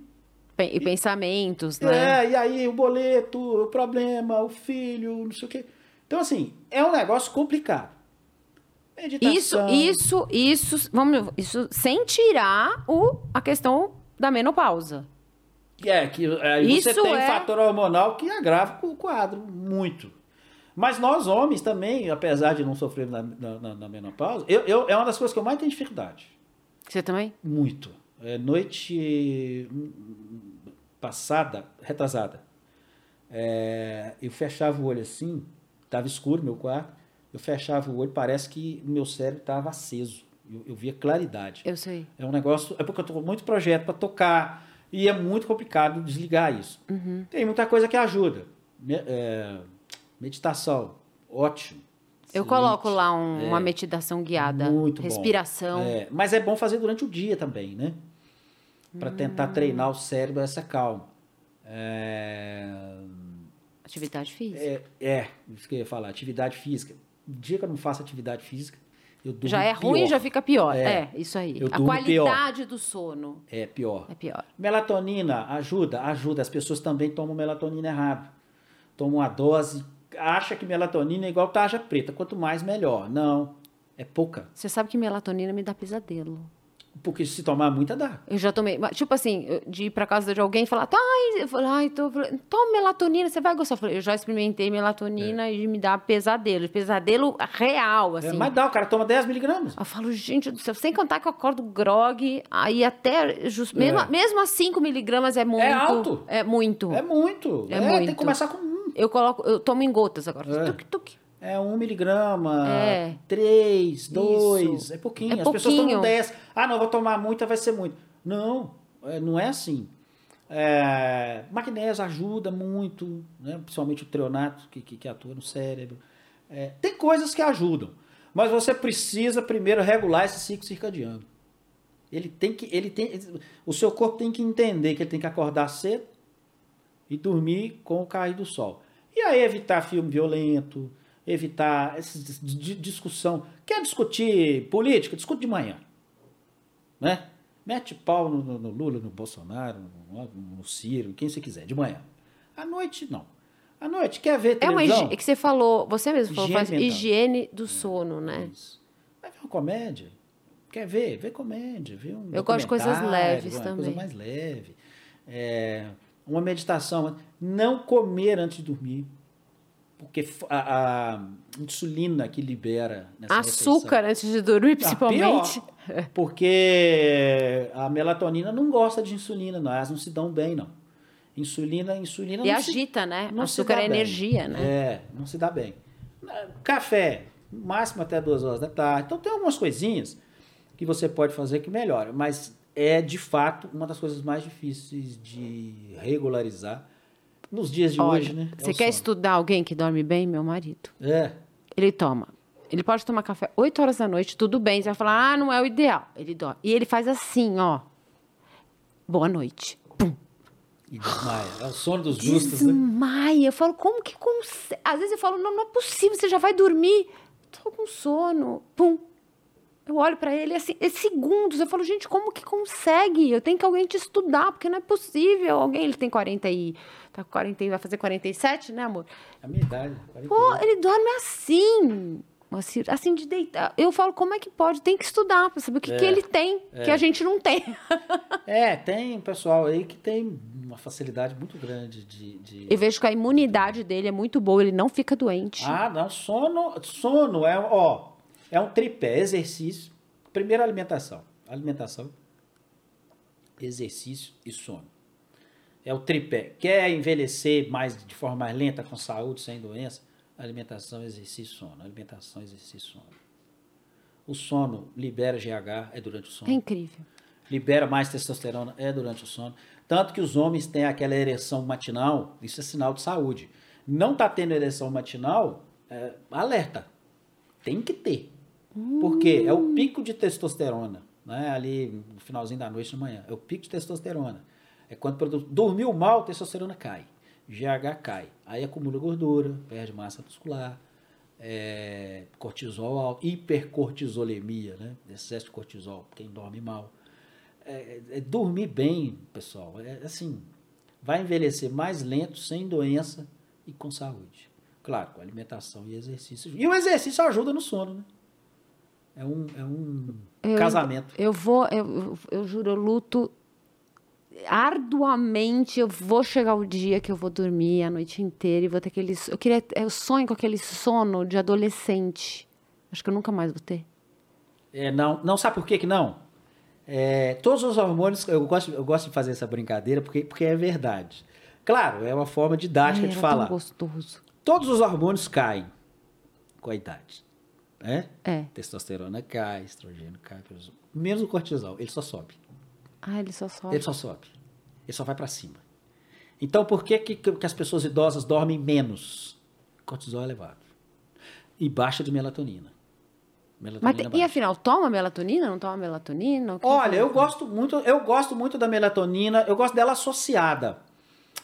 Pen- E pensamentos, né? É, e aí o boleto, o problema, o filho, não sei o quê. Então, assim, é um negócio complicado. Isso, Meditação. isso, isso, vamos, isso sem tirar o, a questão da menopausa. É, que aí você Isso tem um é- fator hormonal que agrava o quadro muito. Mas nós, homens, também, apesar de não sofrer na, na, na- na menopausa, eu, eu- é uma das coisas que eu mais tenho dificuldade. Você também? Muito. É, noite hum, passada, retrasada, é, eu fechava o olho assim, estava escuro meu quarto, eu fechava o olho, parece que meu cérebro estava aceso. Eu, eu via claridade. Eu sei. É um negócio. É porque eu tô com muito projeto para tocar e é muito complicado desligar isso. Uhum. Tem muita coisa que ajuda. Me- é, meditação, ótimo. Eu Excelente. coloco lá um- É, uma meditação guiada. muito bom. respiração. É, mas é bom fazer durante o dia também, né? Para Hum. tentar treinar o cérebro a essa calma. É, Atividade física. é, é, isso que eu ia falar, atividade física. O dia que eu não faço atividade física, eu durmo já é pior. ruim, já fica pior. É. É, isso aí. Eu a qualidade do sono É pior. é pior. Melatonina ajuda, ajuda. As pessoas também tomam melatonina errado. Tomam a dose, acha que melatonina é igual tarja preta, quanto mais melhor. Não, é pouca. Você sabe que melatonina me dá pesadelo. Porque se tomar muita, dá. Eu já tomei. Tipo assim, de ir pra casa de alguém e falar, tá, ai, eu falei, ai, tô, toma melatonina, você vai gostar. Eu, falei, eu já experimentei melatonina e me dá pesadelo. Pesadelo real, É, assim. mas dá, o cara toma 10 miligramas. Eu falo, gente do céu, sem contar que eu acordo grog, aí até. just- mesmo, mesmo a 5 miligramas é muito. alto. É muito. É muito. É Tem que muito. começar com um. Eu coloco, eu tomo em gotas agora. É. Tuc, tuc. É um miligrama, É. três, dois, Isso. é pouquinho. É As pessoas pouquinho. tomam 10. Ah, não, vou tomar muita, vai ser muito. Não, é, não é assim. É, magnésio ajuda muito, né? principalmente o treonato que, que, que atua no cérebro. É, tem coisas que ajudam, mas você precisa primeiro regular esse ciclo circadiano. Ele tem que, ele tem, o seu corpo tem que entender que ele tem que acordar cedo e dormir com o cair do sol. E aí evitar filme violento, evitar essa dis- di- discussão. Quer discutir política? Discute de manhã. Né? Mete pau no, no- no Lula, no Bolsonaro, no, no Ciro, quem você quiser, de manhã. À noite, não. À noite, quer ver É uma televisão? higiene, que você falou, você mesmo falou, Higiene faz higiene do sono, né? Isso. Vai ver uma comédia. Quer ver? Vê comédia. Vê um Eu gosto de coisas leves uma também. coisa mais leve. É, uma meditação. Não comer antes de dormir. Porque a, a insulina que libera nessa Açúcar antes de dormir, refeição- Ah, principalmente. pior, porque a melatonina não gosta de insulina, não. Elas não se dão bem, não. Insulina, insulina E se agita, né? se Açúcar dá é bem. energia, né? É, não se dá bem. Café, máximo até duas horas da tarde. Então tem algumas coisinhas que você pode fazer que melhora, mas é de fato uma das coisas mais difíceis de regularizar nos dias de Olha, hoje, né? É você quer sono. estudar alguém que dorme bem? Meu marido. É. Ele toma. Ele pode tomar café 8 horas da noite, tudo bem. Você vai falar, ah, não é o ideal. Ele dorme. E ele faz assim, ó. Boa noite. Pum. E desmaia. É o sono dos justos, né? Desmaia. Eu falo, como que consegue? Às vezes eu falo, não, não é possível, você já vai dormir. Tô com sono. Pum. Eu olho pra ele assim, é segundos. Eu falo, gente, como que consegue? Eu tenho que alguém te estudar, porque não é possível. Alguém, ele tem 40 e. Tá com 40 e vai fazer 47, né, amor? A minha idade. 48. Pô, ele dorme assim. Assim, assim de deitar. Eu falo, como é que pode? Tem que estudar pra saber o que, que É, ele tem, que a gente não tem. [laughs] É, tem pessoal aí que tem uma facilidade muito grande de. de... Eu vejo que a imunidade dele é muito boa, ele não fica doente. Ah, não, sono, sono é, ó, é um tripé, exercício, primeiro alimentação, alimentação, exercício e sono. É o tripé. Quer envelhecer mais de forma mais lenta, com saúde, sem doença? Alimentação, exercício, sono. Alimentação, exercício, sono. O sono libera GH, é durante o sono É incrível. libera mais testosterona é durante o sono. Tanto que os homens têm aquela ereção matinal, isso é sinal de saúde. Não tá tendo ereção matinal, é, alerta. Tem que ter. Porque é o pico de testosterona, né? Ali no finalzinho da noite de manhã. É o pico de testosterona. É quando produ- dormiu mal, testosterona cai. GH cai. Aí acumula gordura, perde massa muscular, é, cortisol alto, hipercortisolemia, né? Excesso de cortisol, quem dorme mal é, é dormir bem, pessoal. É assim, vai envelhecer mais lento, sem doença e com saúde. Claro, com alimentação e exercício. E o exercício ajuda no sono, né? É um, é um Eu- casamento. Eu vou, eu, eu juro, eu luto arduamente. Eu vou chegar o dia que eu vou dormir a noite inteira e vou ter aquele. Eu queria, eu sonho com aquele sono de adolescente. Acho que eu nunca mais vou ter. É, não, não sabe por que, que não? É, todos os hormônios, eu gosto, eu gosto de fazer essa brincadeira porque, porque é verdade. Claro, é uma forma didática Ai, de falar. gostoso. Todos os hormônios caem com a idade. Né? É. Testosterona cai, estrogênio cai, menos o cortisol, ele só sobe. Ah, ele só sobe. Ele só sobe. Ele só vai para cima. Então, por que, que, que as pessoas idosas dormem menos? Cortisol elevado. E baixa de melatonina. Mas Melatonina e baixa. afinal, toma melatonina? Não toma melatonina? Olha, que- eu gosto muito, eu gosto muito da melatonina, eu gosto dela associada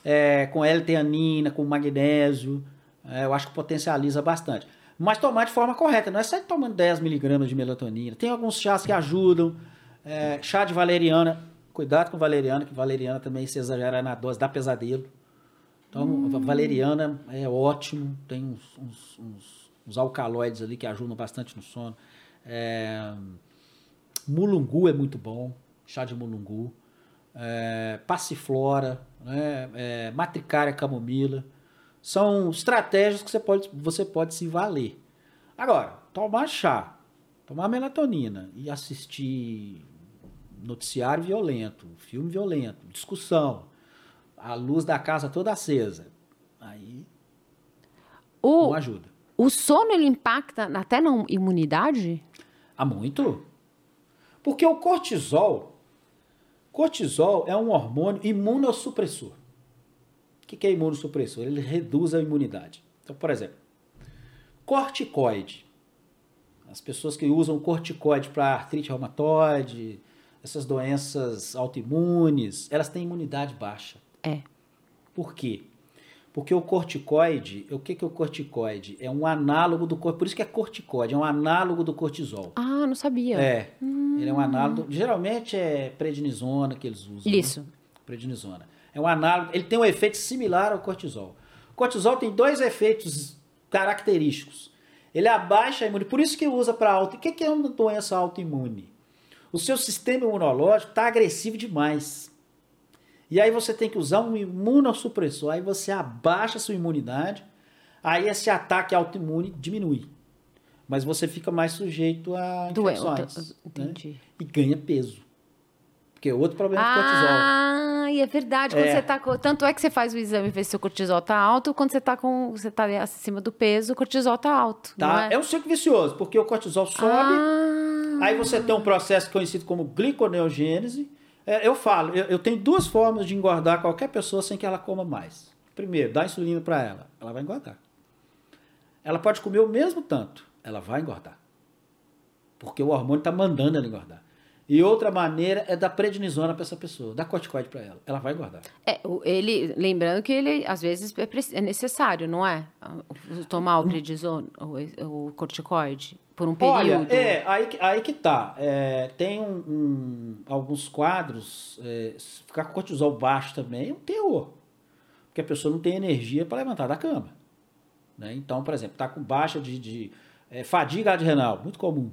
é, com L-teanina, com magnésio. é, eu acho que potencializa bastante. Mas tomar de forma correta, não é sair tomando 10 miligramas de melatonina. Tem alguns chás que ajudam. É, chá de valeriana, cuidado com valeriana, que valeriana também, se exagerar na dose, dá pesadelo. Então, a valeriana é ótimo, tem uns, uns- uns- uns alcaloides ali que ajudam bastante no sono. É, mulungu é muito bom, chá de mulungu. É, passiflora, né? é, matricária camomila. São estratégias que você pode, você pode se valer. Agora, tomar chá, tomar melatonina e assistir noticiário violento, filme violento, discussão, a luz da casa toda acesa. Aí O, não ajuda. o sono ele impacta até na imunidade? Há muito. Porque o cortisol, cortisol é um hormônio imunossupressor. O que que é imunossupressor? Ele reduz a imunidade. Então, por exemplo, corticoide. As pessoas que usam corticoide para artrite reumatoide, essas doenças autoimunes, elas têm imunidade baixa. É. Por quê? Porque o corticoide, o que, que é o corticoide? É um análogo do corpo, por isso que é corticoide, é um análogo do cortisol. Ah, não sabia. É, ele é um análogo, geralmente é prednisona que eles usam. né? Isso. Prednisona. É um análogo, ele tem um efeito similar ao cortisol. O cortisol tem dois efeitos característicos. Ele abaixa a imunidade, por isso que usa para auto. O que que é uma doença autoimune? O seu sistema imunológico está agressivo demais. E aí você tem que usar um imunossupressor, aí você abaixa a sua imunidade, aí esse ataque autoimune diminui. Mas você fica mais sujeito a infecções. né? Entendi. E ganha peso. Porque é outro problema do cortisol. Ah, e é verdade. Quando É. você tá com- tanto é que você faz o exame e vê se o cortisol tá alto, quando você tá com você tá acima do peso, o cortisol tá alto, Tá? é? É um ciclo vicioso, porque o cortisol sobe, Ah, aí você tem um processo conhecido como gliconeogênese. É, eu falo, eu, tenho duas formas de engordar qualquer pessoa sem que ela coma mais. Primeiro, dá insulina para ela, ela vai engordar. Ela pode comer o mesmo tanto, ela vai engordar. Porque o hormônio está mandando ela engordar. E outra maneira é dar prednisona para essa pessoa, dar corticoide para ela, ela vai engordar. é, ele, lembrando que ele às vezes é, é necessário, não é? Tomar o prednisona, o, o corticoide por um período. Olha, é, aí, que- aí que tá. É, tem um, um- alguns quadros, é, se ficar com cortisol baixo também é um terror. Porque a pessoa não tem energia para levantar da cama. né? Então, por exemplo, tá com baixa de, de é, fadiga adrenal, muito comum.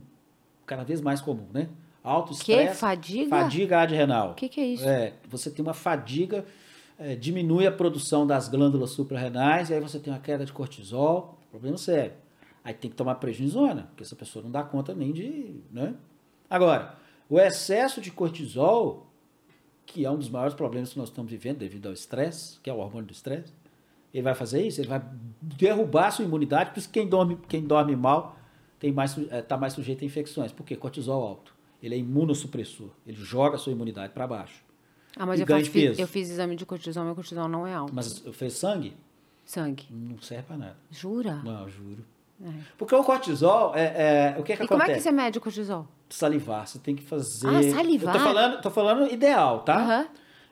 Cada vez mais comum, né? Alto Que? estresse. Fadiga? Fadiga adrenal. O que, que é isso? É, você tem uma fadiga, é, diminui a produção das glândulas suprarrenais, e aí você tem uma queda de cortisol, problema sério. Aí tem que tomar prednisona, porque essa pessoa não dá conta nem de. Né? Agora, o excesso de cortisol, que é um dos maiores problemas que nós estamos vivendo devido ao estresse, que é o hormônio do estresse, ele vai fazer isso, ele vai derrubar a sua imunidade, por isso que quem dorme, quem dorme mal tem mais, está mais sujeito a infecções. Por quê? Cortisol alto. Ele é imunossupressor. Ele joga a sua imunidade para baixo. Ah, mas e eu, ganha faço, peso. eu fiz exame de cortisol, meu cortisol não é alto. Mas fez sangue? Sangue. Não serve para nada. Jura? Não, juro. É. Porque o cortisol, é, é- o que, que E como é acontece? que você mede o cortisol? Salivar, você tem que fazer. Ah, salivar? Eu tô falando, tô falando ideal, tá? Aham.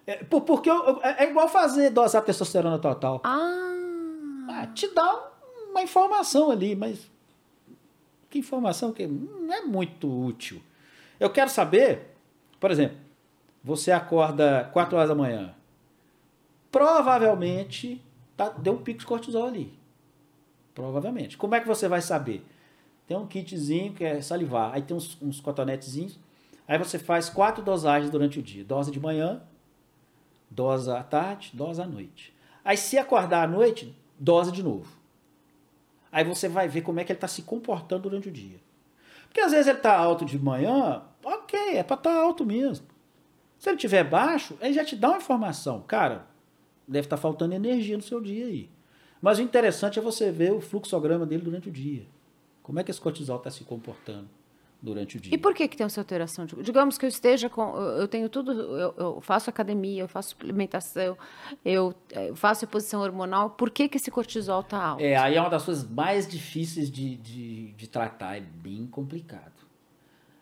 É, por- porque eu- eu- é é igual fazer dosar testosterona total. Ah, Ah, te dá uma informação ali, mas que informação que não é muito útil. Eu quero saber, por exemplo, você acorda 4 horas da manhã, provavelmente tá, deu um pico de cortisol ali. Provavelmente. Como é que você vai saber? Tem um kitzinho que é salivar, aí tem uns, uns cotonetezinhos, aí você faz quatro dosagens durante o dia. Dose de manhã, dose à tarde, dose à noite. Aí se acordar à noite, dose de novo. Aí você vai ver como é que ele está se comportando durante o dia. Porque às vezes ele está alto de manhã, ok, é para estar alto mesmo. Se ele estiver baixo, ele já te dá uma informação. Cara, deve estar faltando energia no seu dia aí. Mas o interessante é você ver o fluxograma dele durante o dia. Como é que esse cortisol está se comportando durante o dia. e por que, que tem essa alteração? Digamos que eu esteja com. Eu eu tenho tudo. Eu, eu faço academia, eu faço suplementação, eu, eh, faço reposição hormonal. Por que, que esse cortisol tá alto? É, aí é uma das coisas mais difíceis de, de, de tratar, é bem complicado.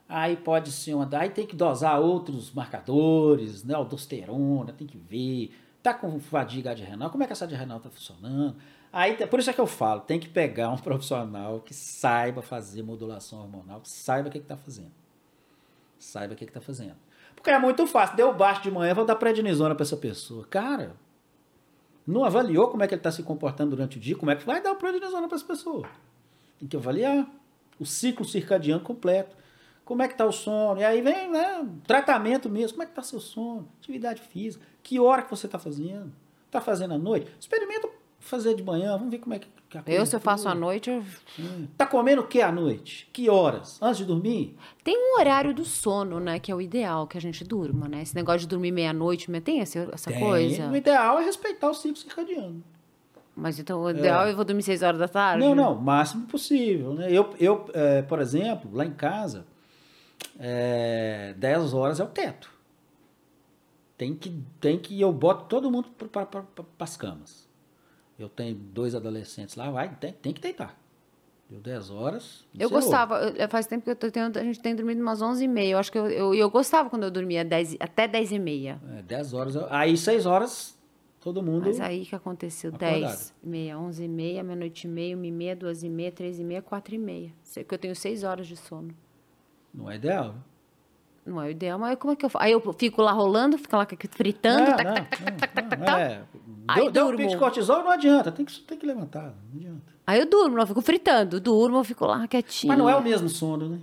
Aí pode ser uma. Aí tem que dosar outros marcadores, né? Aldosterona, tem que ver. Tá com fadiga adrenal, como é que essa adrenal tá funcionando? Aí, por isso é que eu falo, tem que pegar um [laughs] profissional que saiba fazer modulação hormonal, que saiba o que está fazendo. Saiba o que está fazendo. Porque é muito fácil. Deu baixo de manhã, vou dar prednisona para essa pessoa. Cara, não avaliou como é que ele está se comportando durante o dia, como é que vai dar prednisona para essa pessoa. Tem que avaliar o ciclo circadiano completo. Como é que tá o sono? E aí vem, né, tratamento mesmo. Como é que tá seu sono? Atividade física. Que hora que você tá fazendo? Tá fazendo à noite? Experimenta fazer de manhã, vamos ver como é que que a coisa Eu, se eu faço à noite, eu... É. Tá comendo o que à noite? Que horas? Antes de dormir? Tem um horário do sono, né? Que é o ideal que a gente durma, né? Esse negócio de dormir meia-noite, mas tem essa, essa Tem. coisa? O ideal é respeitar o ciclo circadiano. Mas então o ideal é eu vou dormir seis horas da tarde? Não, não, máximo possível. Né? Eu, eu é, por exemplo, lá em casa, é, 10 horas é o teto. Tem que, tem que eu boto todo mundo para pra, as camas. Eu tenho dois adolescentes lá, vai, tem, tem que deitar. Deu 10 horas. Eu gostava, eu- faz tempo que eu tô tendo, a gente tem dormido umas 11h30. Eu acho que eu, eu, eu gostava quando eu dormia 10, até 10h30. É, 10 horas. Aí 6 horas, todo mundo. Mas aí que aconteceu? Acordado. 10, meia, 11 e meia, meia-noite e meia, uma e meia, duas e meia, três e meia, quatro e meia. Que eu tenho seis horas de sono. Não é ideal. Não é o ideal, mas como é que eu faço? Aí eu fico lá rolando, fico lá fritando. Não, tac, não, tac, não, tac, tac, não, tac. é. Aí Deu, deu um pico de cortisol, não adianta. Tem que, tem que levantar. Não adianta. Aí eu durmo, eu fico fritando. Durmo, eu fico lá quietinha. Mas não é o mesmo sono, né?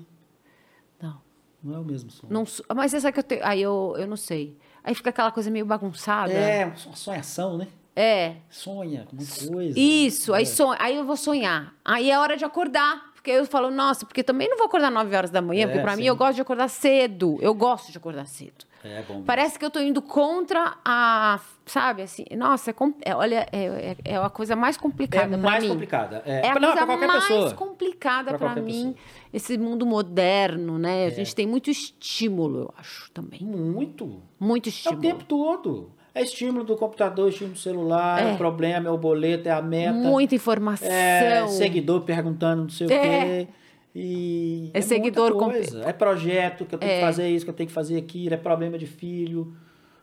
Não. Não é o mesmo sono. não mas sabe que eu tenho. Aí eu, eu não sei. Aí fica aquela coisa meio bagunçada. É, uma sonhação, né? É. Sonha com muita coisa. Isso, aí, É. sonho, aí eu vou sonhar. Aí é hora de acordar. Porque eu falo, nossa, porque também não vou acordar 9 horas da manhã, É, porque sim. mim eu gosto de acordar cedo. Eu gosto de acordar cedo. É bom. Parece que eu tô indo contra a. Sabe, assim. Nossa, é, é, olha, é, é, é a coisa mais É complicada pra mais mim. complicada. É, É a não, coisa qualquer mais pessoa. complicada qualquer mim, pessoa. esse mundo moderno, né? A É. gente tem muito estímulo, eu acho, também. Muito. Muito É o estímulo. tempo todo. É estímulo do computador, estímulo do celular, é. É. o problema, é o boleto, é a meta. Muita informação. É seguidor perguntando não sei o É. quê. E É seguidor muita com-. É projeto que eu tenho É. que fazer isso, que eu tenho que fazer aquilo, é problema de filho.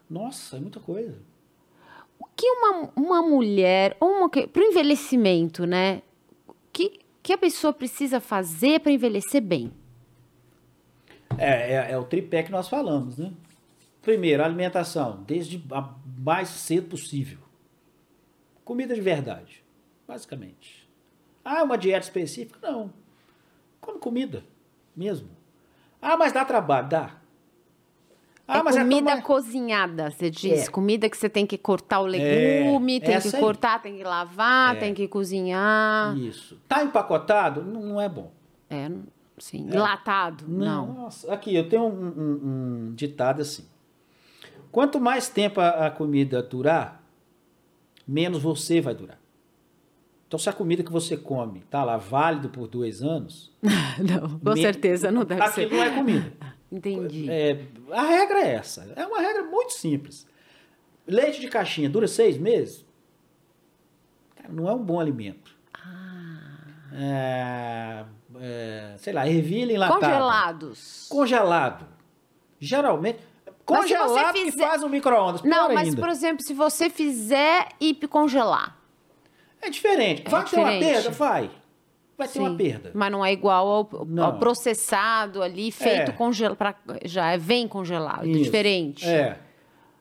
Nossa, é muita coisa. O que uma, uma mulher, ou uma, para o envelhecimento, né? O que, que a pessoa precisa fazer para envelhecer bem? É, é, é o tripé que nós falamos, né? Primeiro, alimentação, desde a mais cedo possível. Comida de verdade, basicamente. Ah, uma dieta específica? Não. Come comida, mesmo. Ah, mas dá trabalho, dá. Ah, é mas comida é tão... cozinhada, você diz. É. Comida que você tem que cortar o legume, tem que essa aí. cortar, tem que lavar, É. tem que cozinhar. Isso. Tá empacotado? Não, não é bom. É, não- sim. É. Enlatado? Não. Nossa, aqui, eu tenho um, um- um ditado assim. Quanto mais tempo a, a comida durar, menos você vai durar. Então, se a comida que você come tá lá válido por dois anos... [laughs] Não, com me- certeza não deve aquilo ser. não é comida. Entendi. É, a regra é essa. É uma regra muito simples. Leite de caixinha dura seis meses? Cara, não é um bom alimento. É, é, sei lá, ervilha enlatada. Congelados. Congelado. Geralmente. Você Congelado que fizer- faz no micro-ondas. Não, mas, ainda. por exemplo, se você fizer e congelar. É diferente. É Vai ter uma diferente. perda? Vai. Vai ter uma Sim, perda. Mas não é igual ao, ao processado ali, feito É. congelado. Já é- vem congelado. É Isso. diferente. É.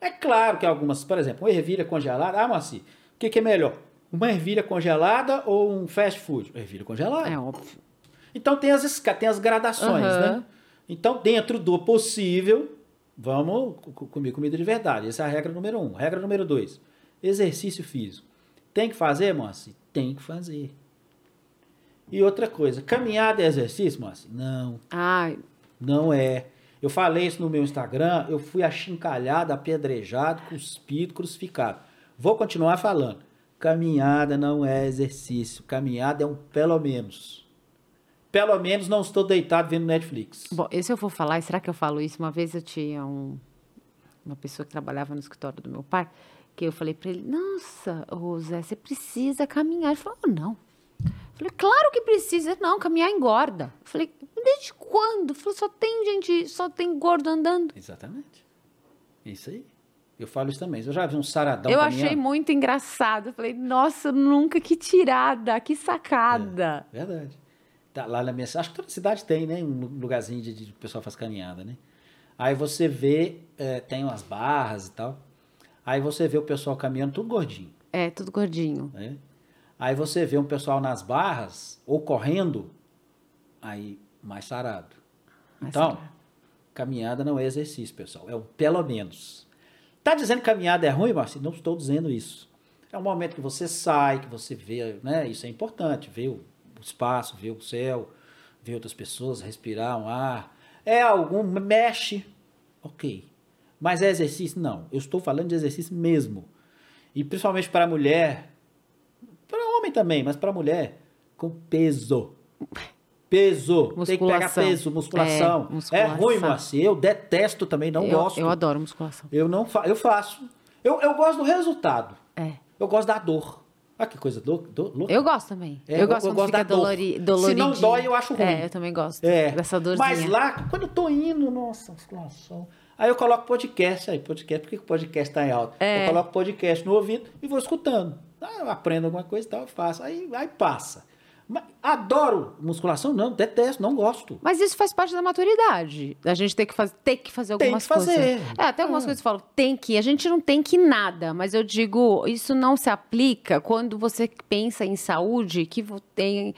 É claro que algumas, por exemplo, uma ervilha congelada. Ah, Marci, o que, que é melhor? Uma ervilha congelada ou um fast food? Ervilha congelada. É óbvio. Então tem as, tem as gradações, Aham. né? Então, dentro do possível, vamos co- co- comer comida de verdade. Essa é a regra número um. Regra número dois: exercício físico. Tem que fazer, Moacir? Tem que fazer. E outra coisa, caminhada é exercício, Moacir? Não, Ai, não é. Eu falei isso no meu Instagram, eu fui achincalhado, apedrejado, cuspido, crucificado. Vou continuar falando. Caminhada não é exercício. Caminhada é um pelo menos. Pelo menos não estou deitado vendo Netflix. bom, e se eu for falar, será que eu falo isso? Uma vez eu tinha um, uma pessoa que trabalhava no escritório do meu pai, que eu falei pra ele, nossa, ô Zé, você precisa caminhar. Ele falou, "Oh, não. Eu falei, claro que precisa. Não, caminhar engorda. Eu falei, desde quando? Ele falou, só tem gente, só tem gordo andando. Exatamente. Isso aí. Eu falo isso também. Eu já vi um saradão eu caminhando. achei muito engraçado. Eu falei, nossa, nunca, que tirada, que sacada. Verdade. Tá lá na minha acho que toda cidade tem, né? Um lugarzinho de, de o pessoal faz caminhada, né? Aí você vê, é, tem umas barras e tal. Aí você vê o pessoal caminhando tudo gordinho, É, tudo gordinho. né? Aí você vê um pessoal nas barras ou correndo, aí mais sarado. Então, caminhada não é exercício, pessoal. É o pelo menos. Tá dizendo que caminhada é ruim, Marcinho? Não estou dizendo isso. É um momento que você sai, que você vê, né? Isso é importante, ver o espaço, ver o céu, ver outras pessoas, respirar um ar. É algum, mexe, ok. Mas é exercício? Não. Eu estou falando de exercício mesmo. E principalmente para a mulher, para homem também, mas para a mulher, com peso. Peso. Musculação. Tem que pegar peso, musculação. É, musculação. é ruim, Moacir. Eu detesto também, não eu, gosto. Eu adoro musculação. Eu não fa eu faço. Eu, eu gosto do resultado. É. Eu gosto da dor. Ah, que coisa louca. Eu gosto também. É, eu, gosto eu, eu gosto da dolori. Se não dói, eu acho ruim. É, eu também gosto é. dessa dorzinha. Mas lá, quando eu tô indo, nossa, musculação. Aí eu coloco podcast aí, podcast. Por que o podcast tá em alta? É. Eu coloco podcast no ouvido e vou escutando. Ah, eu aprendo alguma coisa e tal, eu faço. Aí, aí passa. Adoro musculação, não, detesto, não gosto. Mas isso faz parte da maturidade. A gente tem que, faz, ter que fazer algumas tem que fazer. coisas. É, até algumas é. coisas que falam, tem que. A gente não tem que nada, mas eu digo, isso não se aplica quando você pensa em saúde, que tem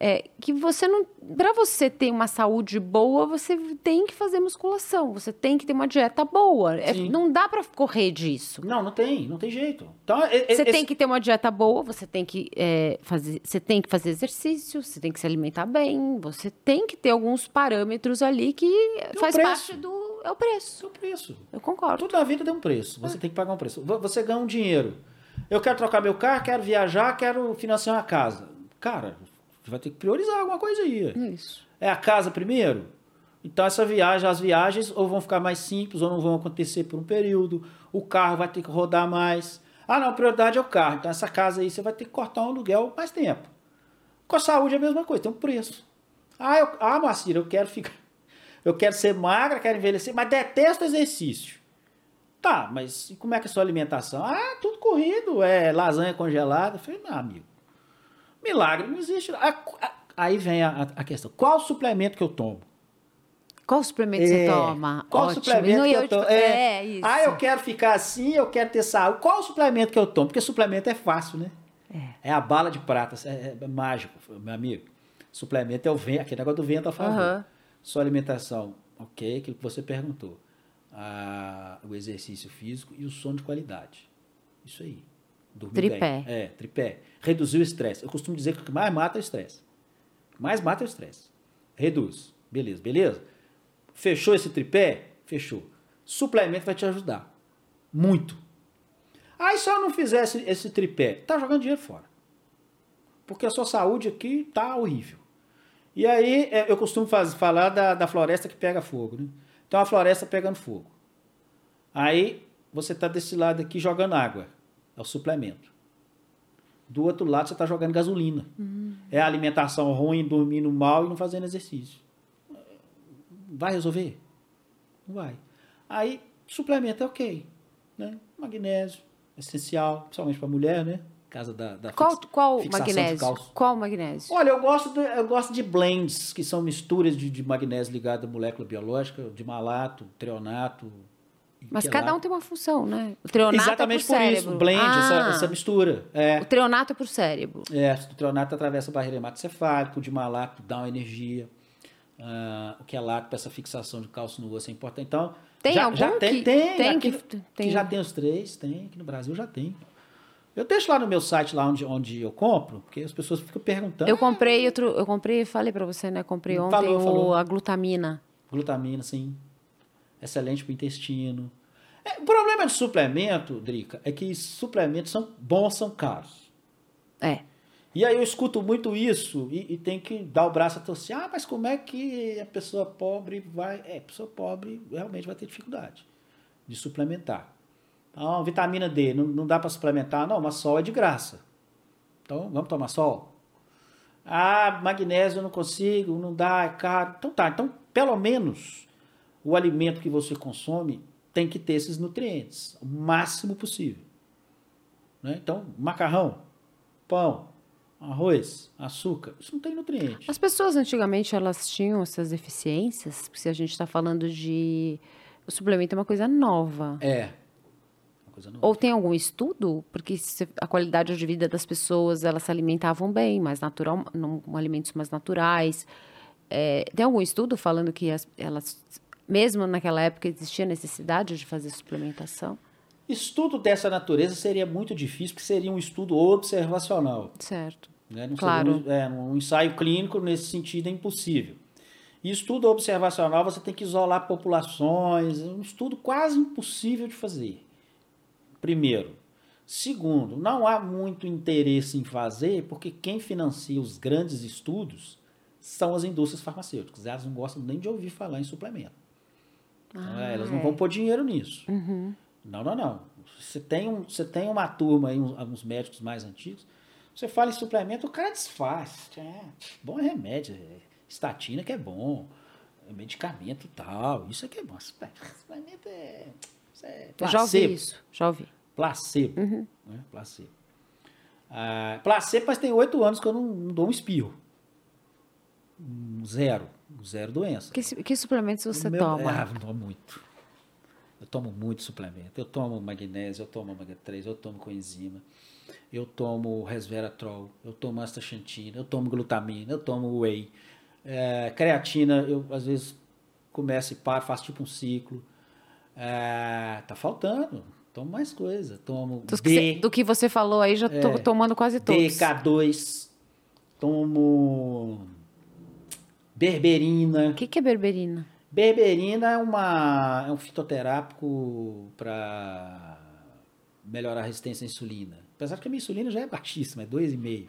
é, que você não. Para você ter uma saúde boa, você tem que fazer musculação, você tem que ter uma dieta boa. É, não dá para correr disso. Não, não tem, não tem jeito. Então, é, é, você tem que ter uma dieta boa, você tem que é, fazer, você tem que fazer exercício, você tem que se alimentar bem, você tem que ter alguns parâmetros ali que faz parte do. É o preço. É o preço. Eu concordo. Tudo na vida tem um preço. Você tem que pagar um preço. Você ganha um dinheiro. Eu quero trocar meu carro, quero viajar, quero financiar uma casa. Cara, você vai ter que priorizar alguma coisa aí. Isso. É a casa primeiro? Então essa viagem, as viagens ou vão ficar mais simples ou não vão acontecer por um período. O carro vai ter que rodar mais. Ah, não, a prioridade é o carro. Então essa casa aí você vai ter que cortar um aluguel mais tempo. Com a saúde é a mesma coisa, tem um preço. Ah, eu, ah Macira, eu quero ficar. Eu quero ser magra, quero envelhecer, mas detesto exercício. Tá, mas e como é que é a sua alimentação? Ah, tudo corrido, é lasanha congelada. Eu falei, não, amigo. Milagre não existe. Aí vem a, a questão: qual suplemento que eu tomo? Qual suplemento é, você toma? Qual Ótimo. suplemento que eu tomo? É, é, isso. Ah, eu quero ficar assim, eu quero ter saúde. Qual suplemento que eu tomo? Porque suplemento é fácil, né? É, é a bala de prata, é, é, mágico, meu amigo. Suplemento é o vento, aquele negócio do vento a favor. Uhum. Sua alimentação, ok, aquilo que você perguntou. Ah, o exercício físico e o sono de qualidade. Isso aí. Dormir tripé. Bem. É, tripé. Reduzir o estresse. Eu costumo dizer que o que mais mata é o estresse. O que mais mata é o estresse. Reduz. Beleza, beleza? Fechou esse tripé? Fechou. Suplemento vai te ajudar. Muito. Aí se eu não fizesse esse tripé, tá jogando dinheiro fora. Porque a sua saúde aqui tá horrível. E aí é, eu costumo faz, falar da, da floresta que pega fogo. Né? Então a floresta pegando fogo. Aí você tá desse lado aqui jogando água. É o suplemento. Do outro lado, você está jogando gasolina. Uhum. É a alimentação ruim, dormindo mal e não fazendo exercício. Vai resolver? Não vai. Aí, suplemento é ok. Né? Magnésio, essencial, principalmente para mulher, né? Casa da, da qual, fix, qual magnésio? Qual magnésio? Olha, eu gosto, de, eu gosto de blends, que são misturas de, de magnésio ligado à molécula biológica, de malato, treonato, mas cada um tem uma função, né? O treonato Exatamente é por cérebro. isso, blend, ah, essa, essa, mistura. É. O treonato é por cérebro. É, o treonato atravessa a barreira hematocefálica, o de malato dá uma energia. Uh, o que é lato para essa fixação de cálcio no osso é importante. Então, tem já, algum já tem, que, tem, tem, aqui, que, tem. que já tem os três, tem, aqui no Brasil já tem. Eu deixo lá no meu site, lá onde, onde eu compro, porque as pessoas ficam perguntando. Eu comprei outro, eu comprei, falei para você, né? Comprei ontem falou, falou. a glutamina. Glutamina, sim. Excelente para o intestino. É, o problema de suplemento, Drica, é que suplementos são bons, são caros. É. E aí eu escuto muito isso e, e tem que dar o braço a torcer. Ah, mas como é que a pessoa pobre vai. É, a pessoa pobre realmente vai ter dificuldade de suplementar. Então, vitamina D, não, não dá para suplementar? Não, mas sol é de graça. Então, vamos tomar sol? Ah, magnésio eu não consigo, não dá, é caro. Então tá, então pelo menos o alimento que você consome tem que ter esses nutrientes, o máximo possível. Né? Então, macarrão, pão, arroz, açúcar, isso não tem nutriente. As pessoas antigamente elas tinham essas deficiências, porque se a gente está falando de o suplemento é uma coisa nova. É. Ou tem algum estudo? Porque a qualidade de vida das pessoas, elas se alimentavam bem, mais natural, não, alimentos mais naturais. é, tem algum estudo falando que as- elas, mesmo naquela época, existia necessidade de fazer suplementação? Estudo dessa natureza seria muito difícil, porque seria um estudo observacional. Certo. Né? Não Claro. um, é, um ensaio clínico nesse sentido é impossível. E estudo observacional você tem que isolar populações, é um estudo quase impossível de fazer. Primeiro. Segundo, não há muito interesse em fazer, porque quem financia os grandes estudos são as indústrias farmacêuticas. Elas não gostam nem de ouvir falar em suplemento. Ah, elas não é. vão pôr dinheiro nisso. Uhum. Não, não, não. Você tem, um, você tem uma turma aí, uns, uns médicos mais antigos, você fala em suplemento, o cara desfaz. É, bom é remédio, é estatina que é bom, é medicamento tal, isso é que é bom. Suple- Suplemento é, é Eu já ouvi placebo. isso. Já ouvi. Placebo. Uhum. Né? Placebo. Ah, placebo, mas tem oito anos que eu não, não dou um espirro. Um Zero. Zero doença. Que, que suplementos você meu- toma? Ah, não tomo muito. Eu tomo muito suplemento. Eu tomo magnésio, eu tomo ômega 3, eu tomo coenzima, eu tomo resveratrol, eu tomo astaxantina, eu tomo glutamina, eu tomo whey. É, creatina, eu às vezes começo e paro, faço tipo um ciclo. É, tá faltando. Tomo mais coisa. Tomo Dos que D, você- do que você falou aí, já tô É. tomando quase todos. DK2, tomo berberina. O que, que é berberina? Berberina é, uma, é um fitoterápico para melhorar a resistência à insulina. Apesar que a minha insulina já é baixíssima, é 2,5.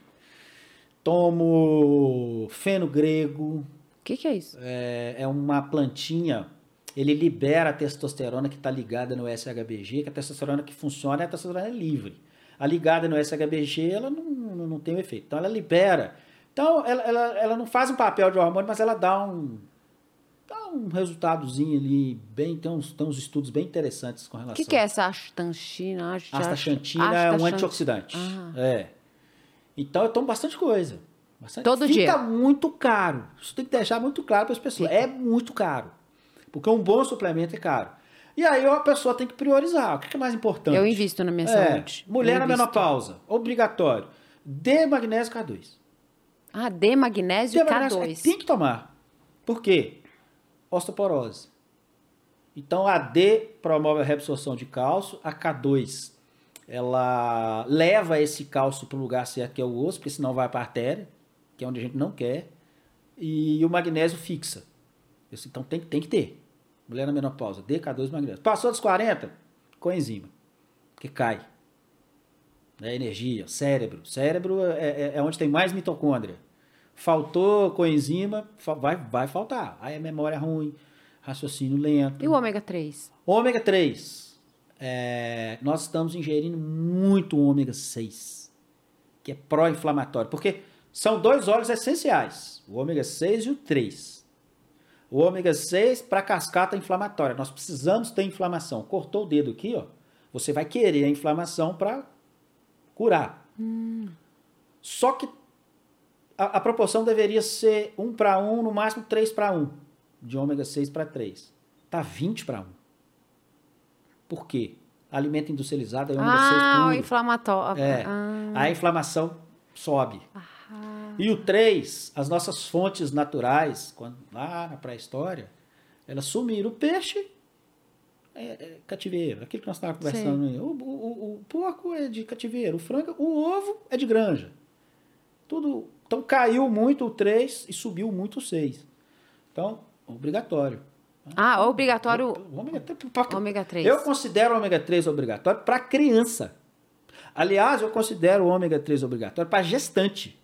Tomo feno grego, O que, que é isso? é, é uma plantinha, ele libera a testosterona que está ligada no SHBG, que a testosterona que funciona é a testosterona livre. A ligada no SHBG, ela não, não, não tem o efeito. Então, ela libera. Então, ela, ela, ela não faz um papel de hormônio, mas ela dá um, dá um resultadozinho ali, bem, tem uns, tem uns estudos bem interessantes com O relação que, que é essa astaxantina? Ast- Astaxantina é um antioxidante. Ah. É. Então eu tomo bastante coisa. Bastante. Todo Fica dia? muito caro. Isso tem que deixar muito claro para as pessoas. Fica. É muito caro. Porque um bom suplemento é caro. E aí a pessoa tem que priorizar. O que é mais importante? Eu invisto na minha É, saúde. Mulher na menopausa. Obrigatório. D magnésio K2. Ah, D, magnésio D e magnésio K2. Tem que tomar. Por quê? Osteoporose. Então a D promove a reabsorção de cálcio, a K2 ela leva esse cálcio para o lugar certo que é o osso, porque senão vai para a artéria, que é onde a gente não quer, e o magnésio fixa. Então tem, tem que ter. Mulher na menopausa, D, K2 magnésio. Passou dos 40, coenzima, que cai. Né, energia, cérebro. Cérebro é, é- é onde tem mais mitocôndria. Faltou coenzima, vai, vai faltar. Aí a memória é ruim, raciocínio lento. E o ômega 3? Ômega 3. É, nós estamos ingerindo muito ômega 6, que é pró-inflamatório, porque são dois óleos essenciais, o ômega 6 e o 3. O ômega 6 para cascata inflamatória. Nós precisamos ter inflamação. Cortou o dedo aqui, ó. Você vai querer a inflamação para curar. Só que a, a proporção deveria ser 1 para 1, no máximo 3 para 1, de ômega 6 para 3. Tá 20 para 1. Por quê? Alimento industrializado é ômega 6 Ah, o puro. inflamatório. É. Ah, A inflamação sobe. E o 3, as nossas fontes naturais, quando, lá na pré-história, elas sumiram. O peixe é, é cativeiro, aquilo que nós estávamos conversando. O, o, o- porco é de cativeiro, o frango, o ovo é de granja. Tudo. Então caiu muito o 3 e subiu muito o 6. Então, obrigatório. ah, obrigatório O ômega 3, pra- ômega 3. eu considero o ômega 3 obrigatório para criança. Aliás, eu considero o ômega 3 obrigatório para gestante.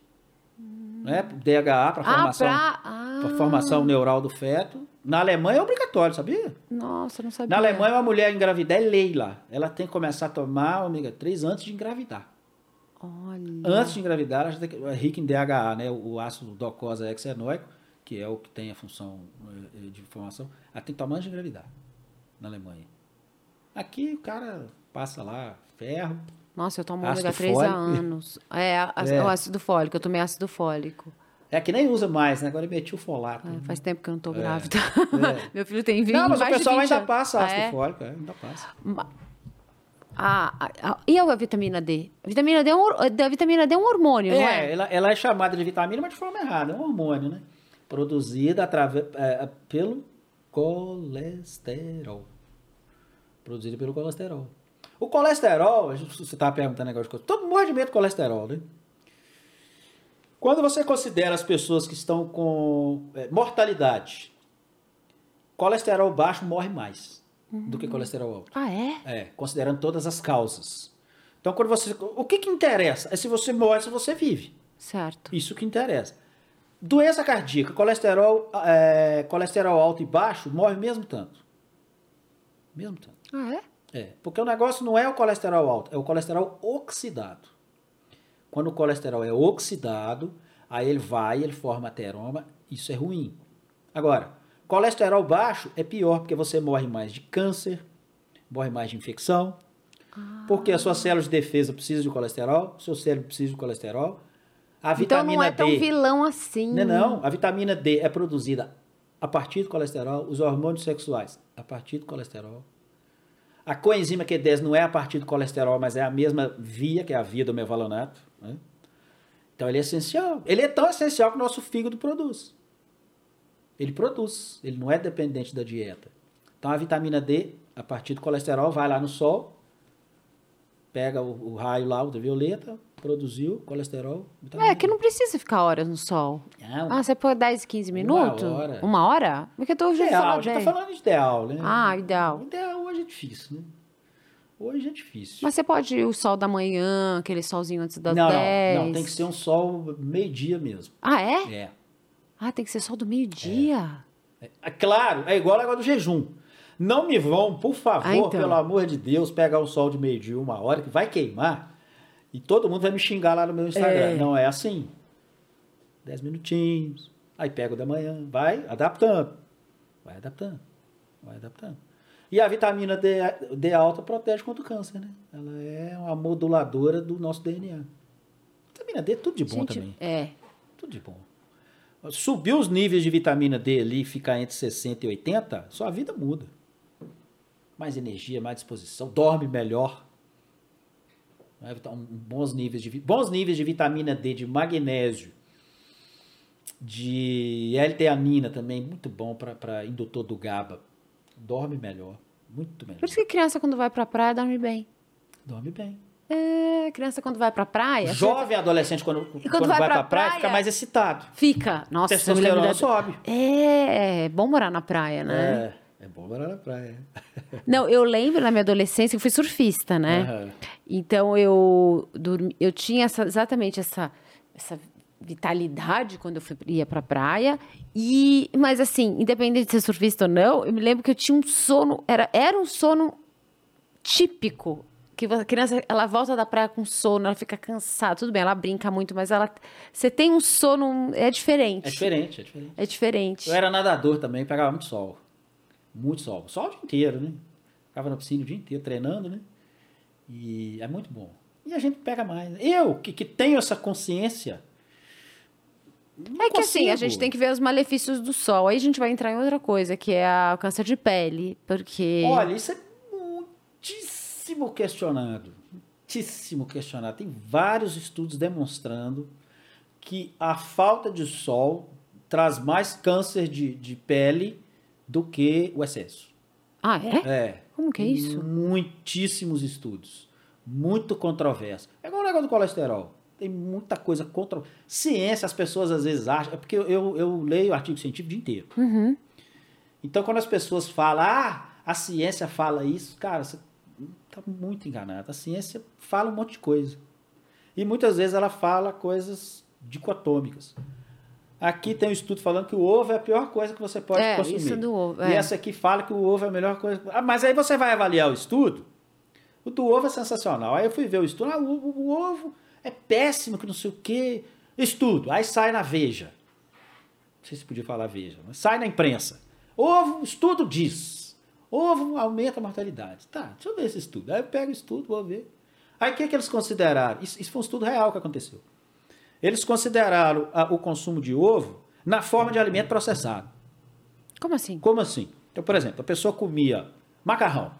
Né? DHA para Ah, formação, pra... Ah, pra formação neural do feto. Na Alemanha é obrigatório, sabia? Nossa, não sabia. Na Alemanha, uma mulher engravidar é lei lá. Ela tem que começar a tomar ômega 3 antes de engravidar. Olha. Antes de engravidar, ela já tem que, é rica em DHA, né? o ácido docosa hexenóico, que é o que tem a função eh, de formação. Ela tem que tomar antes de engravidar, na Alemanha. Aqui o cara passa lá ferro, Nossa, eu tomo ômega 3 há anos. É, É. o ácido fólico. Eu tomei ácido fólico. É que nem usa mais, né? Agora é metilfolato. É, faz tempo que eu não tô É. grávida. É. [laughs] Meu filho tem 20 Não, mas o pessoal 20 ainda anos. passa Ah, ácido é? fólico, é, ainda passa. Ah, a- a- e a vitamina D? A vitamina D é um, hor- a vitamina D é um hormônio, não É, é? ela, ela é chamada de vitamina, mas de forma errada, é um hormônio, né? Produzida através, é, pelo colesterol. Produzida pelo colesterol. O colesterol, você estava perguntando negócio de todo mundo morre de medo do colesterol, né? Quando você considera as pessoas que estão com é, mortalidade, colesterol baixo morre mais uhum. do que colesterol alto. Ah, é? É, considerando todas as causas. Então, quando você. O que, que interessa? É se você morre, se você vive. Certo. Isso que interessa. Doença cardíaca, colesterol, é, colesterol alto e baixo, morre mesmo tanto. Mesmo tanto. Ah, é? É, porque o negócio não é o colesterol alto, é o colesterol oxidado. Quando o colesterol é oxidado, aí ele vai, ele forma ateroma, isso é ruim. Agora, colesterol baixo é pior, porque você morre mais de câncer, morre mais de infecção, ah. porque as suas células de defesa precisam de colesterol, seu cérebro precisa de colesterol. A vitamina então não é tão D, vilão assim. Não, não, a vitamina D é produzida a partir do colesterol, os hormônios sexuais a partir do colesterol. A coenzima Q10 não é a partir do colesterol, mas é a mesma via, que é a via do mevalonato. Né? Então ele é essencial. Ele é tão essencial que o nosso fígado produz. Ele produz, ele não é dependente da dieta. Então a vitamina D, a partir do colesterol, vai lá no sol, pega o, o raio lá, ultravioleta, produziu colesterol. É, que não precisa ficar horas no sol. Não. Ah, você põe 10, 15 minutos? Uma hora. Uma hora? Porque eu tô ideal, a gente tá falando de ideal, né? Ah, ideal. Ideal hoje é difícil, né? Hoje é difícil. Mas você pode ir o sol da manhã, aquele solzinho antes das não, 10? Não, não, tem que ser um sol meio-dia mesmo. Ah, é? É. Ah, tem que ser sol do meio-dia. É. É, claro, é igual agora do jejum. Não me vão, por favor, ah, então. pelo amor de Deus, pegar um sol de meio-dia uma hora, que vai queimar. E todo mundo vai me xingar lá no meu Instagram. É. Não é assim. Dez minutinhos. Aí pega o da manhã. Vai adaptando. Vai adaptando. Vai adaptando. E a vitamina D, D alta protege contra o câncer, né? Ela é uma moduladora do nosso DNA. Vitamina D é tudo de bom Gente, também. É. Tudo de bom. Subir os níveis de vitamina D ali, ficar entre 60 e 80, sua vida muda. Mais energia, mais disposição, dorme melhor. Né? Então, bons, níveis de, bons níveis de vitamina D, de magnésio, de L-teanina também, muito bom para indutor do GABA. Dorme melhor, muito melhor. Por isso que criança quando vai para a praia dorme bem. Dorme bem. É, criança quando vai pra praia. Jovem adolescente, quando, quando, quando vai, vai pra, pra praia, praia, fica mais excitado. Fica. Nossa, testosterona sobe. É, é bom morar na praia, né? É. É bom morar na praia. [laughs] Não, eu lembro na minha adolescência, eu fui surfista, né? Uhum. Então eu dormi, eu tinha essa, exatamente essa, essa vitalidade quando eu fui, ia pra praia. E, mas assim, independente de ser surfista ou não, eu me lembro que eu tinha um sono, era, era um sono típico. Que a criança, ela volta da praia com sono, ela fica cansada. Tudo bem, ela brinca muito, mas ela. Você tem um sono. É diferente. É diferente, é diferente. É diferente. Eu era nadador também, pegava muito sol. Muito sol. Sol o dia inteiro, né? Ficava na piscina o dia inteiro treinando, né? E é muito bom. E a gente pega mais. Eu, que, que tenho essa consciência. É que assim, a gente tem que ver os malefícios do sol. Aí a gente vai entrar em outra coisa, que é o câncer de pele. Porque. Olha, isso é muitíssimo questionado. Muitíssimo questionado. Tem vários estudos demonstrando que a falta de sol traz mais câncer de, de pele do que o excesso. Ah, é? É. Como que é isso? Muitíssimos estudos. Muito controverso. É igual o negócio do colesterol. Tem muita coisa contra. Ciência, as pessoas às vezes acham. É porque eu, eu, leio artigo científico o dia inteiro. Uhum. Então, quando as pessoas falam, ah, a ciência fala isso, cara, você está muito enganado. A ciência fala um monte de coisa. E muitas vezes ela fala coisas dicotômicas. Aqui tem um estudo falando que o ovo é a pior coisa que você pode é, consumir. Isso do ovo. É. E essa aqui fala que o ovo é a melhor coisa. Ah, mas aí você vai avaliar o estudo. O do ovo é sensacional. Aí eu fui ver o estudo. Ah, o, o, o ovo é péssimo, que não sei o quê. Estudo. Aí sai na Veja. Não sei se podia falar Veja, mas sai na imprensa. Ovo, estudo diz. Ovo aumenta a mortalidade. Tá, deixa eu ver esse estudo. Aí eu pego o estudo, vou ver. Aí o que, é que eles consideraram? Isso, isso foi um estudo real que aconteceu. Eles consideraram a, o consumo de ovo na forma de alimento processado. Como assim? Como assim? Então, por exemplo, a pessoa comia macarrão.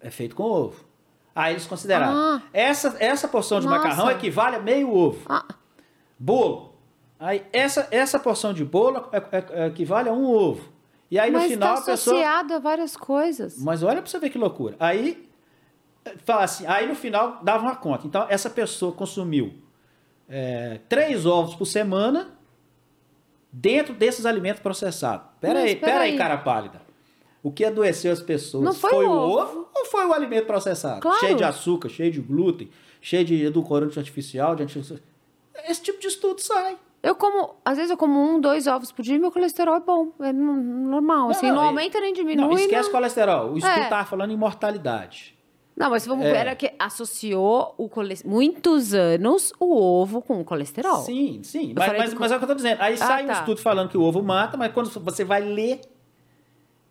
É feito com ovo. Aí eles consideraram. Ah, essa, essa porção de nossa. macarrão equivale a meio ovo. Ah. Bolo. Aí essa, essa porção de bolo é- é- é- equivale a um ovo. E aí no Mas final está a pessoa. associado a várias coisas. Mas olha pra você ver que loucura. Aí, fala assim, aí no final dava uma conta. Então, essa pessoa consumiu eh, três ovos por semana dentro desses alimentos processados. Pera Mas aí, pera aí, aí. cara pálida. O que adoeceu as pessoas Não foi o o ovo. ovo. ou foi o alimento processado? Claro. Cheio de açúcar, cheio de glúten, cheio de edulcorante artificial, de. Esse tipo de estudo sai. Eu como, às vezes eu como um, dois ovos por dia e meu colesterol é bom. É no- normal. assim, não, não, aumenta nem diminui. Não, esquece não... colesterol. O estudo É. estava falando em mortalidade. Não, mas vamos É. ver era que associou o muitos anos o ovo com o colesterol. Sim, sim. Eu Mas, mas, do- mas é o que eu tô dizendo. Aí Ah, sai um tá. estudo falando que o ovo mata, mas quando você vai ler,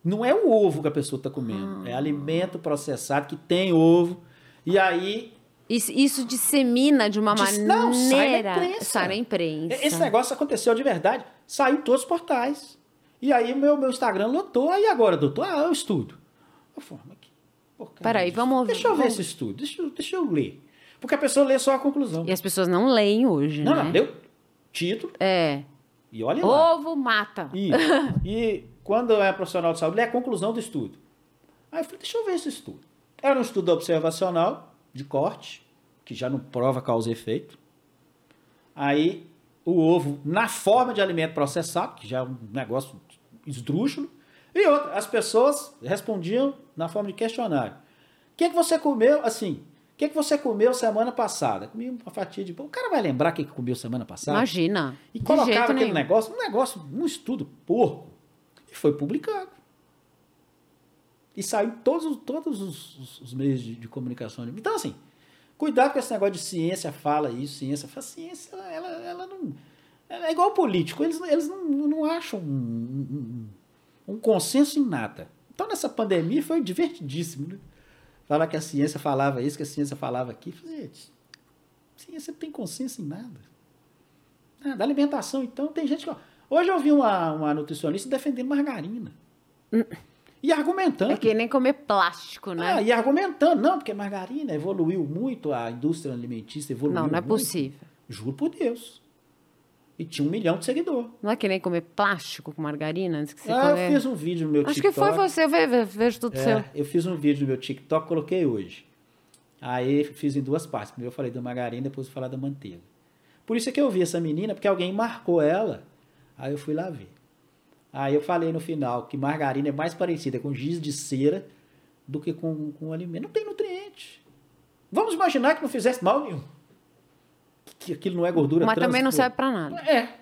não é o ovo que a pessoa está comendo. Ah. É alimento processado que tem ovo. E aí. Isso, isso dissemina de uma Diz- maneira. não, sai na imprensa. Sai na imprensa. Esse negócio aconteceu de verdade. Saiu em todos os portais. E aí meu, meu Instagram lotou. Aí agora, doutor, ah, eu estudo. Eu falo, Peraí, vamos ouvir, Deixa eu ver esse estudo. Deixa, eu- deixa eu ler. Porque a pessoa lê só a conclusão. E as pessoas não leem hoje, Não, né? não, leu título É. e olha lá. Ovo mata. Isso. E quando é profissional de saúde, lê a conclusão do estudo. Aí eu falei, deixa eu ver esse estudo. Era um estudo observacional, de corte, que já não prova causa e efeito. Aí o ovo na forma de alimento processado, que já é um negócio esdrúxulo. E outra, as pessoas respondiam na forma de questionário. O que, que você comeu, assim, o que, que você comeu semana passada? Comi uma fatia de pão. O cara vai lembrar o que, que comeu semana passada? Imagina. E colocava aquele nenhum. negócio, um negócio, um estudo porco. E foi publicado. E saiu todos, os- todos os, os- os meios de, de comunicação. Então, assim, cuidado com esse negócio de ciência, fala isso, ciência. Fala, ciência, ela, ela não. Ela é igual político, eles, eles não, não acham um, um- um consenso em nada. Então, nessa pandemia foi divertidíssimo, né? Falar que a ciência falava isso, que a ciência falava aquilo. Gente, ciência não tem consenso em nada. Da alimentação, então, tem gente que. ó, Hoje eu vi uma, uma nutricionista defendendo margarina. E argumentando. É que nem comer plástico, né? Ah, e argumentando, não, porque margarina evoluiu muito, a indústria alimentícia evoluiu não, não é muito. possível. Juro por Deus. E tinha um milhão de seguidores. Não é que nem comer plástico com margarina antes que você Ah, comer. eu fiz um vídeo no meu Acho TikTok. que foi você, eu ve- ve- vejo tudo É, seu. eu fiz um vídeo no meu TikTok, coloquei hoje. Aí fiz em duas partes. Primeiro eu falei da margarina, depois eu falei da manteiga. Por isso é que eu vi essa menina, porque alguém marcou ela. Aí eu fui lá ver. Aí eu falei no final que margarina é mais parecida com giz de cera do que com, com alimento. Não tem nutriente. Vamos imaginar que não fizesse mal nenhum. Que aquilo não é gordura Mas também não trans- serve pra nada. é.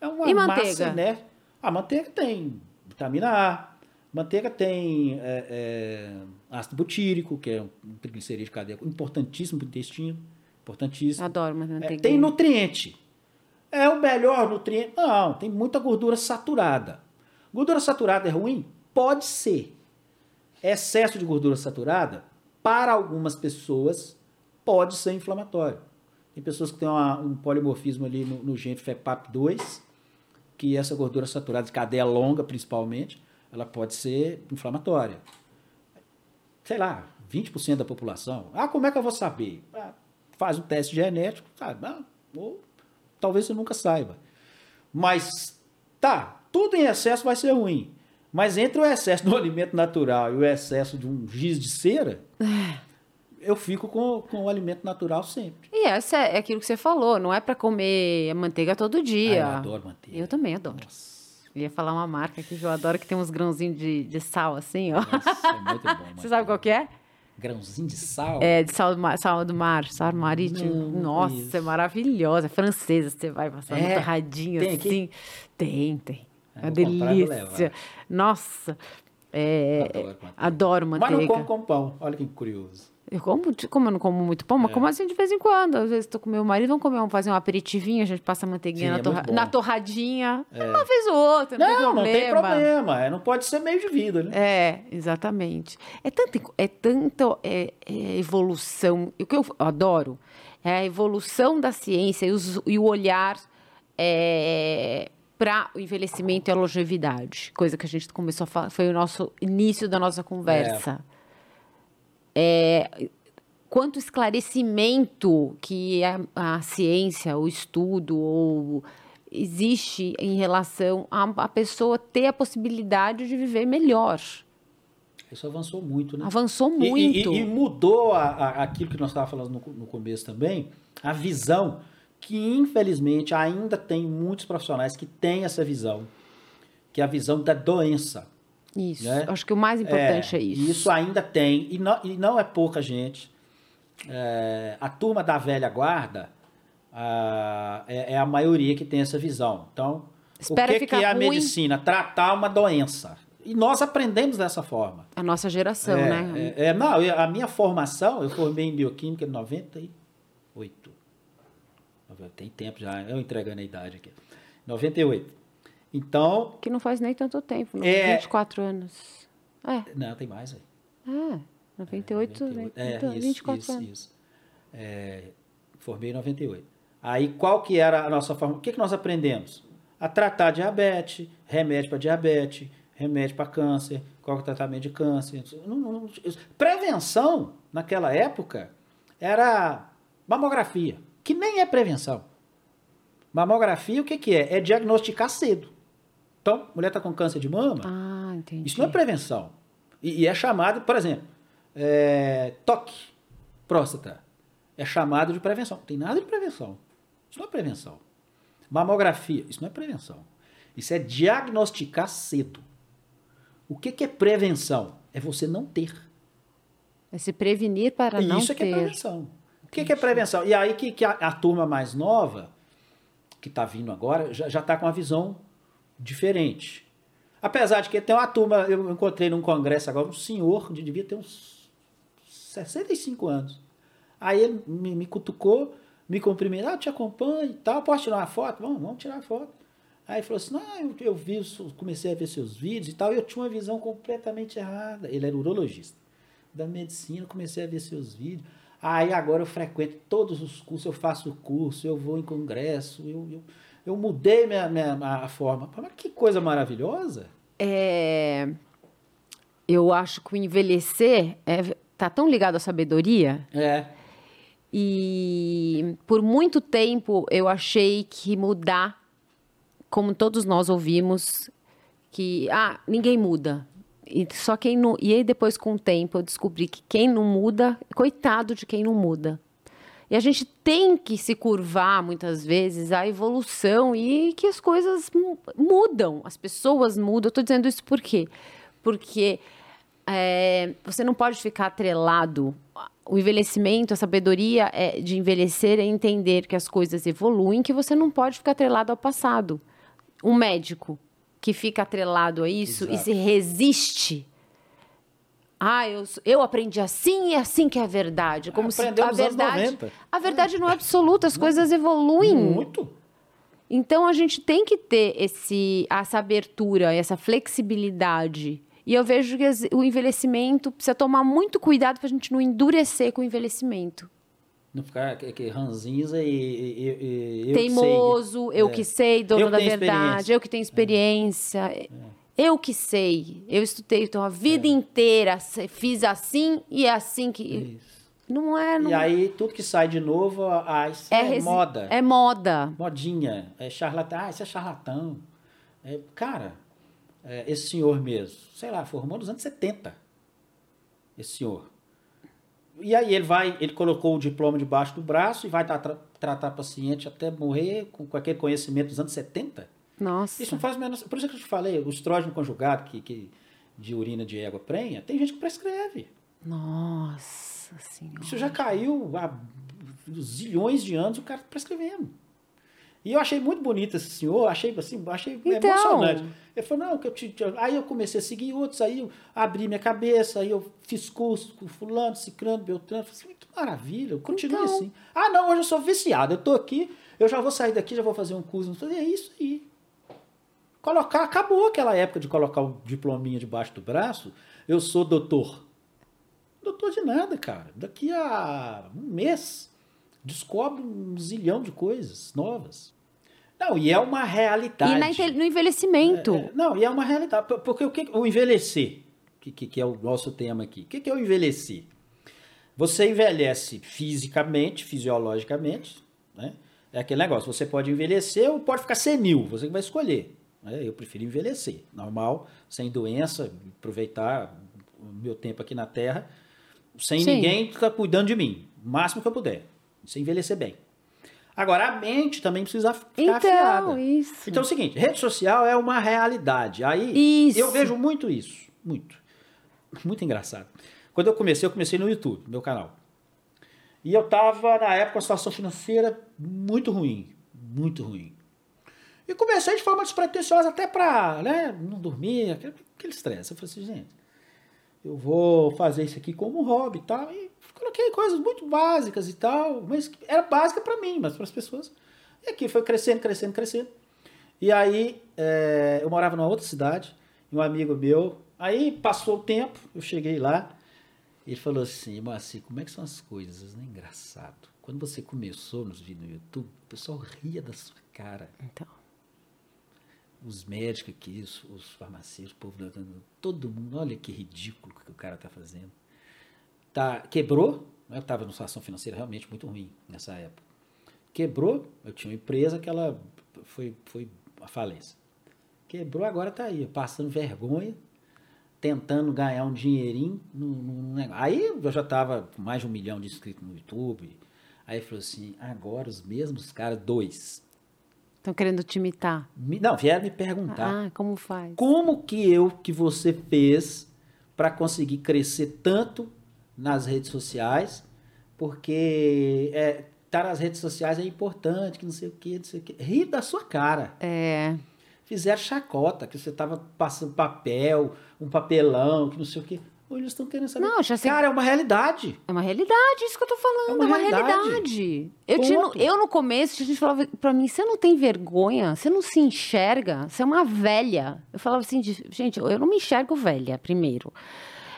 É uma E massa manteiga? né? A manteiga tem vitamina A. Manteiga tem é, é, ácido butírico, que é um triglicerídeo cardíaco importantíssimo para o intestino. Importantíssimo. Adoro uma É, manteiga. tem nutriente. É o melhor nutriente? Não, tem muita gordura saturada. Gordura saturada é ruim? Pode ser. Excesso de gordura saturada, para algumas pessoas, pode ser inflamatório. Tem pessoas que têm uma- um polimorfismo ali no, no gene FEPAP2, que essa gordura saturada de cadeia longa, principalmente, ela pode ser inflamatória. Sei lá, 20% da população. Ah, como é que eu vou saber? Ah, faz um teste genético, sabe? Ah, ou talvez você nunca saiba. Mas, tá, tudo em excesso vai ser ruim. Mas entre o excesso do [laughs] alimento natural e o excesso de um giz de cera, eu fico com, com o alimento natural sempre. Essa é aquilo que você falou, não é pra comer manteiga todo dia. Ah, eu adoro manteiga. Eu também adoro. Nossa, Eu ia falar uma marca aqui que eu adoro, que tem uns grãozinhos de, de sal assim, ó. nossa, é muito bom. [laughs] Você sabe qual que é? Grãozinho de sal? É, de sal do mar, sal do mar, sal marítimo. Não, Nossa, conheço. é maravilhosa. É francesa, você vai passando É? torradinho Tem aqui? assim. Tem, tem. Ah, É uma delícia. Nossa. é, Adoro manteiga. adoro Mas manteiga. não como com pão. Olha que curioso. Eu como, como eu não como muito pão, mas É. como assim de vez em quando. Às vezes tô com meu marido, vamos comer, vamos fazer um aperitivinho, a gente passa manteiguinha Sim, na, é torra- na torradinha. Uma vez ou outra, não, tem Não, não problema. tem problema. é, Não pode ser meio de vida, né? É, exatamente. É tanto, é tanto é, é evolução. O que eu adoro é a evolução da ciência e, os- e o olhar para o envelhecimento e a longevidade. Coisa que a gente começou a falar, foi o nosso início da nossa conversa. É, quanto esclarecimento que a, a ciência, o estudo ou existe em relação a a pessoa ter a possibilidade de viver melhor. Isso avançou muito, né? Avançou E- e- muito. E, e mudou a- a- aquilo que nós estávamos falando no, no começo também, a visão que infelizmente ainda tem muitos profissionais que têm essa visão, que é a visão da doença. Isso. né? Acho que o mais importante é, isso. e Isso ainda tem, e não, e não é pouca gente. É, a turma da velha guarda ah, é, é a maioria que tem essa visão. Então, Espera o que, ficar que é a ruim. medicina? Tratar uma doença. E nós aprendemos dessa forma. A nossa geração, É, né? é, é, não, eu- a minha formação, eu formei em bioquímica em 98. Tem tempo já, eu entregando a idade aqui. 98. Então, Que não faz nem tanto tempo, não, É. 24 anos. É, não, tem mais aí. é. 98, 98. É, então, isso, 24 isso, anos. isso. É, formei em 98. Aí, qual que era a nossa forma? O que, que nós aprendemos? A tratar diabetes, remédio para diabetes, remédio para câncer, qual que é o tratamento de câncer. Não- não- prevenção, naquela época, era mamografia, que nem é prevenção. Mamografia, o que, que é? É diagnosticar cedo. Então, mulher está com câncer de mama, Ah, entendi. isso não é prevenção. E, e é chamado, por exemplo, é, toque, próstata. É chamado de prevenção. Não tem nada de prevenção. Isso não é prevenção. Mamografia, isso não é prevenção. Isso é diagnosticar cedo. O que, que é prevenção? É você não ter. É se prevenir para não isso é que é ter. prevenção. O que, que é prevenção? E aí que, que a, a turma mais nova, que está vindo agora, já está com uma visão diferente. Apesar de que tem uma turma, eu encontrei num congresso agora, um senhor, de devia ter uns 65 anos. Aí ele me, me cutucou, me cumprimentou, ah, te acompanho e tal, posso tirar uma foto? Vamos, vamos tirar uma foto. Aí falou assim, não, eu, eu vi, comecei a ver seus vídeos e tal, e eu tinha uma visão completamente errada. Ele era urologista da medicina, comecei a ver seus vídeos. Aí agora eu frequento todos os cursos, eu faço curso, eu vou em congresso, eu, eu, eu mudei minha, minha, a forma. Mas que coisa maravilhosa. É, eu acho que o envelhecer é, tá tão ligado à sabedoria É, e por muito tempo eu achei que mudar, como todos nós ouvimos, que ah, ninguém muda. E só quem não, e aí depois com o tempo eu descobri que quem não muda, coitado de quem não muda. E a gente tem que se curvar muitas vezes à evolução e que as coisas mu- mudam, as pessoas mudam. Eu estou dizendo isso por quê? Porque é, você não pode ficar atrelado. O envelhecimento, a sabedoria é, de envelhecer é entender que as coisas evoluem, que você não pode ficar atrelado ao passado. Um médico que fica atrelado a isso e Exato. se resiste. Ah, eu, eu aprendi assim e é assim que é a verdade. Como se a verdade, 90. a verdade não é absoluta, as coisas evoluem. muito. Então a gente tem que ter esse, essa abertura, essa flexibilidade. E eu vejo que o envelhecimento precisa tomar muito cuidado para a gente não endurecer com o envelhecimento. Não ficar que, que ranzinza e, e- e- eu Teimoso, eu É. que sei, dono que da verdade, eu que tenho experiência. Eu que sei, eu estudei então a vida inteira, se- fiz assim e é assim que. Isso. Não é. Não... E aí, tudo que sai de novo, ah, isso é, resi- moda. É moda. Modinha. É charlatão. Ah, isso é charlatão. É, cara, é, esse senhor mesmo, sei lá, formou nos anos 70. Esse senhor. E aí ele vai, ele colocou o diploma debaixo do braço e vai tra- tra- tratar paciente até morrer com, com aquele conhecimento dos anos 70. Nossa. Isso não faz o menor... Por isso que eu te falei, o estrógeno conjugado que, que de urina de égua prenha, tem gente que prescreve. Nossa senhora. Isso já caiu há zilhões de anos o cara tá prescrevendo. E eu achei muito bonito esse senhor, achei assim, achei Então. emocionante. Ele falou, não, que eu te, te- Aí eu comecei a seguir outros, aí eu abri minha cabeça, aí eu fiz curso com fulano, ciclano, beltrano. Falei assim, que maravilha, eu continuo Então. assim. Ah, não, hoje eu sou viciado, eu tô aqui, eu já vou sair daqui, já vou fazer um curso. Eu falei, é isso aí. Colocar, acabou aquela época de colocar o diplominha debaixo do braço. Eu sou doutor. Doutor de nada, cara. Daqui a um mês, descobre um zilhão de coisas novas. Não, e é uma realidade. E no envelhecimento. É, não, e é uma realidade. Por- Porque o que o envelhecer, que, que, que é o nosso tema aqui, o que, que é o envelhecer? Você envelhece fisicamente, fisiologicamente, né? É aquele negócio, você pode envelhecer ou pode ficar senil, você que vai escolher. Né? Eu prefiro envelhecer, normal, sem doença, aproveitar o meu tempo aqui na Terra, sem Sim. ninguém ficar cuidando de mim, o máximo que eu puder, sem envelhecer bem. Agora, a mente também precisa ficar Então, afiada. isso. Então é o seguinte, rede social é uma realidade. Aí Isso. eu vejo muito isso, muito. Muito engraçado. Quando eu comecei, eu comecei no YouTube, meu canal. E eu tava na época com uma situação financeira muito ruim, muito ruim. E comecei de forma despretensiosa até para, né, não dormir, aquele, aquele estresse. Eu falei assim, gente, eu vou fazer isso aqui como hobby e tal. E coloquei coisas muito básicas e tal, mas era básica para mim, mas para as pessoas. E aqui foi crescendo, crescendo, crescendo. E aí, é, eu morava numa outra cidade, um amigo meu. Aí passou o tempo, eu cheguei lá, ele falou assim: Moacir, como é que são as coisas? Né? Engraçado. Quando você começou nos vídeos no YouTube, o pessoal ria da sua cara. Então. Os médicos aqui, os, os farmacêuticos, o povo, todo mundo, olha que ridículo que o cara tá fazendo. Tá, quebrou, né? eu estava numa situação financeira realmente muito ruim nessa época. Quebrou, eu tinha uma empresa que ela foi, foi a falência. Quebrou, agora tá aí, passando vergonha, tentando ganhar um dinheirinho no, no- negócio. Aí eu já tava com mais de um milhão de inscritos no YouTube. Aí falou assim, agora os mesmos caras, dois. Estão querendo te imitar. me- não, vieram me perguntar. Ah, como faz? Como que eu, que você fez para conseguir crescer tanto nas redes sociais? Porque é, estar nas redes sociais é importante, que não sei o que, não sei o que. Rir da sua cara. É. Fizeram chacota, que você tava passando papel, um papelão, que não sei o que. Hoje eles estão querendo saber. Não, já sei- Cara, é uma realidade. É uma realidade, isso que eu tô falando. É É uma uma, realidade. realidade. Eu, tinha, eu, no começo, a gente falava pra mim: você não tem vergonha, você não se enxerga, você é uma velha. Eu falava assim: gente, eu não me enxergo velha, primeiro.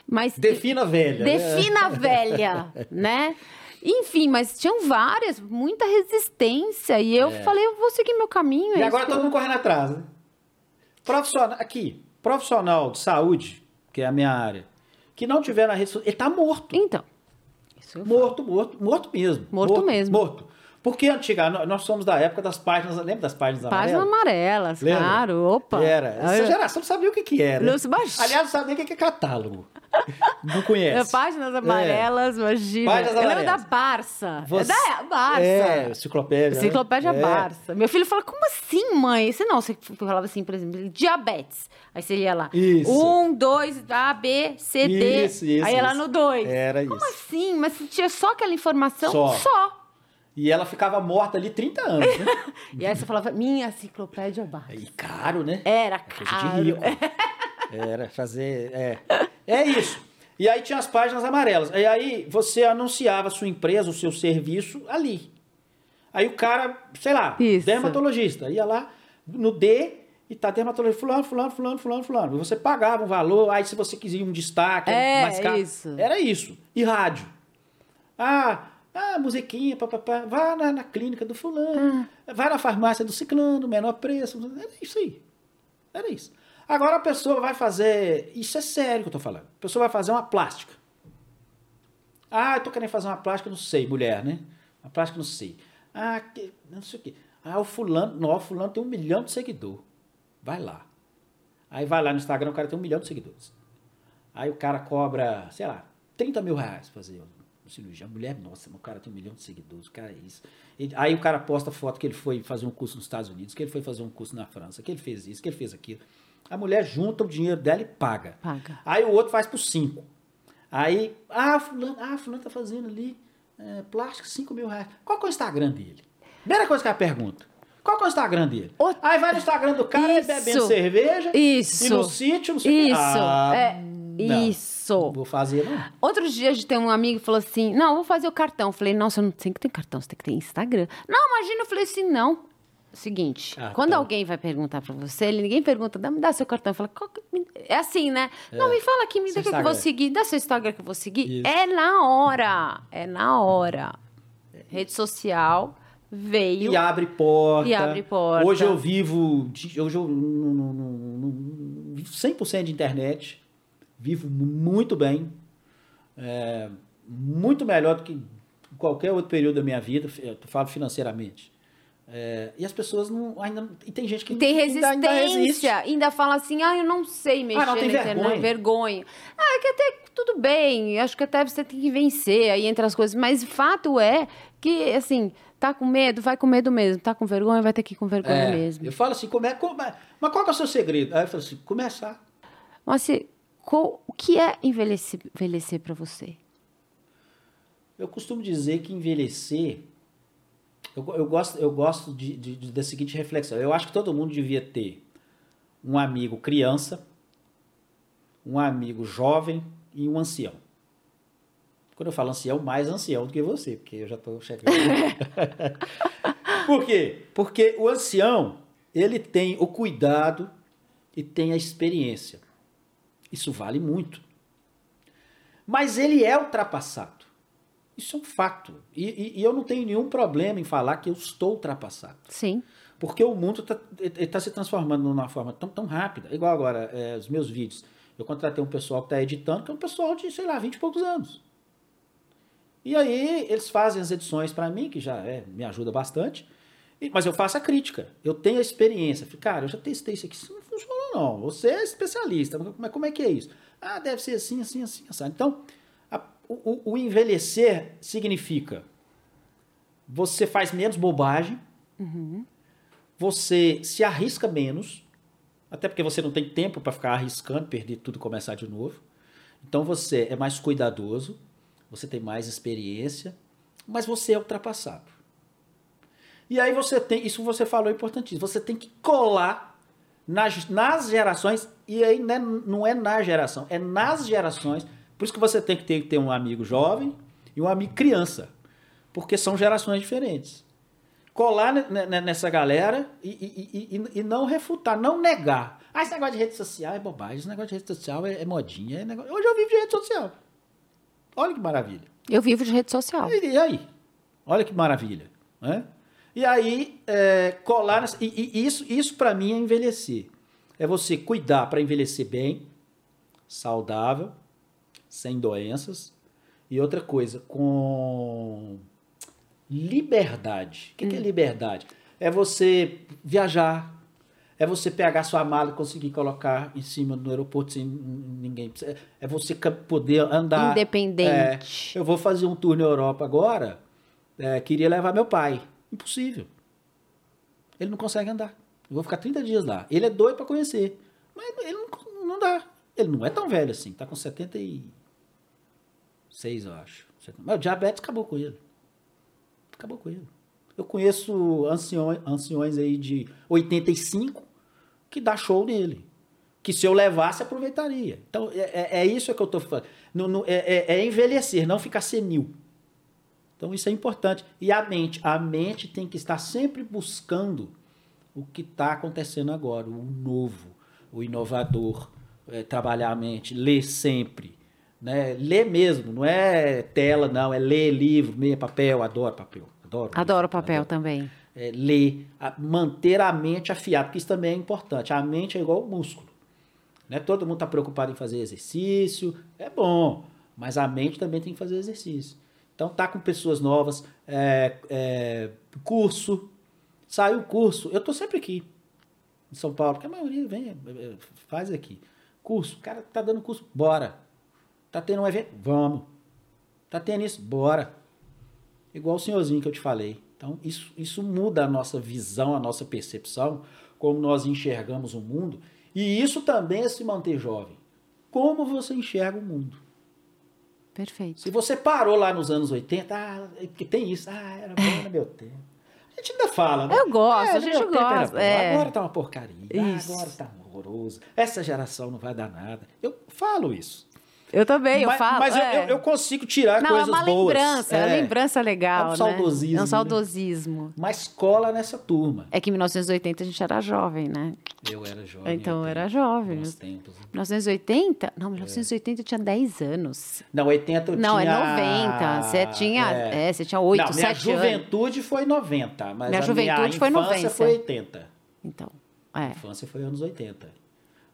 Mas. Defina velha. né? Defina a velha, [laughs] né? Enfim, mas tinham várias, muita resistência. E eu falei, eu vou seguir meu caminho. É. E é agora todo eu- mundo correndo atrás, né? Profissional, aqui, profissional de saúde, que é a minha área, que não tiver na social, ele tá morto. Então. Morto, morto, morto mesmo. Morto mesmo. Morto. Porque antiga, nó- nós somos da época das páginas, lembra das páginas Páginas amarelas? amarelas, Lembra? claro. Opa. Era. Essa geração não sabia o que que era. Se baixa. Aliás, não sabia o que que é catálogo. Não conhece. É, [laughs] Páginas amarelas, imagina. Páginas eu lembro da amarelas. Barça. Você- É da Barça. É, enciclopédia. né? Enciclopédia É. Barça. Meu filho fala, como assim, mãe? Você não, você falava assim, por exemplo, diabetes. Aí você ia lá. Isso. Um, dois, A, B, C, D. Isso, isso, Aí ia lá no dois. Era Como isso. assim? Mas você tinha só aquela informação? Só. E ela ficava morta ali 30 anos, né? [laughs] E aí você falava, minha enciclopédia Barça. E caro, né? Era Coisa caro. de rico. [laughs] Era fazer. É. é isso. E aí tinha as páginas amarelas. E aí você anunciava a sua empresa, o seu serviço ali. Aí o cara, sei lá, Isso. dermatologista, ia lá no D e tá dermatologista, fulano, fulano, fulano, fulano, fulano. E você pagava um valor, aí se você quisia um destaque, É, mais caro. isso. Era isso. E rádio. Ah, ah musiquinha, papapá. Vá na, na clínica do fulano, Ah. vai na farmácia do ciclano, menor preço. Era isso aí. Era isso. Agora a pessoa vai fazer. Isso é sério que eu tô falando. A pessoa vai fazer uma plástica. Ah, eu tô querendo fazer uma plástica, não sei, mulher, né? Uma plástica, não sei. Ah, que, não sei o quê. Ah, o fulano, não, o fulano tem um milhão de seguidor. Vai lá. Aí vai lá no Instagram, o cara tem um milhão de seguidores. Aí o cara cobra, sei lá, 30 mil reais pra fazer uma cirurgia. A mulher, nossa, o cara tem um milhão de seguidores, o cara é isso. Ele- aí o cara posta foto que ele foi fazer um curso nos Estados Unidos, que ele foi fazer um curso na França, que ele fez isso, que ele fez aquilo. A mulher junta o dinheiro dela e paga. Paga. Aí o outro faz por 5. Aí, ah, fulano, ah, fulano tá fazendo ali é, plástico, 5 mil reais. Qual que é o Instagram dele? Primeira coisa que ela pergunta. Qual que é o Instagram dele? O- Aí vai no Instagram do cara, Isso. bebendo cerveja. Isso. E no sítio, não sei. Isso. Ah, é, não. Isso. Vou fazer, não. Outro dia a gente tem um amigo que falou assim: Não, vou fazer o cartão. Eu falei: você não tem que ter cartão, você tem que ter Instagram. Não, imagina. Eu falei assim: Não. Seguinte, Cartão. quando alguém vai perguntar pra você, ele, ninguém pergunta, dá, me dá seu cartão. Fala, é assim, né? Não, me fala aqui, me dá que eu vou seguir, dá seu Instagram que eu vou seguir. Isso. É na hora, é na hora. Rede social veio. E abre porta. E abre porta. Hoje eu vivo. Hoje eu não, não, não, não- vivo 100% de internet. Vivo muito bem. É, muito melhor do que qualquer outro período da minha vida. Eu falo financeiramente. É, e as pessoas não ainda e tem gente que tem resistência, ainda, ainda, resiste. ainda fala assim, ah, eu não sei mexer Ah, não, tem na internet, vergonha. vergonha. Ah, é que até tudo bem, acho que até você tem que vencer aí entre as coisas, mas fato é que assim, tá com medo, vai com medo mesmo, tá com vergonha, vai ter que ir com vergonha É, mesmo. Eu falo assim, come, come, mas qual que é o seu segredo? Aí eu falo assim, começar. Mas assim, o que é envelhecer, envelhecer para você? Eu costumo dizer que envelhecer. Eu, eu gosto, eu gosto de, de- de- da seguinte reflexão. Eu acho que todo mundo devia ter um amigo criança, um amigo jovem e um ancião. Quando eu falo ancião, mais ancião do que você, porque eu já estou chegando. [laughs] Por quê? Porque o ancião, ele tem o cuidado e tem a experiência. Isso vale muito. Mas ele é ultrapassado. Isso é um fato. E, e- e eu não tenho nenhum problema em falar que eu estou ultrapassado. Sim. Porque o mundo está se transformando de uma forma tão, tão rápida. Igual agora, é, os meus vídeos. Eu contratei um pessoal que está editando, que é um pessoal de, sei lá, 20 e poucos anos. E aí eles fazem as edições para mim, que já é, me ajuda bastante. E- mas eu faço a crítica. Eu tenho a experiência. Cara, eu já testei isso aqui. Isso não. Você é especialista. Mas como é que é isso? Ah, deve ser assim, assim, assim. assim. Então, a- o, o- envelhecer significa você faz menos bobagem, você se arrisca menos, até porque você não tem tempo para ficar arriscando, perder tudo e começar de novo. Então você é mais cuidadoso, você tem mais experiência, mas você é ultrapassado. E aí você tem, isso você falou é importantíssimo, você tem que colar nas, nas gerações, e aí né, não é na geração, é nas gerações. Por isso que você tem que ter, ter um amigo jovem e um amigo criança, porque são gerações diferentes colar ne- ne- nessa galera e, e- e- e- não refutar, não negar. Ah, esse negócio de rede social é bobagem, esse negócio de rede social é, é modinha. é negócio- Hoje eu vivo de rede social. Olha que maravilha. Eu vivo de rede social. E, e aí? Olha que maravilha. Né? E aí, é, colar. nessa- e, e isso, isso para mim é envelhecer. É você cuidar para envelhecer bem, saudável, sem doenças. E outra coisa, com liberdade. O que, que é liberdade? É você viajar, é você pegar sua mala e conseguir colocar em cima do aeroporto sem ninguém. É você poder andar. Independente. É, eu vou fazer um tour na Europa agora. é, queria levar meu pai. Impossível. Ele não consegue andar. Eu vou ficar 30 dias lá. Ele é doido para conhecer. Mas ele não, não dá. Ele não é tão velho assim. Tá com 76, eu acho. Mas o diabetes acabou com ele. Acabou com ele. Eu conheço anciões, anciões aí de 85 que dá show nele. Que se eu levasse, aproveitaria. Então, é, é- é isso que eu estou falando. Não- não- é, é- é envelhecer, não ficar senil. Então, isso é importante. E a mente? A mente tem que estar sempre buscando o que está acontecendo agora, o novo, o inovador. É, trabalhar a mente, ler sempre. Né? Ler mesmo, não é tela, não, é ler livro, meia papel, adoro papel. Adoro, Adoro livro, papel adoro também. é, ler, a- manter a mente afiada, porque isso também é importante. A mente é igual o músculo. Né? Todo mundo está preocupado em fazer exercício, é bom, mas a mente também tem que fazer exercício. Então tá com pessoas novas, é, é, curso, saiu o curso, eu tô sempre aqui em São Paulo, porque a maioria vem, é, é, faz aqui. Curso, o cara tá dando curso, bora. Tá tendo um evento, vamos. Tá tendo isso, bora. Igual o senhorzinho que eu te falei. Então, isso, isso muda a nossa visão, a nossa percepção, como nós enxergamos o mundo. E isso também é se manter jovem. Como você enxerga o mundo. Perfeito. Se você parou lá nos anos 80, ah, porque tem isso, ah, era bom no meu tempo. A gente ainda fala, né? Eu gosto, É, a gente gosta, é. Agora tá uma porcaria, Isso. agora tá horroroso. Essa geração não vai dar nada. Eu falo isso. Eu também, eu mas falo. mas eu- é. eu, eu consigo tirar Não, é coisas uma boas. lembrança, é uma lembrança legal, É um né? saudosismo, É um né? saudosismo. Mas cola nessa turma. É que em 1980 a gente era jovem, né? Eu era jovem. Então, eu 80, era jovem. Bons tempos. né? 1980? Não, 1980 eu tinha 10 anos. Não, 80 eu Não, tinha... é 90. Você tinha, é, você tinha 8, Não, minha 7 anos. juventude foi 90, mas Minha a juventude minha foi infância 90. foi 80. Então, A é. infância foi anos 80.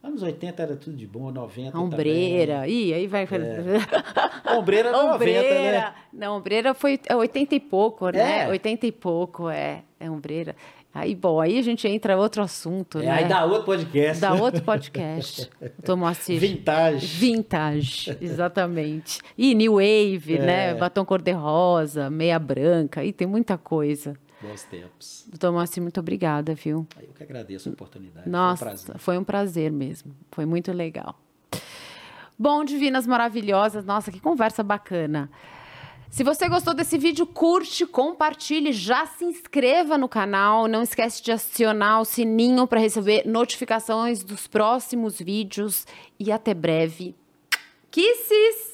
Anos 80 era tudo de bom, 90 A ombreira. Ih, aí vai. É. [laughs] ombreira era 90, né? Não, ombreira foi é 80 e pouco, né? É. 80 e pouco, é. É ombreira. Aí, bom, aí a gente entra em outro assunto, É, né? aí dá outro podcast. Dá outro podcast. [laughs] O Moacir. Vintage. Vintage, exatamente. E New Wave, É. né? Batom cor-de-rosa, meia branca, e tem muita coisa. Bons tempos. Doutor Moacir, muito obrigada, viu? Eu que agradeço a oportunidade. Nossa, Foi um prazer. foi um prazer mesmo. Foi muito legal. Bom, divinas maravilhosas. Nossa, que conversa bacana. Se você gostou desse vídeo, curte, compartilhe, já se inscreva no canal. Não esquece de acionar o sininho para receber notificações dos próximos vídeos. E até breve. Kisses!